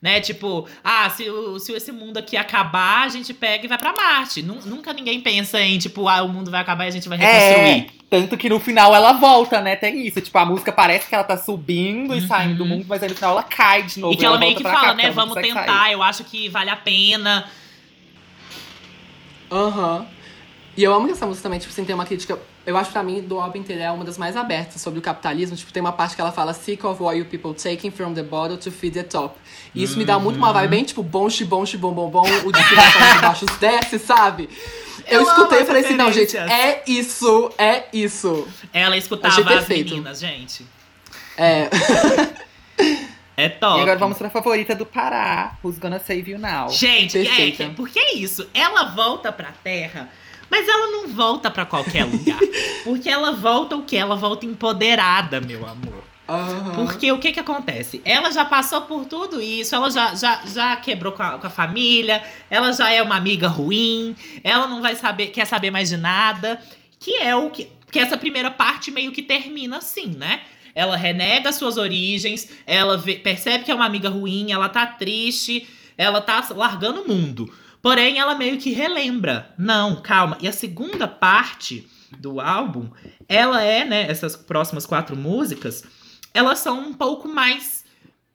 [SPEAKER 4] Né? Tipo, ah, se, o- se esse mundo aqui acabar, a gente pega e vai pra Marte. Nu- Nunca ninguém pensa em, tipo, ah, o mundo vai acabar e a gente vai
[SPEAKER 2] É,
[SPEAKER 4] reconstruir.
[SPEAKER 2] tanto que no final ela volta, né? Tem isso. Tipo, a música parece que ela tá subindo e
[SPEAKER 4] Uhum.
[SPEAKER 2] saindo do mundo, mas aí no final ela cai de novo.
[SPEAKER 4] E que ela meio
[SPEAKER 2] volta
[SPEAKER 4] que
[SPEAKER 2] cá,
[SPEAKER 4] fala,
[SPEAKER 2] porque
[SPEAKER 4] né?
[SPEAKER 2] ela não
[SPEAKER 4] Vamos tentar,
[SPEAKER 2] sair.
[SPEAKER 4] eu acho que vale a pena.
[SPEAKER 3] Aham. E eu amo que essa música também, tipo assim, tem uma crítica. Eu acho que pra mim, do álbum inteiro, é uma das mais abertas sobre o capitalismo. Tipo, tem uma parte que ela fala Sick of what you people taking from the bottle to feed the top. E isso me dá muito uma vibe bem, tipo, bom, bom, bom, bom, bom. O de cima de baixo [laughs] desce, sabe? Eu,
[SPEAKER 4] Eu
[SPEAKER 3] escutei e falei assim, não, gente, é isso, é isso.
[SPEAKER 4] Ela escutava as meninas, gente.
[SPEAKER 3] É.
[SPEAKER 4] É top.
[SPEAKER 2] E agora vamos pra favorita do Pará, Who's Gonna Save You Now.
[SPEAKER 4] Gente, é, porque é isso. Ela volta pra Terra, mas ela não volta pra qualquer lugar. [laughs] porque ela volta o quê? Ela volta empoderada, meu amor.
[SPEAKER 3] Aham.
[SPEAKER 4] Porque o que que acontece? Ela já passou por tudo isso, ela já, já, já quebrou com a, com a família, ela já é uma amiga ruim, ela não vai saber, quer saber mais de nada. Que é o que. Que essa primeira parte meio que termina assim, né? Ela renega suas origens, ela vê- percebe que é uma amiga ruim, ela tá triste, ela tá largando o mundo. Porém, ela meio que relembra. Não, calma. E a segunda parte do álbum, ela é, né? Essas próximas quatro músicas, elas são um pouco mais.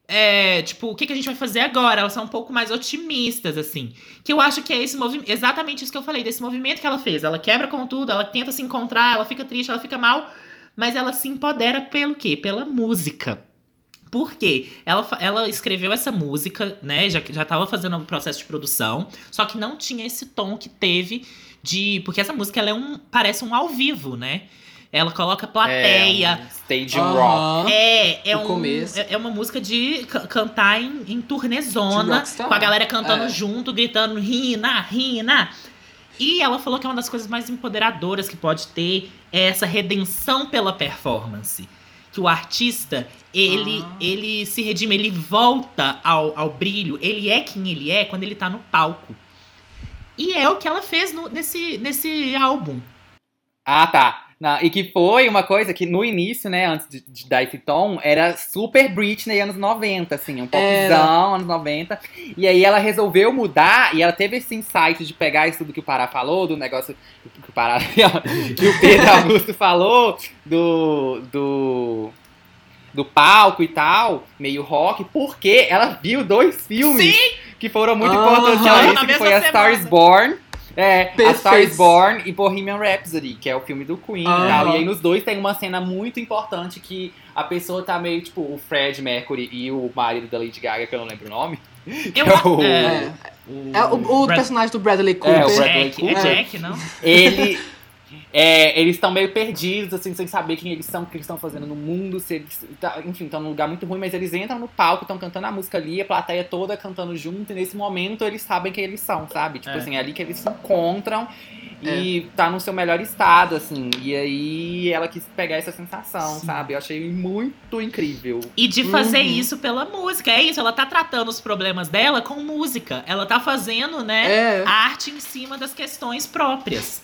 [SPEAKER 4] É, tipo, o que, que a gente vai fazer agora? Elas são um pouco mais otimistas, assim. Que eu acho que é esse movimento. Exatamente isso que eu falei, desse movimento que ela fez. Ela quebra com tudo, ela tenta se encontrar, ela fica triste, ela fica mal. Mas ela se empodera pelo quê? Pela música. Por quê? Ela, ela escreveu essa música, né? Já, já tava fazendo o processo de produção. Só que não tinha esse tom que teve de. Porque essa música ela é um. Parece um ao vivo, né? Ela coloca plateia.
[SPEAKER 2] É, um stage rock.
[SPEAKER 3] Aham.
[SPEAKER 4] É, é,
[SPEAKER 3] No
[SPEAKER 4] um,
[SPEAKER 3] começo.
[SPEAKER 4] é é uma música de ca- cantar em, em turnezona, com a galera cantando
[SPEAKER 3] É.
[SPEAKER 4] junto, gritando Rina, Rina. E ela falou que é uma das coisas mais empoderadoras que pode ter é essa redenção pela performance. Que o artista, ele,
[SPEAKER 3] Ah.
[SPEAKER 4] ele se redime, ele volta ao, ao brilho, ele é quem ele é quando ele tá no palco. E é o que ela fez no- nesse, nesse álbum.
[SPEAKER 2] Ah, tá. Não, e que foi uma coisa que no início, né, antes de, de dar esse tom, era super Britney anos 90, assim, um popzão, anos 90. E aí ela resolveu mudar e ela teve esse insight de pegar isso tudo que o Pará falou, do negócio que o Pará, [laughs] que o Pedro [laughs] Augusto falou, do, do, do palco e tal, meio rock, porque ela viu dois filmes que foram muito importantes
[SPEAKER 3] ela
[SPEAKER 4] na
[SPEAKER 2] que foi A Star is
[SPEAKER 4] semana.
[SPEAKER 2] Born é, A Star is
[SPEAKER 3] Perfeito.
[SPEAKER 2] Born e Bohemian Rhapsody, que é o filme do Queen e tal. E aí nos dois tem uma cena muito importante que a pessoa tá meio, tipo, o Fred Mercury e o marido da Lady Gaga, que eu não lembro o nome.
[SPEAKER 4] Eu, [laughs]
[SPEAKER 2] É o-
[SPEAKER 3] É. É o, o
[SPEAKER 4] Brad-
[SPEAKER 3] personagem do Bradley
[SPEAKER 2] É, o
[SPEAKER 3] Cooper.
[SPEAKER 2] Bradley
[SPEAKER 4] Jack, é
[SPEAKER 2] Cooper.
[SPEAKER 4] Jack, não?
[SPEAKER 2] Ele. É, eles estão meio perdidos, assim, sem saber quem eles são, o que eles estão fazendo no mundo, se eles. tá- enfim, estão num lugar muito ruim, mas eles entram no palco, estão cantando a música ali, a plateia toda cantando junto, e nesse momento eles sabem quem eles são, sabe? Tipo
[SPEAKER 4] É.
[SPEAKER 2] assim, é ali que eles se encontram. e tá no seu melhor estado, assim. E aí ela quis pegar essa sensação,
[SPEAKER 4] Sim.
[SPEAKER 2] sabe? Eu achei muito incrível.
[SPEAKER 4] E de fazer
[SPEAKER 3] Uhum.
[SPEAKER 4] isso pela música. É isso, ela tá tratando os problemas dela com música. Ela tá fazendo, né,
[SPEAKER 3] É.
[SPEAKER 4] arte em cima das questões próprias.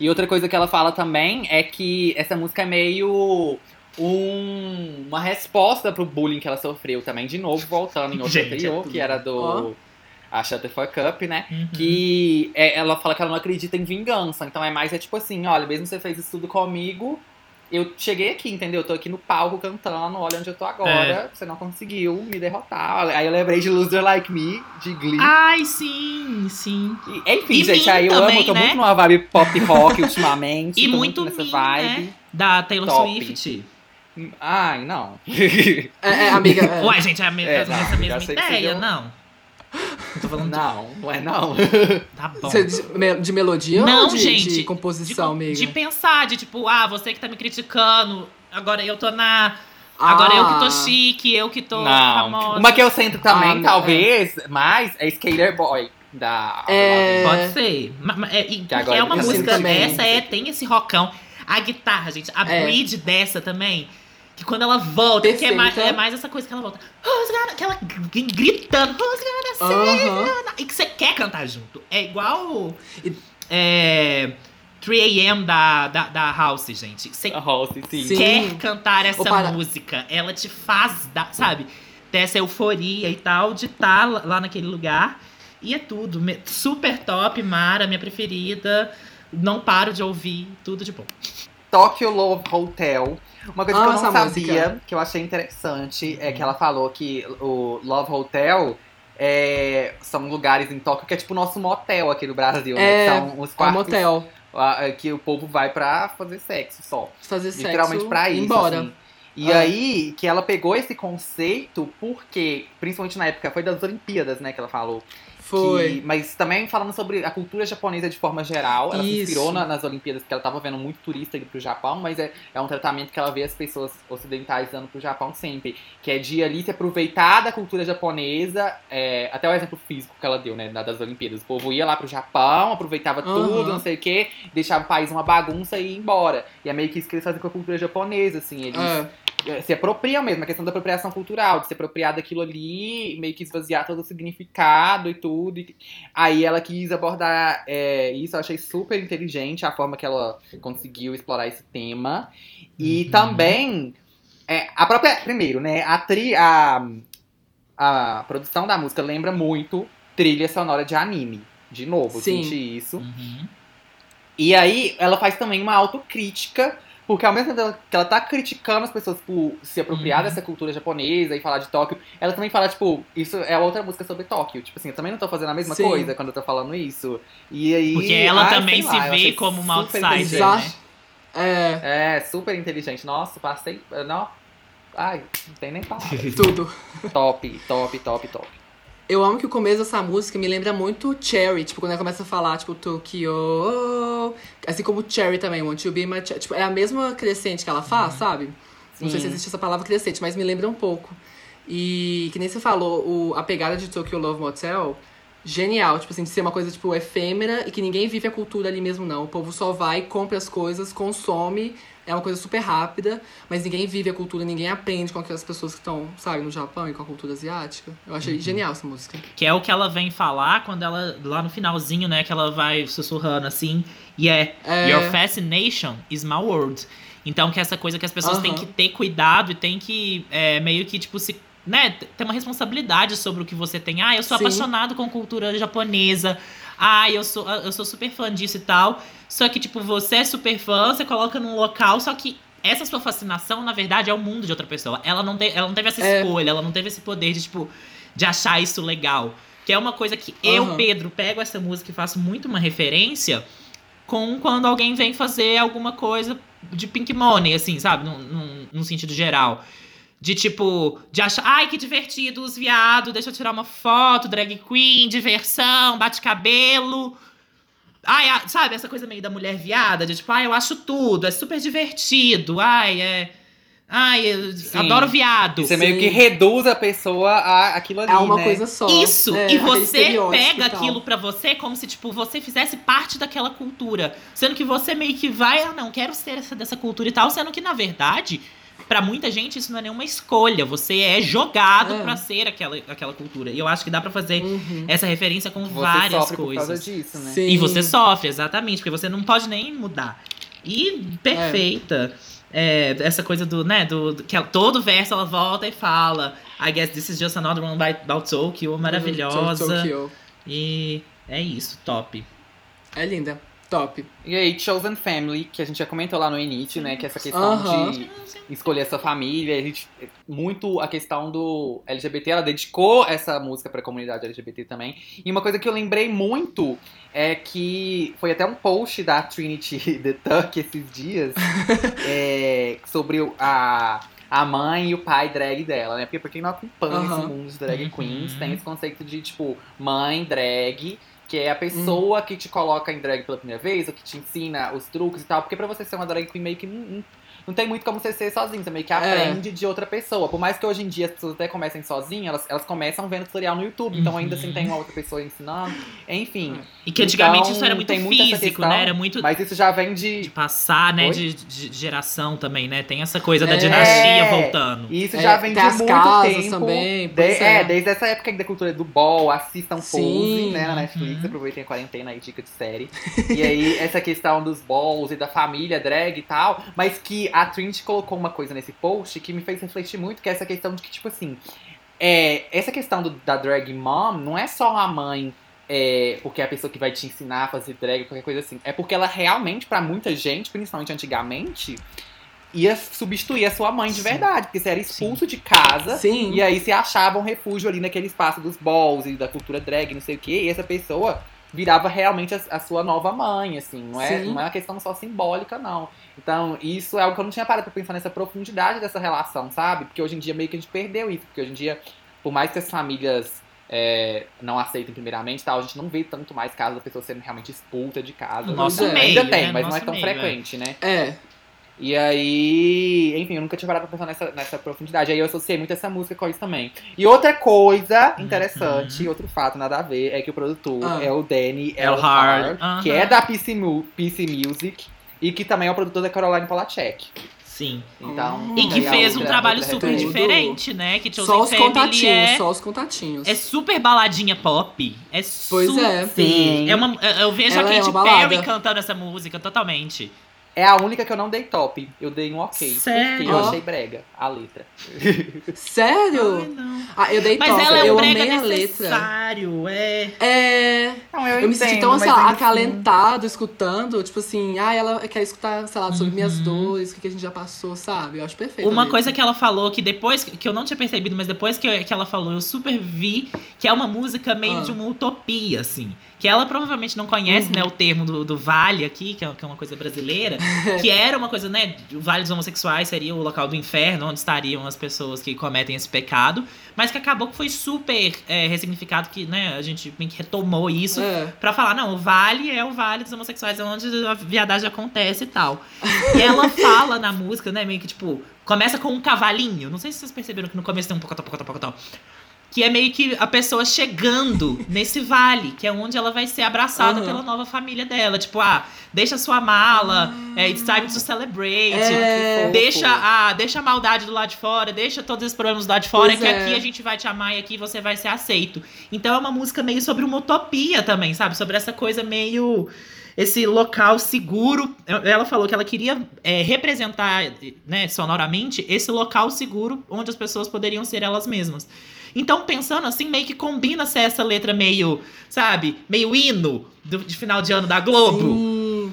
[SPEAKER 2] E outra coisa que ela fala também é que essa música é meio um- uma resposta pro bullying que ela sofreu também. De novo, voltando em outro
[SPEAKER 4] Gente, é
[SPEAKER 2] anterior,
[SPEAKER 4] tudo.
[SPEAKER 2] que era do.
[SPEAKER 3] Ó.
[SPEAKER 2] A Shut the Fuck Up, né?
[SPEAKER 4] Uhum.
[SPEAKER 2] Que é- ela fala que ela não acredita em vingança. Então é mais, é tipo assim, olha, mesmo você fez isso tudo comigo, eu cheguei aqui, entendeu? Eu tô aqui no palco cantando, olha onde eu tô agora. Você não conseguiu me derrotar. Aí eu lembrei de Loser Like Me, de Glee.
[SPEAKER 4] Ai, sim, sim.
[SPEAKER 2] E, enfim,
[SPEAKER 4] E
[SPEAKER 2] gente, aí eu
[SPEAKER 4] também,
[SPEAKER 2] amo, eu tô
[SPEAKER 4] né?
[SPEAKER 2] muito numa vibe pop rock ultimamente. [laughs]
[SPEAKER 4] E
[SPEAKER 2] tô
[SPEAKER 4] muito
[SPEAKER 2] nessa
[SPEAKER 4] Mean,
[SPEAKER 2] vibe.
[SPEAKER 4] né? Da Taylor
[SPEAKER 2] Top.
[SPEAKER 4] Swift.
[SPEAKER 2] Ai, não.
[SPEAKER 3] É, é, amiga. [laughs] é.
[SPEAKER 4] Uai, gente, é a me-
[SPEAKER 2] É,
[SPEAKER 4] essa
[SPEAKER 2] não,
[SPEAKER 4] mesma
[SPEAKER 2] já sei que
[SPEAKER 4] ideia,
[SPEAKER 2] você deu-
[SPEAKER 4] não. Eu tô falando
[SPEAKER 2] não, não é não. [laughs]
[SPEAKER 4] Tá bom.
[SPEAKER 3] Você de, de melodia
[SPEAKER 4] Não,
[SPEAKER 3] ou de,
[SPEAKER 4] gente,
[SPEAKER 3] de
[SPEAKER 4] de,
[SPEAKER 3] composição, amiga?
[SPEAKER 4] de pensar, de tipo, ah, você que tá me criticando, agora eu tô na. Agora eu que tô
[SPEAKER 3] Ah.
[SPEAKER 4] chique, eu que tô
[SPEAKER 2] não.
[SPEAKER 4] famosa.
[SPEAKER 2] Uma que eu sinto também,
[SPEAKER 3] Ah, não,
[SPEAKER 2] talvez, mais, é Skater Boy. Da
[SPEAKER 3] É.
[SPEAKER 4] Pode ser. É, e é uma música dessa, é, tem esse rockão. A guitarra, gente, a
[SPEAKER 3] É.
[SPEAKER 4] bridge dessa também. Que quando ela volta, que é mais, é mais essa coisa que ela volta. Que ela gritando. You?" E que você quer cantar junto. É igual. É. 3am da, da, da House, gente. Você
[SPEAKER 2] House, sim.
[SPEAKER 3] Sim.
[SPEAKER 4] quer cantar essa
[SPEAKER 3] Ou para-
[SPEAKER 4] música. Ela te faz, dar, sabe? Ter essa euforia e tal, de estar lá naquele lugar. E é tudo. Super top, Mara, minha preferida. Não paro de ouvir, tudo de bom.
[SPEAKER 2] Tokyo Love Hotel. Uma coisa que
[SPEAKER 3] Amo
[SPEAKER 2] eu não sabia,
[SPEAKER 3] música.
[SPEAKER 2] que eu achei interessante, é que ela falou que o Love Hotel é, são lugares em Tóquio que é tipo o nosso motel aqui no Brasil, né?
[SPEAKER 3] É,
[SPEAKER 2] Que são os
[SPEAKER 3] É um
[SPEAKER 2] quartos
[SPEAKER 3] motel.
[SPEAKER 2] ah, que o povo vai pra fazer sexo só.
[SPEAKER 3] Fazer sexo.
[SPEAKER 2] Literalmente pra isso.
[SPEAKER 3] embora.
[SPEAKER 2] assim. E
[SPEAKER 3] É.
[SPEAKER 2] aí, que ela pegou esse conceito porque, principalmente na época, foi das Olimpíadas, né, que ela falou.
[SPEAKER 3] Foi.
[SPEAKER 2] Que- mas também falando sobre a cultura japonesa de forma geral. Ela se
[SPEAKER 3] Isso.
[SPEAKER 2] inspirou na- nas Olimpíadas, porque ela tava vendo muito turista indo pro Japão, mas é, é um tratamento que ela vê as pessoas ocidentais dando pro Japão sempre. Que é de ali se aproveitar da cultura japonesa, é, até o exemplo físico que ela deu, né, da- das Olimpíadas. O povo ia lá pro Japão, aproveitava
[SPEAKER 3] Aham.
[SPEAKER 2] tudo, não sei o quê, deixava o país uma bagunça e ia embora. E é meio que isso que eles fazem com a cultura japonesa, assim. Eles
[SPEAKER 3] É.
[SPEAKER 2] eh, se apropriam mesmo, a questão da apropriação cultural, de se apropriar daquilo ali, meio que esvaziar todo o significado e tudo. E aí ela quis abordar é, isso, eu achei super inteligente a forma que ela conseguiu explorar esse tema. E
[SPEAKER 4] Uhum.
[SPEAKER 2] também, é, a própria. Primeiro, né? A, tri, a, a produção da música lembra muito trilha sonora de anime. De novo, eu
[SPEAKER 3] Sim.
[SPEAKER 2] senti isso.
[SPEAKER 4] Uhum.
[SPEAKER 2] E aí, ela faz também uma autocrítica, porque ao mesmo tempo que ela tá criticando as pessoas por se apropriar
[SPEAKER 4] Uhum.
[SPEAKER 2] dessa cultura japonesa e falar de Tóquio, ela também fala, tipo, isso é outra música sobre Tóquio. Tipo assim, eu também não tô fazendo a mesma
[SPEAKER 3] Sim.
[SPEAKER 2] coisa quando eu tô falando isso. E aí.
[SPEAKER 4] Porque ela
[SPEAKER 2] ai,
[SPEAKER 4] também se
[SPEAKER 2] lá,
[SPEAKER 4] vê como uma outsider.
[SPEAKER 3] Exato. É,
[SPEAKER 2] É, super inteligente. Nossa, passei. Não. Ai, não tem nem palavras.
[SPEAKER 3] tudo.
[SPEAKER 2] top, top, top, top.
[SPEAKER 3] Eu amo que o começo dessa música me lembra muito Cherry, tipo, quando ela começa a falar, tipo, Tokyo. Assim como Cherry também, Want to be my Cherry. Tipo, é a mesma crescente que ela faz, sabe? Não sei se
[SPEAKER 2] Sim.
[SPEAKER 3] existe essa palavra crescente, mas me lembra um pouco. E que nem você falou, o, a pegada de Tokyo Love Motel, genial. Tipo assim, de ser uma coisa, tipo, efêmera e que ninguém vive a cultura ali mesmo, não. O povo só vai, compra as coisas, consome. É uma coisa super rápida, mas ninguém vive a cultura, ninguém aprende com aquelas pessoas que estão, sabe, no Japão e com a cultura asiática. Eu achei genial essa música.
[SPEAKER 4] Que é o que ela vem falar quando ela, lá no finalzinho, né, que ela vai sussurrando assim, e é,
[SPEAKER 3] É.
[SPEAKER 4] Your fascination is my world. Então, que é essa coisa que as pessoas têm
[SPEAKER 3] Aham.
[SPEAKER 4] que ter cuidado e têm que é, meio que, tipo, se. Né, ter uma responsabilidade sobre o que você tem. Ah, eu sou
[SPEAKER 3] Sim.
[SPEAKER 4] apaixonado com cultura japonesa. Ah, eu sou, eu sou super fã disso e tal. Só que, tipo, você é super fã, você coloca num local, só que essa sua fascinação, na verdade, é o mundo de outra pessoa. Ela não, te, ela não teve essa
[SPEAKER 3] É.
[SPEAKER 4] escolha, ela não teve esse poder de, tipo, de achar isso legal. Que é uma coisa que eu,
[SPEAKER 3] Aham.
[SPEAKER 4] Pedro, pego essa música e faço muito uma referência com quando alguém vem fazer alguma coisa de pink money, assim, sabe? Num, num, num sentido geral. De tipo, de achar, ai que divertido os viados, deixa eu tirar uma foto, drag queen, diversão, bate-cabelo. Ai, a- sabe, essa coisa meio da mulher viada, de tipo, ai, eu acho tudo, é super divertido, ai, é. Ai, eu adoro viado.
[SPEAKER 2] Você meio
[SPEAKER 3] Sim.
[SPEAKER 2] que reduz a pessoa a aquilo ali,
[SPEAKER 3] É uma
[SPEAKER 2] né?
[SPEAKER 3] coisa só.
[SPEAKER 4] Isso,
[SPEAKER 3] É,
[SPEAKER 4] e você pega aquilo pra você como se, tipo, você fizesse parte daquela cultura. Sendo que você meio que vai, ah, não, quero ser essa, dessa cultura e tal. Sendo que, na verdade, pra muita gente, isso não é nenhuma escolha. Você é jogado
[SPEAKER 3] É.
[SPEAKER 4] pra ser aquela, aquela cultura. E eu acho que dá pra fazer
[SPEAKER 3] Uhum.
[SPEAKER 4] essa referência com
[SPEAKER 2] Você
[SPEAKER 4] várias
[SPEAKER 2] sofre por causa
[SPEAKER 4] coisas.
[SPEAKER 2] disso, né?
[SPEAKER 3] Sim.
[SPEAKER 4] E você sofre, exatamente, porque você não pode nem mudar. E perfeita. É, essa coisa do, né, do, do- que ela- todo verso ela volta e fala I guess this is just another one by- about Tokyo, maravilhosa.
[SPEAKER 3] Tokyo.
[SPEAKER 4] E é isso, top.
[SPEAKER 3] É linda. Top.
[SPEAKER 2] E aí, Chosen Family, que a gente já comentou lá no início, né? Que essa questão de escolher a sua família, a gente, muito a questão do LGBT, ela dedicou essa música pra comunidade LGBT também. E uma coisa que eu lembrei muito é que foi até um post da Trinity [laughs] The Tuck esses dias [laughs] é, sobre a, a mãe e o pai drag dela, né? Porque pra quem não acompanha esse mundo de drag
[SPEAKER 4] Uhum.
[SPEAKER 2] queens, tem esse conceito de, tipo, mãe drag, que é a pessoa que te coloca em drag pela primeira vez, ou que te ensina os truques e tal. Porque pra você ser uma drag queen, meio que não, tem muito como você ser sozinho. Você meio que aprende de outra pessoa. Por mais que hoje em dia as pessoas até comecem sozinhas, elas, elas começam vendo tutorial no YouTube. Então ainda assim tem uma outra pessoa ensinando. Enfim.
[SPEAKER 4] E que antigamente
[SPEAKER 2] Então,
[SPEAKER 4] isso era muito
[SPEAKER 2] tem muito
[SPEAKER 4] físico,
[SPEAKER 2] questão,
[SPEAKER 4] né? Era muito
[SPEAKER 2] Mas isso já vem
[SPEAKER 4] de
[SPEAKER 2] de.
[SPEAKER 4] passar, né? De, de geração também, né? Tem essa coisa da
[SPEAKER 3] É.
[SPEAKER 4] dinastia voltando.
[SPEAKER 2] E isso
[SPEAKER 3] É,
[SPEAKER 2] já vem de
[SPEAKER 3] as
[SPEAKER 2] muito
[SPEAKER 3] casas
[SPEAKER 2] tempo.
[SPEAKER 3] também,
[SPEAKER 2] De- é.
[SPEAKER 3] é.
[SPEAKER 2] desde essa época da cultura do ball, assistam Pose,
[SPEAKER 3] Sim.
[SPEAKER 2] né, na Netflix, aproveitem a quarentena aí, dica de série. e aí, [laughs] essa questão dos balls e da família drag e tal, mas que a Trinity colocou uma coisa nesse post que me fez refletir muito, que é essa questão de que, tipo assim, é, essa questão do- da drag mom não é só a mãe é, porque é a pessoa que vai te ensinar a fazer drag, qualquer coisa assim. É porque ela realmente, pra muita gente, principalmente antigamente, ia substituir a sua mãe de
[SPEAKER 4] Sim.
[SPEAKER 2] verdade. Porque você era expulso de casa
[SPEAKER 3] Sim.
[SPEAKER 2] e aí você achava um refúgio ali naquele espaço dos balls e da cultura drag, não sei o quê. E essa pessoa virava realmente a, a sua nova mãe, assim. Não é,
[SPEAKER 3] Sim.
[SPEAKER 2] não é uma questão só simbólica, não. Então, isso é algo que eu não tinha parado pra pensar nessa profundidade dessa relação, sabe? Porque hoje em dia meio que a gente perdeu isso. Porque hoje em dia, por mais que as famílias é, não aceitem primeiramente, tal, a gente não vê tanto mais casos da pessoa sendo realmente expulsa de casa.
[SPEAKER 4] No
[SPEAKER 3] nosso
[SPEAKER 2] Ainda
[SPEAKER 4] meio,
[SPEAKER 2] tem,
[SPEAKER 4] né?
[SPEAKER 2] mas
[SPEAKER 4] No
[SPEAKER 2] não é
[SPEAKER 4] nosso
[SPEAKER 2] tão
[SPEAKER 4] meio, é.
[SPEAKER 2] frequente, né?
[SPEAKER 3] É.
[SPEAKER 2] E aí, enfim, eu nunca tinha parado pra pensar nessa, nessa profundidade. Aí eu associei muito essa música com isso também. E outra coisa interessante, outro fato nada a ver, é que o produtor
[SPEAKER 3] Ah.
[SPEAKER 2] é o Danny
[SPEAKER 4] Elhard.
[SPEAKER 2] Elhard, que é da PC, Mu- PC Music e que também é o produtor da Caroline Polachek.
[SPEAKER 4] Sim.
[SPEAKER 2] Então,
[SPEAKER 4] E que
[SPEAKER 2] aí a
[SPEAKER 4] fez um trabalho super diferente, né? Que Chosen
[SPEAKER 3] Só os
[SPEAKER 4] Family
[SPEAKER 3] contatinhos,
[SPEAKER 4] é,
[SPEAKER 3] só os contatinhos.
[SPEAKER 4] é super baladinha pop. É
[SPEAKER 3] Pois
[SPEAKER 4] super.
[SPEAKER 3] é.
[SPEAKER 2] Sim.
[SPEAKER 4] É uma, eu vejo
[SPEAKER 3] Ela
[SPEAKER 4] a
[SPEAKER 3] é
[SPEAKER 4] Katy
[SPEAKER 3] uma
[SPEAKER 4] Perry cantando essa música totalmente.
[SPEAKER 2] É a única que eu não dei top. Eu dei um ok.
[SPEAKER 4] Sério?
[SPEAKER 2] Porque eu achei brega a letra. [laughs]
[SPEAKER 3] Sério?
[SPEAKER 4] não.
[SPEAKER 3] Ah, eu dei
[SPEAKER 4] Mas
[SPEAKER 3] top.
[SPEAKER 4] ela é
[SPEAKER 3] eu
[SPEAKER 4] um brega
[SPEAKER 3] amei a letra.
[SPEAKER 4] necessário. É.
[SPEAKER 3] É.
[SPEAKER 2] Não,
[SPEAKER 3] Eu me senti
[SPEAKER 2] entendo,
[SPEAKER 3] tão, sei
[SPEAKER 2] mas
[SPEAKER 3] lá,
[SPEAKER 2] assim-
[SPEAKER 3] acalentado, escutando. Tipo assim, ah, ela quer escutar, sei lá, sobre minhas
[SPEAKER 4] Uhum.
[SPEAKER 3] dores, o que a gente já passou, sabe? Eu acho perfeito.
[SPEAKER 4] Uma coisa que ela falou que depois, que eu não tinha percebido, mas depois que, eu- que ela falou, eu super vi que é uma música meio
[SPEAKER 3] Ah.
[SPEAKER 4] de uma utopia, assim. Que ela provavelmente não conhece,
[SPEAKER 3] Uhum.
[SPEAKER 4] né, o termo do, do vale aqui, que é, que é uma coisa brasileira. que [laughs] era uma coisa, né, o vale dos homossexuais seria o local do inferno, onde estariam as pessoas que cometem esse pecado. Mas que acabou que foi super é, ressignificado, que, né, a gente retomou isso.
[SPEAKER 3] É.
[SPEAKER 4] Pra falar, não, o vale é o vale dos homossexuais, é onde a viadagem acontece e tal. E ela [laughs] fala na música, né, meio que tipo, começa com um cavalinho. Não sei se vocês perceberam que no começo tem um pocotó, pocotó, pocotó. Que é meio que a pessoa chegando nesse vale, que é onde ela vai ser abraçada
[SPEAKER 3] Aham.
[SPEAKER 4] pela nova família dela. Tipo, ah, deixa sua mala, é, it's time to celebrate.
[SPEAKER 3] É.
[SPEAKER 4] Deixa a, deixa a maldade do lado de fora, deixa todos esses problemas do lado de fora,
[SPEAKER 3] Pois
[SPEAKER 4] que
[SPEAKER 3] é.
[SPEAKER 4] aqui a gente vai te amar e aqui você vai ser aceito. Então é uma música meio sobre uma utopia também, sabe? Sobre essa coisa meio. Esse local seguro. Ela falou que ela queria é, representar, né, sonoramente, esse local seguro onde as pessoas poderiam ser elas mesmas. Então, pensando assim, meio que combina ser essa letra meio, sabe, meio hino do- de final de ano da Globo.
[SPEAKER 3] Sim.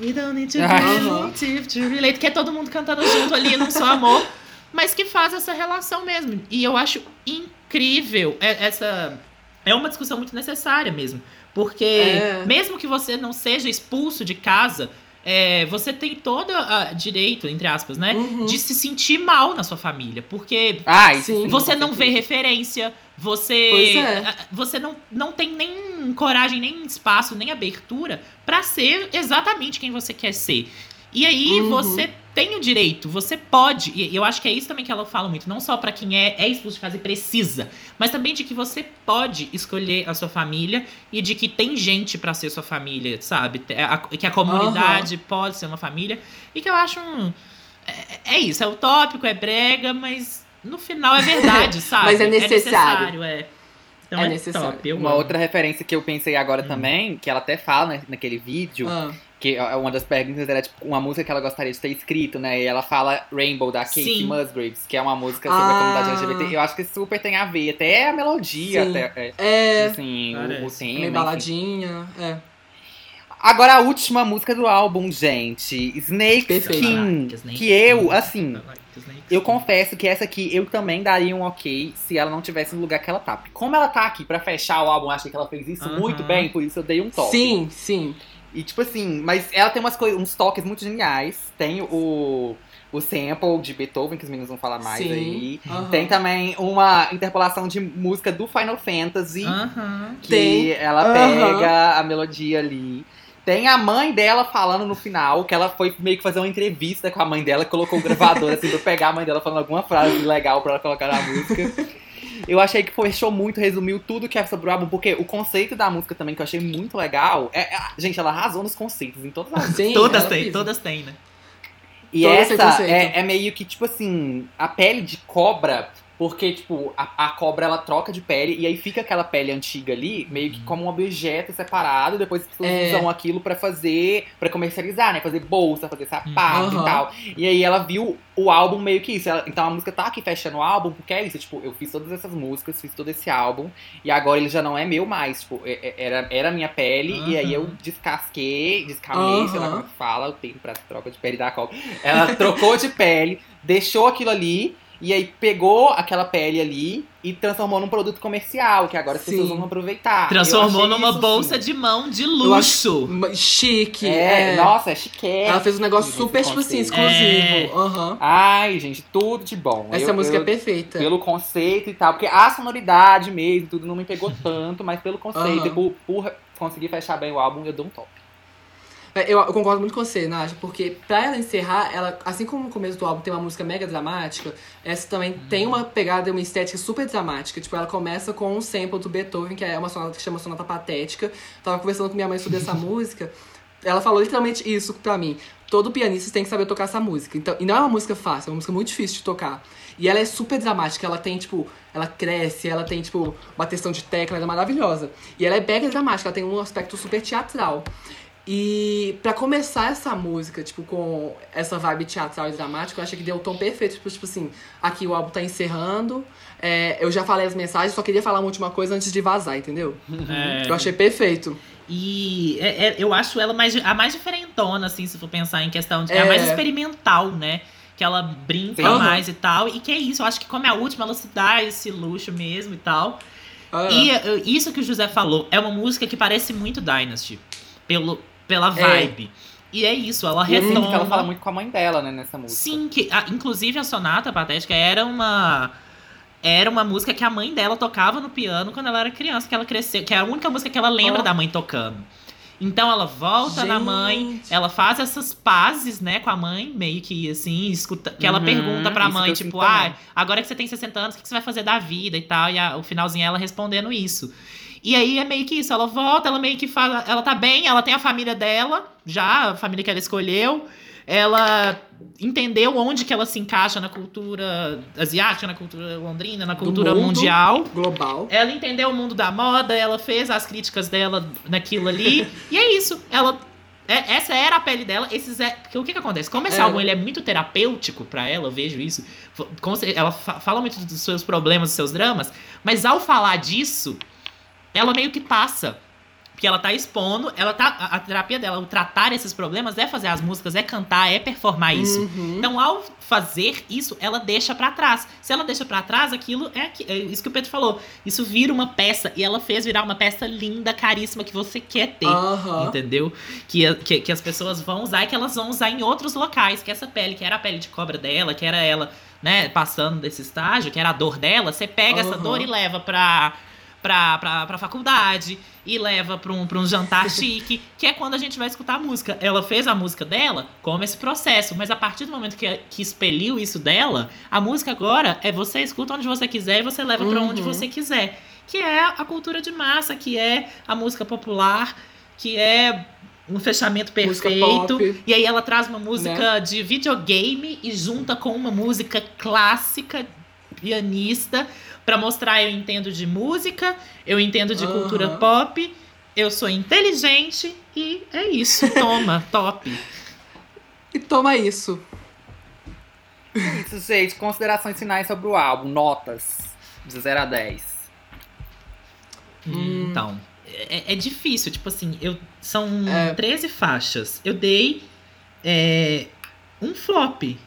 [SPEAKER 4] We don't need to relative to relate, que é todo mundo cantando junto ali num só amor, [laughs] mas que faz essa relação mesmo. E eu acho incrível é- essa. É uma discussão muito necessária mesmo. Porque,
[SPEAKER 3] É.
[SPEAKER 4] mesmo que você não seja expulso de casa, é, você tem todo a direito, entre aspas, né?
[SPEAKER 3] Uhum.
[SPEAKER 4] De se sentir mal na sua família. Porque
[SPEAKER 2] Ah,
[SPEAKER 3] Sim.
[SPEAKER 4] você não vê referência, você
[SPEAKER 3] Pois é.
[SPEAKER 4] a- você não, não tem nem coragem, nem espaço, nem abertura pra ser exatamente quem você quer ser. E aí
[SPEAKER 3] Uhum.
[SPEAKER 4] você tem o direito, você pode, e eu acho que é isso também que ela fala muito, não só pra quem é, é expulso de casa e precisa, mas também de que você pode escolher a sua família e de que tem gente pra ser sua família, sabe? É a- Que a comunidade pode ser uma família e que eu acho um. É, é isso, é utópico, é brega, mas no final é verdade, [laughs] sabe?
[SPEAKER 3] Mas é necessário.
[SPEAKER 4] é. Então
[SPEAKER 3] É
[SPEAKER 4] é,
[SPEAKER 3] necessário.
[SPEAKER 4] top.
[SPEAKER 2] Uma
[SPEAKER 4] amo.
[SPEAKER 2] outra referência que eu pensei agora também, que ela até fala né, naquele vídeo,
[SPEAKER 3] Ah,
[SPEAKER 2] que é uma das perguntas era tipo uma música que ela gostaria de ter escrito, né? E ela fala Rainbow da
[SPEAKER 4] Sim.
[SPEAKER 2] Musgraves, que é uma música sobre a
[SPEAKER 3] Ah.
[SPEAKER 2] comunidade LGBT. Eu acho que super tem a ver, até a melodia,
[SPEAKER 3] Sim.
[SPEAKER 2] até é,
[SPEAKER 3] é,
[SPEAKER 2] assim, o, tema.
[SPEAKER 3] meio baladinha. É.
[SPEAKER 2] Agora a última música do álbum, gente, Snake. Skin, que eu,
[SPEAKER 4] Skin.
[SPEAKER 2] assim,
[SPEAKER 4] like
[SPEAKER 2] Eu confesso que essa aqui eu também daria um ok se ela não tivesse no lugar que ela tá. Porque Como ela tá aqui pra fechar o álbum, eu achei que ela fez isso
[SPEAKER 4] Aham.
[SPEAKER 2] muito bem, por isso eu dei um top.
[SPEAKER 3] Sim, sim.
[SPEAKER 2] E tipo assim, mas ela tem umas coisas, uns toques muito geniais. Tem o, o sample de Beethoven, que os meninos vão falar mais
[SPEAKER 3] Sim.
[SPEAKER 2] aí. Tem também uma interpolação de música do Final Fantasy, que
[SPEAKER 3] Tem.
[SPEAKER 2] ela pega a melodia ali. Tem a mãe dela falando no final, que ela foi meio que fazer uma entrevista com a mãe dela, colocou o gravador assim pra pegar a mãe dela falando alguma frase legal pra ela colocar na música. Eu achei que fechou muito, resumiu tudo que é sobre o álbum, porque o conceito da música também, que eu achei muito legal, é, é- gente, ela arrasou nos conceitos em todas as
[SPEAKER 3] Sim,
[SPEAKER 4] Todas têm,
[SPEAKER 3] fez.
[SPEAKER 4] todas têm, né?
[SPEAKER 2] E
[SPEAKER 3] Todo esse
[SPEAKER 2] essa é, é meio que, tipo assim, a pele de cobra, porque, tipo, a, a cobra ela troca de pele e aí fica aquela pele antiga ali, meio que como um objeto separado, depois as pessoas
[SPEAKER 3] É.
[SPEAKER 2] usam aquilo pra fazer, pra comercializar, né? Fazer bolsa, fazer sapato
[SPEAKER 3] Aham.
[SPEAKER 2] e tal. E aí ela viu o álbum meio que isso. Ela- então a música tá aqui fechando o álbum, porque é isso, tipo, eu fiz todas essas músicas, fiz todo esse álbum, e agora ele já não é meu mais, tipo, é- é- era, era minha pele, e aí eu
[SPEAKER 4] Aham.
[SPEAKER 2] descasquei, descamei, sei lá
[SPEAKER 3] Aham.
[SPEAKER 2] como que fala, o termo pra troca de pele da cobra. Ela trocou de pele, deixou aquilo ali, e aí pegou aquela pele ali e transformou num produto comercial, que agora as pessoas vão aproveitar.
[SPEAKER 4] Transformou numa
[SPEAKER 2] isso,
[SPEAKER 4] bolsa
[SPEAKER 2] assim.
[SPEAKER 4] de mão de
[SPEAKER 3] acho
[SPEAKER 4] luxo.
[SPEAKER 3] ma- chique.
[SPEAKER 2] É,
[SPEAKER 3] É,
[SPEAKER 2] nossa, é chiquérrimo.
[SPEAKER 3] Ela fez um negócio super, tipo assim, exclusivo. Aham.
[SPEAKER 2] Ai, gente, tudo de bom.
[SPEAKER 3] Essa
[SPEAKER 2] Eu-
[SPEAKER 3] música
[SPEAKER 2] eu-
[SPEAKER 3] é perfeita.
[SPEAKER 2] Pelo conceito e tal, porque a sonoridade mesmo, tudo não me pegou [laughs] tanto, mas pelo conceito e por, por conseguir fechar bem o álbum, eu dou um top.
[SPEAKER 3] É, Eu, eu concordo muito com você, Naja, porque pra ela encerrar, ela, assim como no começo do álbum tem uma música mega dramática, essa também tem uma pegada, uma estética super dramática. Tipo, ela começa com um sample do Beethoven, que é uma sonata que chama Sonata Patética. Tava conversando com minha mãe sobre essa [laughs] música. Ela falou literalmente isso pra mim. Todo pianista tem que saber tocar essa música. Então, e não é uma música fácil, é uma música muito difícil de tocar. E ela é super dramática, ela tem, tipo, ela cresce, ela tem, tipo, bateção de tecla, ela é maravilhosa. E ela é mega dramática, ela tem um aspecto super teatral. E pra começar essa música, tipo, com essa vibe teatral e dramática, eu achei que deu o tom perfeito. Tipo, tipo assim, aqui o álbum tá encerrando. é, eu já falei as mensagens, só queria falar uma última coisa antes de vazar, entendeu?
[SPEAKER 4] É.
[SPEAKER 3] Eu achei perfeito.
[SPEAKER 4] E é- é- eu acho ela mais, a mais diferentona, assim, se for pensar em questão de. É,
[SPEAKER 3] É.
[SPEAKER 4] a mais experimental, né? Que ela brinca
[SPEAKER 3] Sim.
[SPEAKER 4] mais e tal. E que é isso, eu acho que como é a última, ela se dá esse luxo mesmo e tal.
[SPEAKER 3] Ah,
[SPEAKER 4] E uh, isso que o José falou, é uma música que parece muito Dynasty. Pelo, pela
[SPEAKER 3] É.
[SPEAKER 4] vibe. E é isso, ela retoma.
[SPEAKER 2] que ela fala muito com a mãe dela, né, nessa música.
[SPEAKER 4] Sim, que a- inclusive a Sonata Patética era uma era uma música que a mãe dela tocava no piano quando ela era criança, que ela cresceu, que é a única música que ela lembra
[SPEAKER 3] Ó.
[SPEAKER 4] da mãe tocando. Então ela volta na mãe,
[SPEAKER 3] Gente.
[SPEAKER 4] ela faz essas pazes, né, com a mãe, meio que assim, escuta, que ela
[SPEAKER 2] Uhum,
[SPEAKER 4] pergunta pra mãe, tipo,
[SPEAKER 2] também.
[SPEAKER 4] ah, agora que você tem 60 anos, o que que você vai fazer da vida e tal, e a- o finalzinho é ela respondendo isso. E aí é meio que isso, ela volta, ela meio que fala, ela tá bem, ela tem a família dela, já, a família que ela escolheu. Ela entendeu onde que ela se encaixa na cultura asiática, na cultura londrina, na cultura
[SPEAKER 3] mundo.
[SPEAKER 4] mundial.
[SPEAKER 3] Global.
[SPEAKER 4] Ela entendeu o mundo da moda, ela fez as críticas dela naquilo ali. [laughs] e é isso. Ela é- essa era a pele dela. Esses é, o que que acontece? Como esse
[SPEAKER 3] É.
[SPEAKER 4] álbum ele é muito terapêutico pra ela, eu vejo isso. Ela fa- fala muito dos seus problemas, dos seus dramas, mas ao falar disso, ela meio que passa. Porque ela tá expondo, ela tá. A, terapia dela, o tratar esses problemas é fazer as músicas, é cantar, é performar isso.
[SPEAKER 3] Uhum.
[SPEAKER 4] Então, ao fazer isso, ela deixa pra trás. Se ela deixa pra trás, aquilo é, é isso que o Pedro falou. Isso vira uma peça. E ela fez virar uma peça linda, caríssima, que você quer ter.
[SPEAKER 3] Aham.
[SPEAKER 4] Entendeu? Que, que, que as pessoas vão usar e que elas vão usar em outros locais. Que essa pele, que era a pele de cobra dela, que era ela, né, passando desse estágio, que era a dor dela, você pega essa
[SPEAKER 3] Aham.
[SPEAKER 4] dor e leva pra, pra, pra, pra faculdade e leva pra um, pra um jantar [laughs] chique, que é quando a gente vai escutar a música. Ela fez a música dela como esse processo, mas a partir do momento que, que expeliu isso dela, a música agora é você escuta onde você quiser e você leva pra onde
[SPEAKER 3] Uhum.
[SPEAKER 4] você quiser. Que é a cultura de massa, que é a música popular, que é um fechamento perfeito. E aí ela traz uma música de videogame e junta com uma música clássica, pianista, pra mostrar eu entendo de música, eu entendo de
[SPEAKER 3] Aham.
[SPEAKER 4] cultura pop, eu sou inteligente e é isso. Toma, [laughs] top.
[SPEAKER 3] E toma isso.
[SPEAKER 2] Isso, gente. Considerações finais sobre o álbum. Notas. De 0 a 10.
[SPEAKER 3] Hum.
[SPEAKER 4] Então, é, é difícil, tipo assim, eu são
[SPEAKER 3] É.
[SPEAKER 4] 13 faixas. Eu dei é, um flop. [laughs]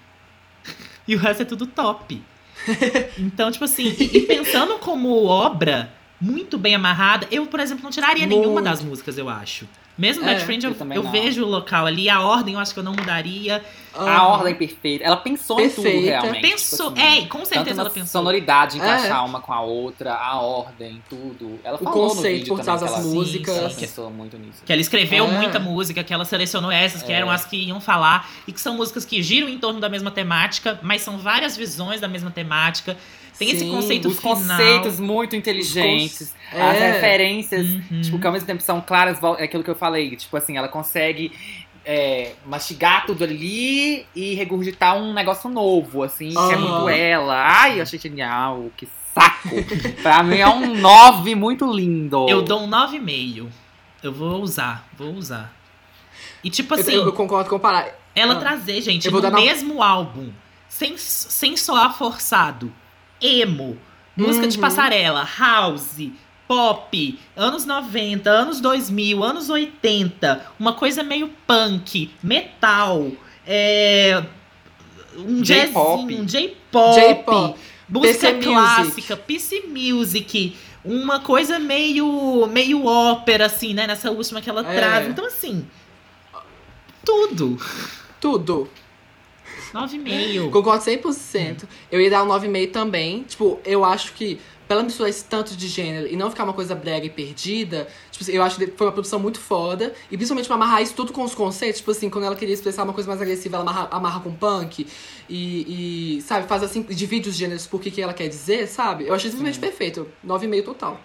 [SPEAKER 4] E o resto é tudo top. [laughs] Então, tipo assim, e, e pensando como obra muito bem amarrada, eu, por exemplo, não tiraria nenhuma
[SPEAKER 3] Muito.
[SPEAKER 4] das músicas, eu acho. Mesmo
[SPEAKER 3] É,
[SPEAKER 4] Bad Friend, eu,
[SPEAKER 2] eu
[SPEAKER 4] eu vejo o local ali, a ordem eu acho que eu não mudaria.
[SPEAKER 2] A
[SPEAKER 3] Aham.
[SPEAKER 2] ordem perfeita. Ela pensou em tudo,
[SPEAKER 3] Perfeita.
[SPEAKER 2] realmente.
[SPEAKER 4] Pensou,
[SPEAKER 2] tipo assim.
[SPEAKER 4] é, com
[SPEAKER 2] Tanto
[SPEAKER 4] certeza
[SPEAKER 2] na
[SPEAKER 4] ela pensou.
[SPEAKER 2] sonoridade, encaixar
[SPEAKER 3] É.
[SPEAKER 2] uma com a outra, a ordem, tudo. Ela
[SPEAKER 3] O
[SPEAKER 2] falou no
[SPEAKER 3] conceito por trás
[SPEAKER 2] que
[SPEAKER 3] das
[SPEAKER 2] ela-
[SPEAKER 3] músicas.
[SPEAKER 2] Ela
[SPEAKER 4] Sim,
[SPEAKER 2] pensou muito nisso.
[SPEAKER 4] Que ela escreveu
[SPEAKER 3] É.
[SPEAKER 4] muita música, que ela selecionou essas, que
[SPEAKER 2] É.
[SPEAKER 4] eram as que iam falar, e que são músicas que giram em torno da mesma temática, mas são várias visões da mesma temática. Tem esse
[SPEAKER 3] Sim,
[SPEAKER 4] conceito
[SPEAKER 2] Os
[SPEAKER 4] final.
[SPEAKER 2] conceitos muito inteligentes, as
[SPEAKER 3] É.
[SPEAKER 2] referências,
[SPEAKER 4] Uhum.
[SPEAKER 2] tipo, que ao mesmo tempo são claras, é aquilo que eu falei, tipo assim, ela consegue é, mastigar tudo ali e regurgitar um negócio novo, assim, que é muito ela. Ai, eu achei genial, que saco. [laughs] pra mim é um 9 muito lindo.
[SPEAKER 4] Eu dou um 9,5. Eu vou usar, vou usar. E tipo assim,
[SPEAKER 3] eu, eu concordo com o Pará.
[SPEAKER 4] ela
[SPEAKER 3] ah.
[SPEAKER 4] trazer, gente, no mesmo álbum, sem, sem soar forçado, emo, música de
[SPEAKER 3] Uhum.
[SPEAKER 4] passarela, house, pop, anos 90, anos 2000, anos 80, uma coisa meio punk, metal, é, um
[SPEAKER 2] J-pop.
[SPEAKER 4] jazzinho, um J-pop, música
[SPEAKER 3] PC Music.
[SPEAKER 4] clássica, PC Music, uma coisa meio meio ópera assim, né, nessa última que ela
[SPEAKER 3] É.
[SPEAKER 4] traz. Então assim, tudo.
[SPEAKER 3] Tudo.
[SPEAKER 4] 9,5.
[SPEAKER 3] Concordo 100%. Eu ia dar um 9,5 também. Tipo, eu acho que, pela misturar esse tanto de gênero e não ficar uma coisa brega e perdida, tipo, eu acho que foi uma produção muito foda. E principalmente pra amarrar isso tudo com os conceitos. Tipo assim, quando ela queria expressar uma coisa mais agressiva, ela amarra, amarra com punk. E, e, sabe, faz assim, divide os gêneros por que que ela quer dizer, sabe? Eu achei simplesmente perfeito. 9,5 total.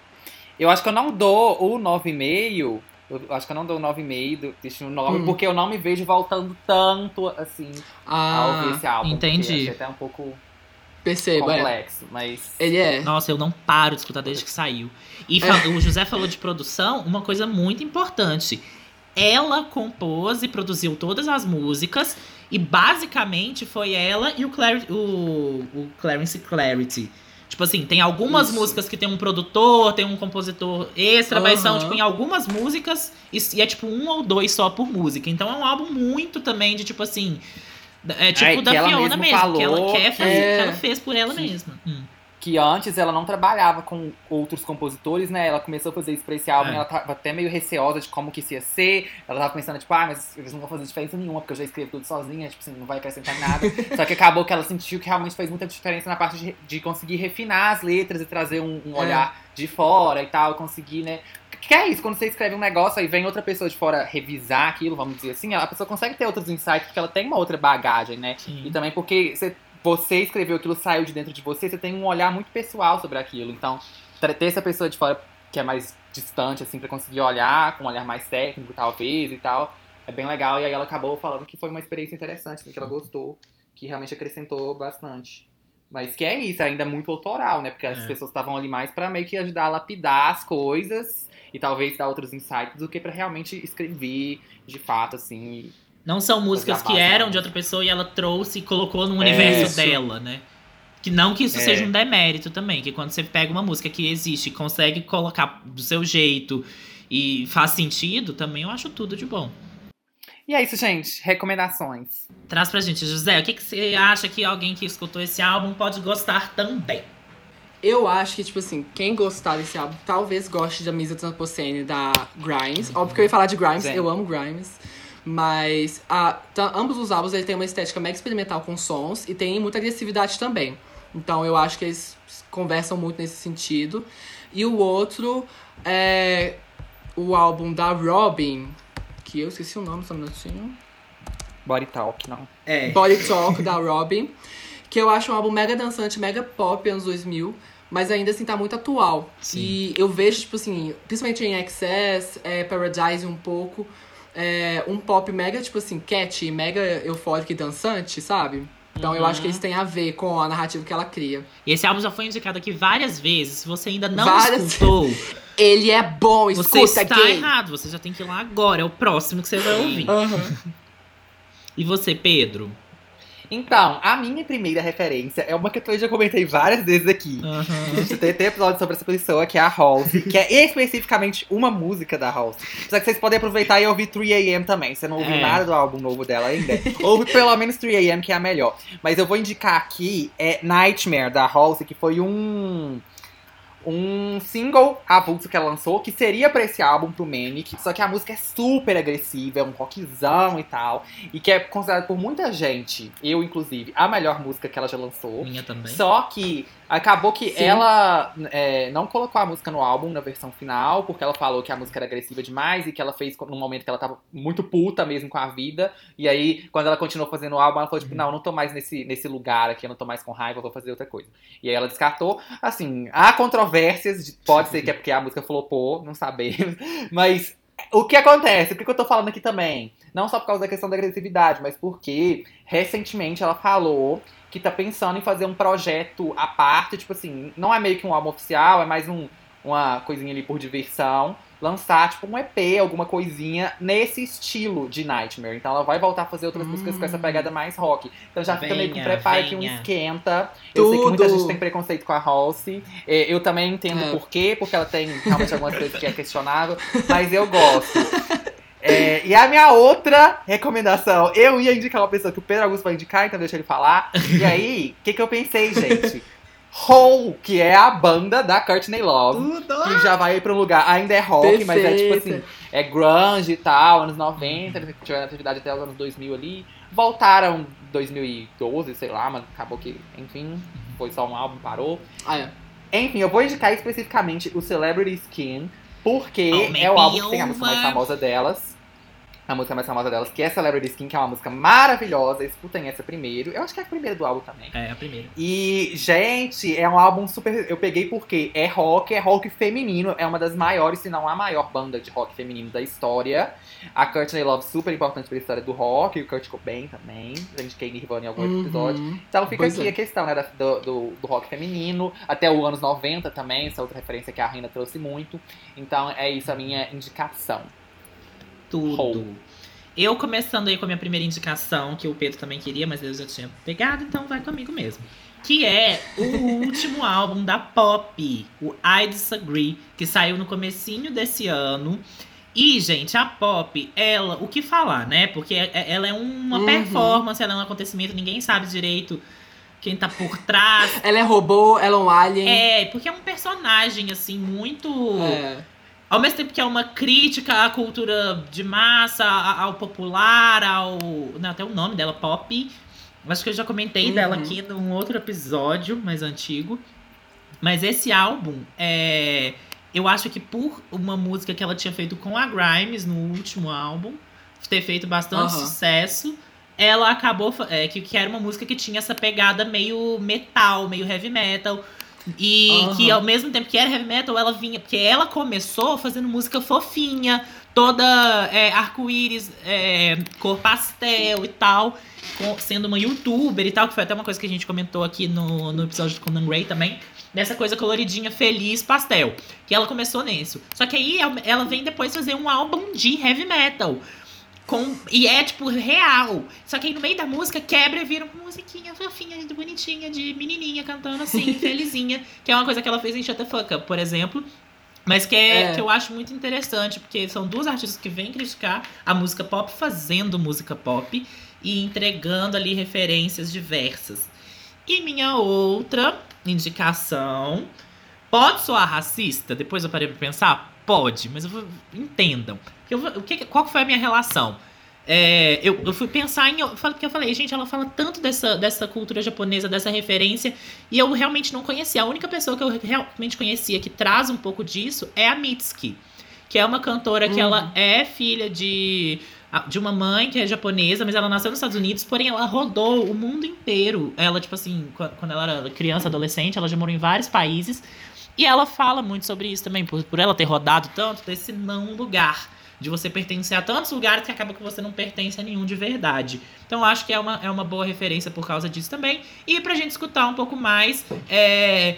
[SPEAKER 2] Eu acho que eu não dou o 9,5. Eu acho que eu não dou o 9,5 do Destino 9,
[SPEAKER 3] Hum.
[SPEAKER 2] porque eu não me vejo voltando tanto assim a ouvir
[SPEAKER 3] Ah,
[SPEAKER 2] esse álbum.
[SPEAKER 4] entendi.
[SPEAKER 2] até um pouco
[SPEAKER 3] percebo. É.
[SPEAKER 2] complexo, mas.
[SPEAKER 3] Ele é.
[SPEAKER 4] Nossa, eu não paro de escutar desde que saiu. E fa- o José falou de produção, uma coisa muito importante. Ela compôs e produziu todas as músicas. E basicamente foi ela e o, Clar o, o Clarence Clarity. Tipo assim, tem algumas
[SPEAKER 3] Isso.
[SPEAKER 4] músicas que tem um produtor, tem um compositor extra, mas são, tipo, em algumas músicas, e, é tipo um ou dois só por música. Então é um álbum muito também de, tipo assim. É tipo
[SPEAKER 2] Ai,
[SPEAKER 4] da Fiona
[SPEAKER 2] mesmo
[SPEAKER 4] mesmo, que ela quer
[SPEAKER 2] que-
[SPEAKER 4] fazer,
[SPEAKER 3] É.
[SPEAKER 4] que ela fez por ela mesma. Hum.
[SPEAKER 2] Que antes ela não trabalhava com outros compositores, né? Ela começou a fazer isso pra esse álbum
[SPEAKER 4] É.
[SPEAKER 2] e ela tava até meio receosa de como que isso ia ser. Ela tava pensando, tipo, ah, mas eles não vão fazer diferença nenhuma, porque eu já escrevo tudo sozinha, tipo assim, não vai acrescentar em nada. [laughs] Só que acabou que ela sentiu que realmente fez muita diferença na parte de, de conseguir refinar as letras e trazer um, um
[SPEAKER 3] É.
[SPEAKER 2] olhar de fora e tal, conseguir, né? Que é isso, quando você escreve um negócio aí vem outra pessoa de fora revisar aquilo, vamos dizer assim, a pessoa consegue ter outros insights porque ela tem uma outra bagagem, né?
[SPEAKER 4] Sim.
[SPEAKER 2] E também porque você, você escreveu aquilo, saiu de dentro de você, você tem um olhar muito pessoal sobre aquilo. Então, ter essa pessoa de fora que é mais distante, assim, pra conseguir olhar, com um olhar mais técnico, talvez, e tal, é bem legal. E aí ela acabou falando que foi uma experiência interessante, assim, que ela gostou, que realmente acrescentou bastante. Mas que é isso, ainda é muito autoral, né? Porque as
[SPEAKER 4] É.
[SPEAKER 2] pessoas estavam ali mais pra meio que ajudar a lapidar as coisas e talvez dar outros insights do que pra realmente escrever de fato, assim.
[SPEAKER 4] Não são músicas que eram de outra pessoa e ela trouxe e colocou no
[SPEAKER 2] É,
[SPEAKER 4] universo
[SPEAKER 3] isso.
[SPEAKER 4] dela, né? Que não que isso
[SPEAKER 2] É.
[SPEAKER 4] seja um demérito também, que quando você pega uma música que existe e consegue colocar do seu jeito e faz sentido, também eu acho tudo de bom.
[SPEAKER 2] E é isso, gente. Recomendações.
[SPEAKER 4] Traz pra gente, José, o que, que você acha que alguém que escutou esse álbum pode gostar também?
[SPEAKER 3] Eu acho que, tipo assim, quem gostar desse álbum talvez goste da Misa Transposcene da Grimes. Óbvio que eu ia falar de Grimes,
[SPEAKER 2] Sim.
[SPEAKER 3] eu amo Grimes. Mas a, ambos os álbuns ele tem uma estética mega experimental com sons e tem muita agressividade também. Então eu acho que eles conversam muito nesse sentido. E o outro é o álbum da Robin, que eu esqueci o nome, só um minutinho.
[SPEAKER 2] Body Talk, não.
[SPEAKER 4] É.
[SPEAKER 3] Body Talk da Robin, que eu acho um álbum mega dançante, mega pop anos 2000, mas ainda assim tá muito atual.
[SPEAKER 4] Sim.
[SPEAKER 3] E eu vejo, tipo assim, principalmente em Excess, é, Paradise um pouco, é, um pop mega, tipo assim, catchy, mega eufórico e dançante, sabe? Então eu acho que isso tem a ver com a narrativa que ela cria.
[SPEAKER 4] E esse álbum já foi indicado aqui várias vezes. Se você ainda não
[SPEAKER 3] Várias
[SPEAKER 4] escutou,
[SPEAKER 3] Ele é bom,
[SPEAKER 4] você
[SPEAKER 3] escuta
[SPEAKER 4] está
[SPEAKER 3] gay.
[SPEAKER 4] errado. Você já tem que ir lá agora. É o próximo que você vai ouvir.
[SPEAKER 3] Aham.
[SPEAKER 4] E você, Pedro?
[SPEAKER 2] Então, a minha primeira referência é uma que eu já comentei várias vezes aqui.
[SPEAKER 4] Aham.
[SPEAKER 2] Tem, tem episódio sobre essa pessoa, que é a Halsey, que é especificamente uma música da Halsey. Só que vocês podem aproveitar e ouvir 3AM também. Você não ouviu
[SPEAKER 4] É.
[SPEAKER 2] nada do álbum novo dela ainda? Ouve pelo menos 3AM, que é a melhor. Mas eu vou indicar aqui é Nightmare, da Halsey, que foi um. Um single avulso que ela lançou, que seria pra esse álbum, pro Manic, só que a música é super agressiva, é um rockzão e tal, e que é considerada por muita gente, eu inclusive, a melhor música que ela já lançou.
[SPEAKER 4] Minha também.
[SPEAKER 2] Só que acabou que
[SPEAKER 3] Sim.
[SPEAKER 2] ela é, não colocou a música no álbum, na versão final, porque ela falou que a música era agressiva demais e que ela fez num momento que ela tava muito puta mesmo com a vida. E aí, quando ela continuou fazendo o álbum, ela falou, tipo,
[SPEAKER 3] Uhum.
[SPEAKER 2] não, não tô mais nesse, nesse lugar aqui, eu não tô mais com raiva, eu vou fazer outra coisa. E aí ela descartou. Assim, há controvérsias, de- pode ser que é porque a música flopou, não sabemos. [laughs] Mas o que acontece? O que que eu tô falando aqui também? Não só por causa da questão da agressividade, mas porque recentemente ela falou que tá pensando em fazer um projeto à parte, tipo assim, não é meio que um álbum oficial, é mais um, uma coisinha ali por diversão. Lançar, tipo, um EP, alguma coisinha nesse estilo de Nightmare. Então ela vai voltar a fazer outras
[SPEAKER 3] Hum.
[SPEAKER 2] músicas com essa pegada mais rock. Então já fica meio que um
[SPEAKER 4] Venha,
[SPEAKER 2] preparo aqui, um
[SPEAKER 4] venha.
[SPEAKER 2] esquenta. Eu sei que muita
[SPEAKER 3] Tudo.
[SPEAKER 2] gente tem preconceito com a Halsey. É, Eu também entendo
[SPEAKER 3] É.
[SPEAKER 2] por quê, porque ela tem realmente algumas coisas que é questionável, mas eu gosto. [laughs] É, e a minha outra recomendação, eu ia indicar uma pessoa que o Pedro Augusto vai indicar, então deixa ele falar. E aí, o que, que eu pensei, gente? Hole, que é a banda da Courtney Love.
[SPEAKER 3] Tudo!
[SPEAKER 2] Que já vai pra um lugar, ainda é rock, mas é tipo assim,
[SPEAKER 3] Perfeita.
[SPEAKER 2] é grunge e tal, anos 90, eles tiveram atividade até os anos 2000 ali. Voltaram em 2012, sei lá, mas acabou que, enfim, foi só um álbum, parou.
[SPEAKER 3] Ah, é.
[SPEAKER 2] Enfim, eu vou indicar especificamente o Celebrity Skin, porque
[SPEAKER 4] Oh,
[SPEAKER 2] é o
[SPEAKER 4] maybe
[SPEAKER 2] álbum que tem a música mais famosa delas. A música mais famosa delas, que é Celebrity Skin, que é uma música maravilhosa. Escutem essa primeiro. Eu acho que é a primeira do álbum também.
[SPEAKER 4] É, a primeira.
[SPEAKER 2] E, gente, é um álbum super. Eu peguei porque é rock, é rock feminino, é uma das maiores, se não a maior banda de rock feminino da história. A Courtney Love, super importante pra história do rock, e o Kurt Cobain também. A gente quer Nirvana em algum outro episódio.
[SPEAKER 3] Uhum.
[SPEAKER 2] Então fica
[SPEAKER 3] Pois
[SPEAKER 2] aqui
[SPEAKER 3] é.
[SPEAKER 2] a questão, né, do, do, do rock feminino, até os anos 90 também, essa outra referência que a Reina trouxe muito. Então é isso a minha indicação.
[SPEAKER 4] Tudo.
[SPEAKER 2] Hole.
[SPEAKER 4] Eu começando aí com a minha primeira indicação, que o Pedro também queria, mas eu já tinha pegado, então vai comigo mesmo. Que é o último [laughs] álbum da Pop, o I Disagree, que saiu no comecinho desse ano. E, gente, a Pop, ela, o que falar, né? Porque é- é- ela é uma
[SPEAKER 3] Uhum.
[SPEAKER 4] performance, ela é um acontecimento, ninguém sabe direito quem tá por trás.
[SPEAKER 3] Ela é robô, ela é um alien.
[SPEAKER 4] É, porque é um personagem, assim, muito.
[SPEAKER 3] É.
[SPEAKER 4] Ao mesmo tempo que é uma crítica à cultura de massa, ao popular, ao. Não, até o nome dela, pop. Acho que eu já comentei
[SPEAKER 3] Uhum.
[SPEAKER 4] dela aqui num outro episódio mais antigo. Mas esse álbum, é, eu acho que por uma música que ela tinha feito com a Grimes no último álbum, ter feito bastante
[SPEAKER 3] Aham.
[SPEAKER 4] sucesso, ela acabou. É, que, que era uma música que tinha essa pegada meio metal, meio heavy metal. E
[SPEAKER 3] Aham.
[SPEAKER 4] que ao mesmo tempo que era heavy metal, ela vinha. Porque ela começou fazendo música fofinha, toda é, arco-íris, é, cor pastel e tal. com- sendo uma youtuber e tal, que foi até uma coisa que a gente comentou aqui no, no episódio com Conan Ray também. Dessa coisa coloridinha, feliz, pastel. Que ela começou nisso. Só que aí ela vem depois fazer um álbum de heavy metal. Com, e é, tipo, real. Só que aí no meio da música quebra e vira uma musiquinha fofinha, bonitinha, de menininha cantando assim, [laughs] felizinha. Que é uma coisa que ela fez em Shut the Fuck Up, por exemplo. Mas que, é,
[SPEAKER 3] É.
[SPEAKER 4] que eu acho muito interessante, porque são duas artistas que vêm criticar a música pop fazendo música pop e entregando ali referências diversas. E minha outra indicação pode soar racista, depois eu parei pra pensar, pode, mas eu vou, entendam. Eu vou- o que, qual foi a minha relação? é, eu, eu fui pensar em. Eu, porque eu falei, gente, ela fala tanto dessa, dessa cultura japonesa, dessa referência, e eu realmente não conhecia. A única pessoa que eu realmente conhecia que traz um pouco disso é a Mitsuki, que é uma cantora que ela é filha de, de uma mãe que é japonesa, mas ela nasceu nos Estados Unidos, porém ela rodou o mundo inteiro. Ela, tipo assim, quando ela era criança, adolescente, ela já morou em vários países. E ela fala muito sobre isso também, por, por ela ter rodado tanto, desse não lugar de você pertencer a tantos lugares que acaba que você não pertence a nenhum de verdade. Então acho que é uma, é uma boa referência por causa disso também. E pra gente escutar um pouco mais. É,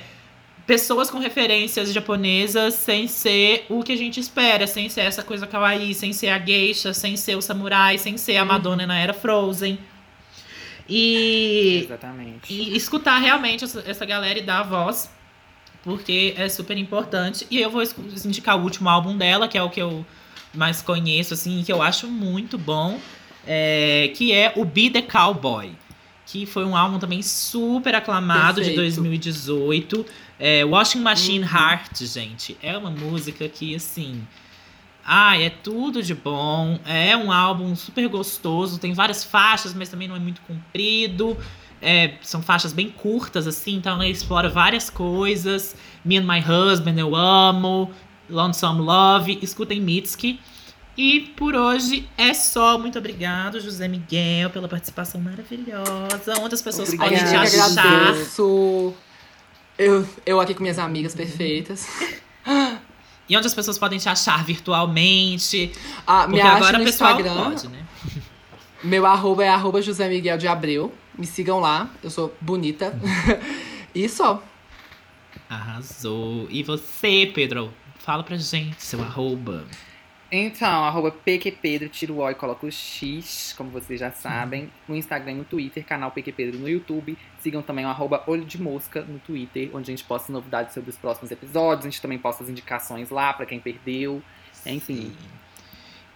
[SPEAKER 4] pessoas com referências japonesas sem ser o que a gente espera, sem ser essa coisa kawaii, sem ser a geisha, sem ser o samurai, sem ser a uhum. Madonna na era Frozen. E,
[SPEAKER 2] Exatamente.
[SPEAKER 4] e escutar realmente essa, essa galera e dar a voz, porque é super importante. E eu vou indicar o último álbum dela, que é o que eu mais conheço, assim, que eu acho muito bom, é, que é o Be The Cowboy. Que foi um álbum também super aclamado Perfeito. de 2018. É, Washing Machine uhum. Heart, gente. É uma música que, assim. Ai, é tudo de bom. É um álbum super gostoso. Tem várias faixas, mas também não é muito comprido. É, são faixas bem curtas, assim, então ela explora várias coisas. Me and My Husband eu amo. Lonesome Love, escutem Mitski. E por hoje é só. Muito obrigado, José Miguel, pela participação maravilhosa. Onde as pessoas Obrigada. podem te achar.
[SPEAKER 3] Eu, eu aqui com minhas amigas perfeitas. [laughs]
[SPEAKER 4] E onde as pessoas podem te achar virtualmente.
[SPEAKER 3] Ah, me Porque agora o pessoal Instagram. pode, né? Meu arroba é arroba José Miguel de Abreu. Me sigam lá, eu sou bonita. [laughs] e só.
[SPEAKER 4] Arrasou. E você, Pedro? Fala pra gente seu arroba.
[SPEAKER 2] Então, arroba PQPedro, tiro o O e coloco o X, como vocês já sabem. No Instagram e no Twitter, canal PQPedro no YouTube. Sigam também o arroba Olho de Mosca no Twitter, onde a gente posta novidades sobre os próximos episódios. A gente também posta as indicações lá para quem perdeu. Enfim. Sim.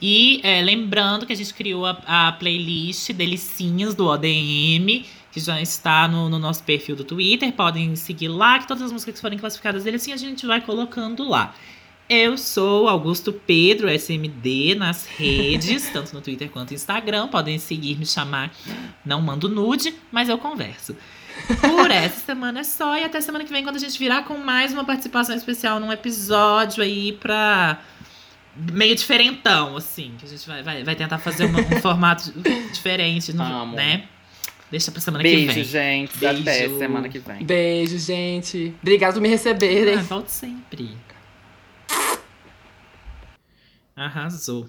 [SPEAKER 4] E é, lembrando que a gente criou a, a, playlist Delicinhas do ODM, que já está no, no, nosso perfil do Twitter. Podem seguir lá, que todas as músicas que forem classificadas Delicinhas a gente vai colocando lá. Eu sou Augusto Pedro, SMD, nas redes, [laughs] tanto no Twitter quanto no Instagram. Podem seguir, me chamar. Não mando nude, mas eu converso. Por essa [laughs] semana é só. E até semana que vem, quando a gente virar com mais uma participação especial num episódio aí pra. Meio diferentão, assim. Que a gente vai, vai, vai tentar fazer uma, um formato diferente, no, né? Deixa pra semana
[SPEAKER 2] Beijo,
[SPEAKER 4] que vem.
[SPEAKER 2] gente. Beijo. Até semana que vem.
[SPEAKER 3] Beijo, gente. Obrigado por me receberem. Ah,
[SPEAKER 4] volte sempre. Arrasou.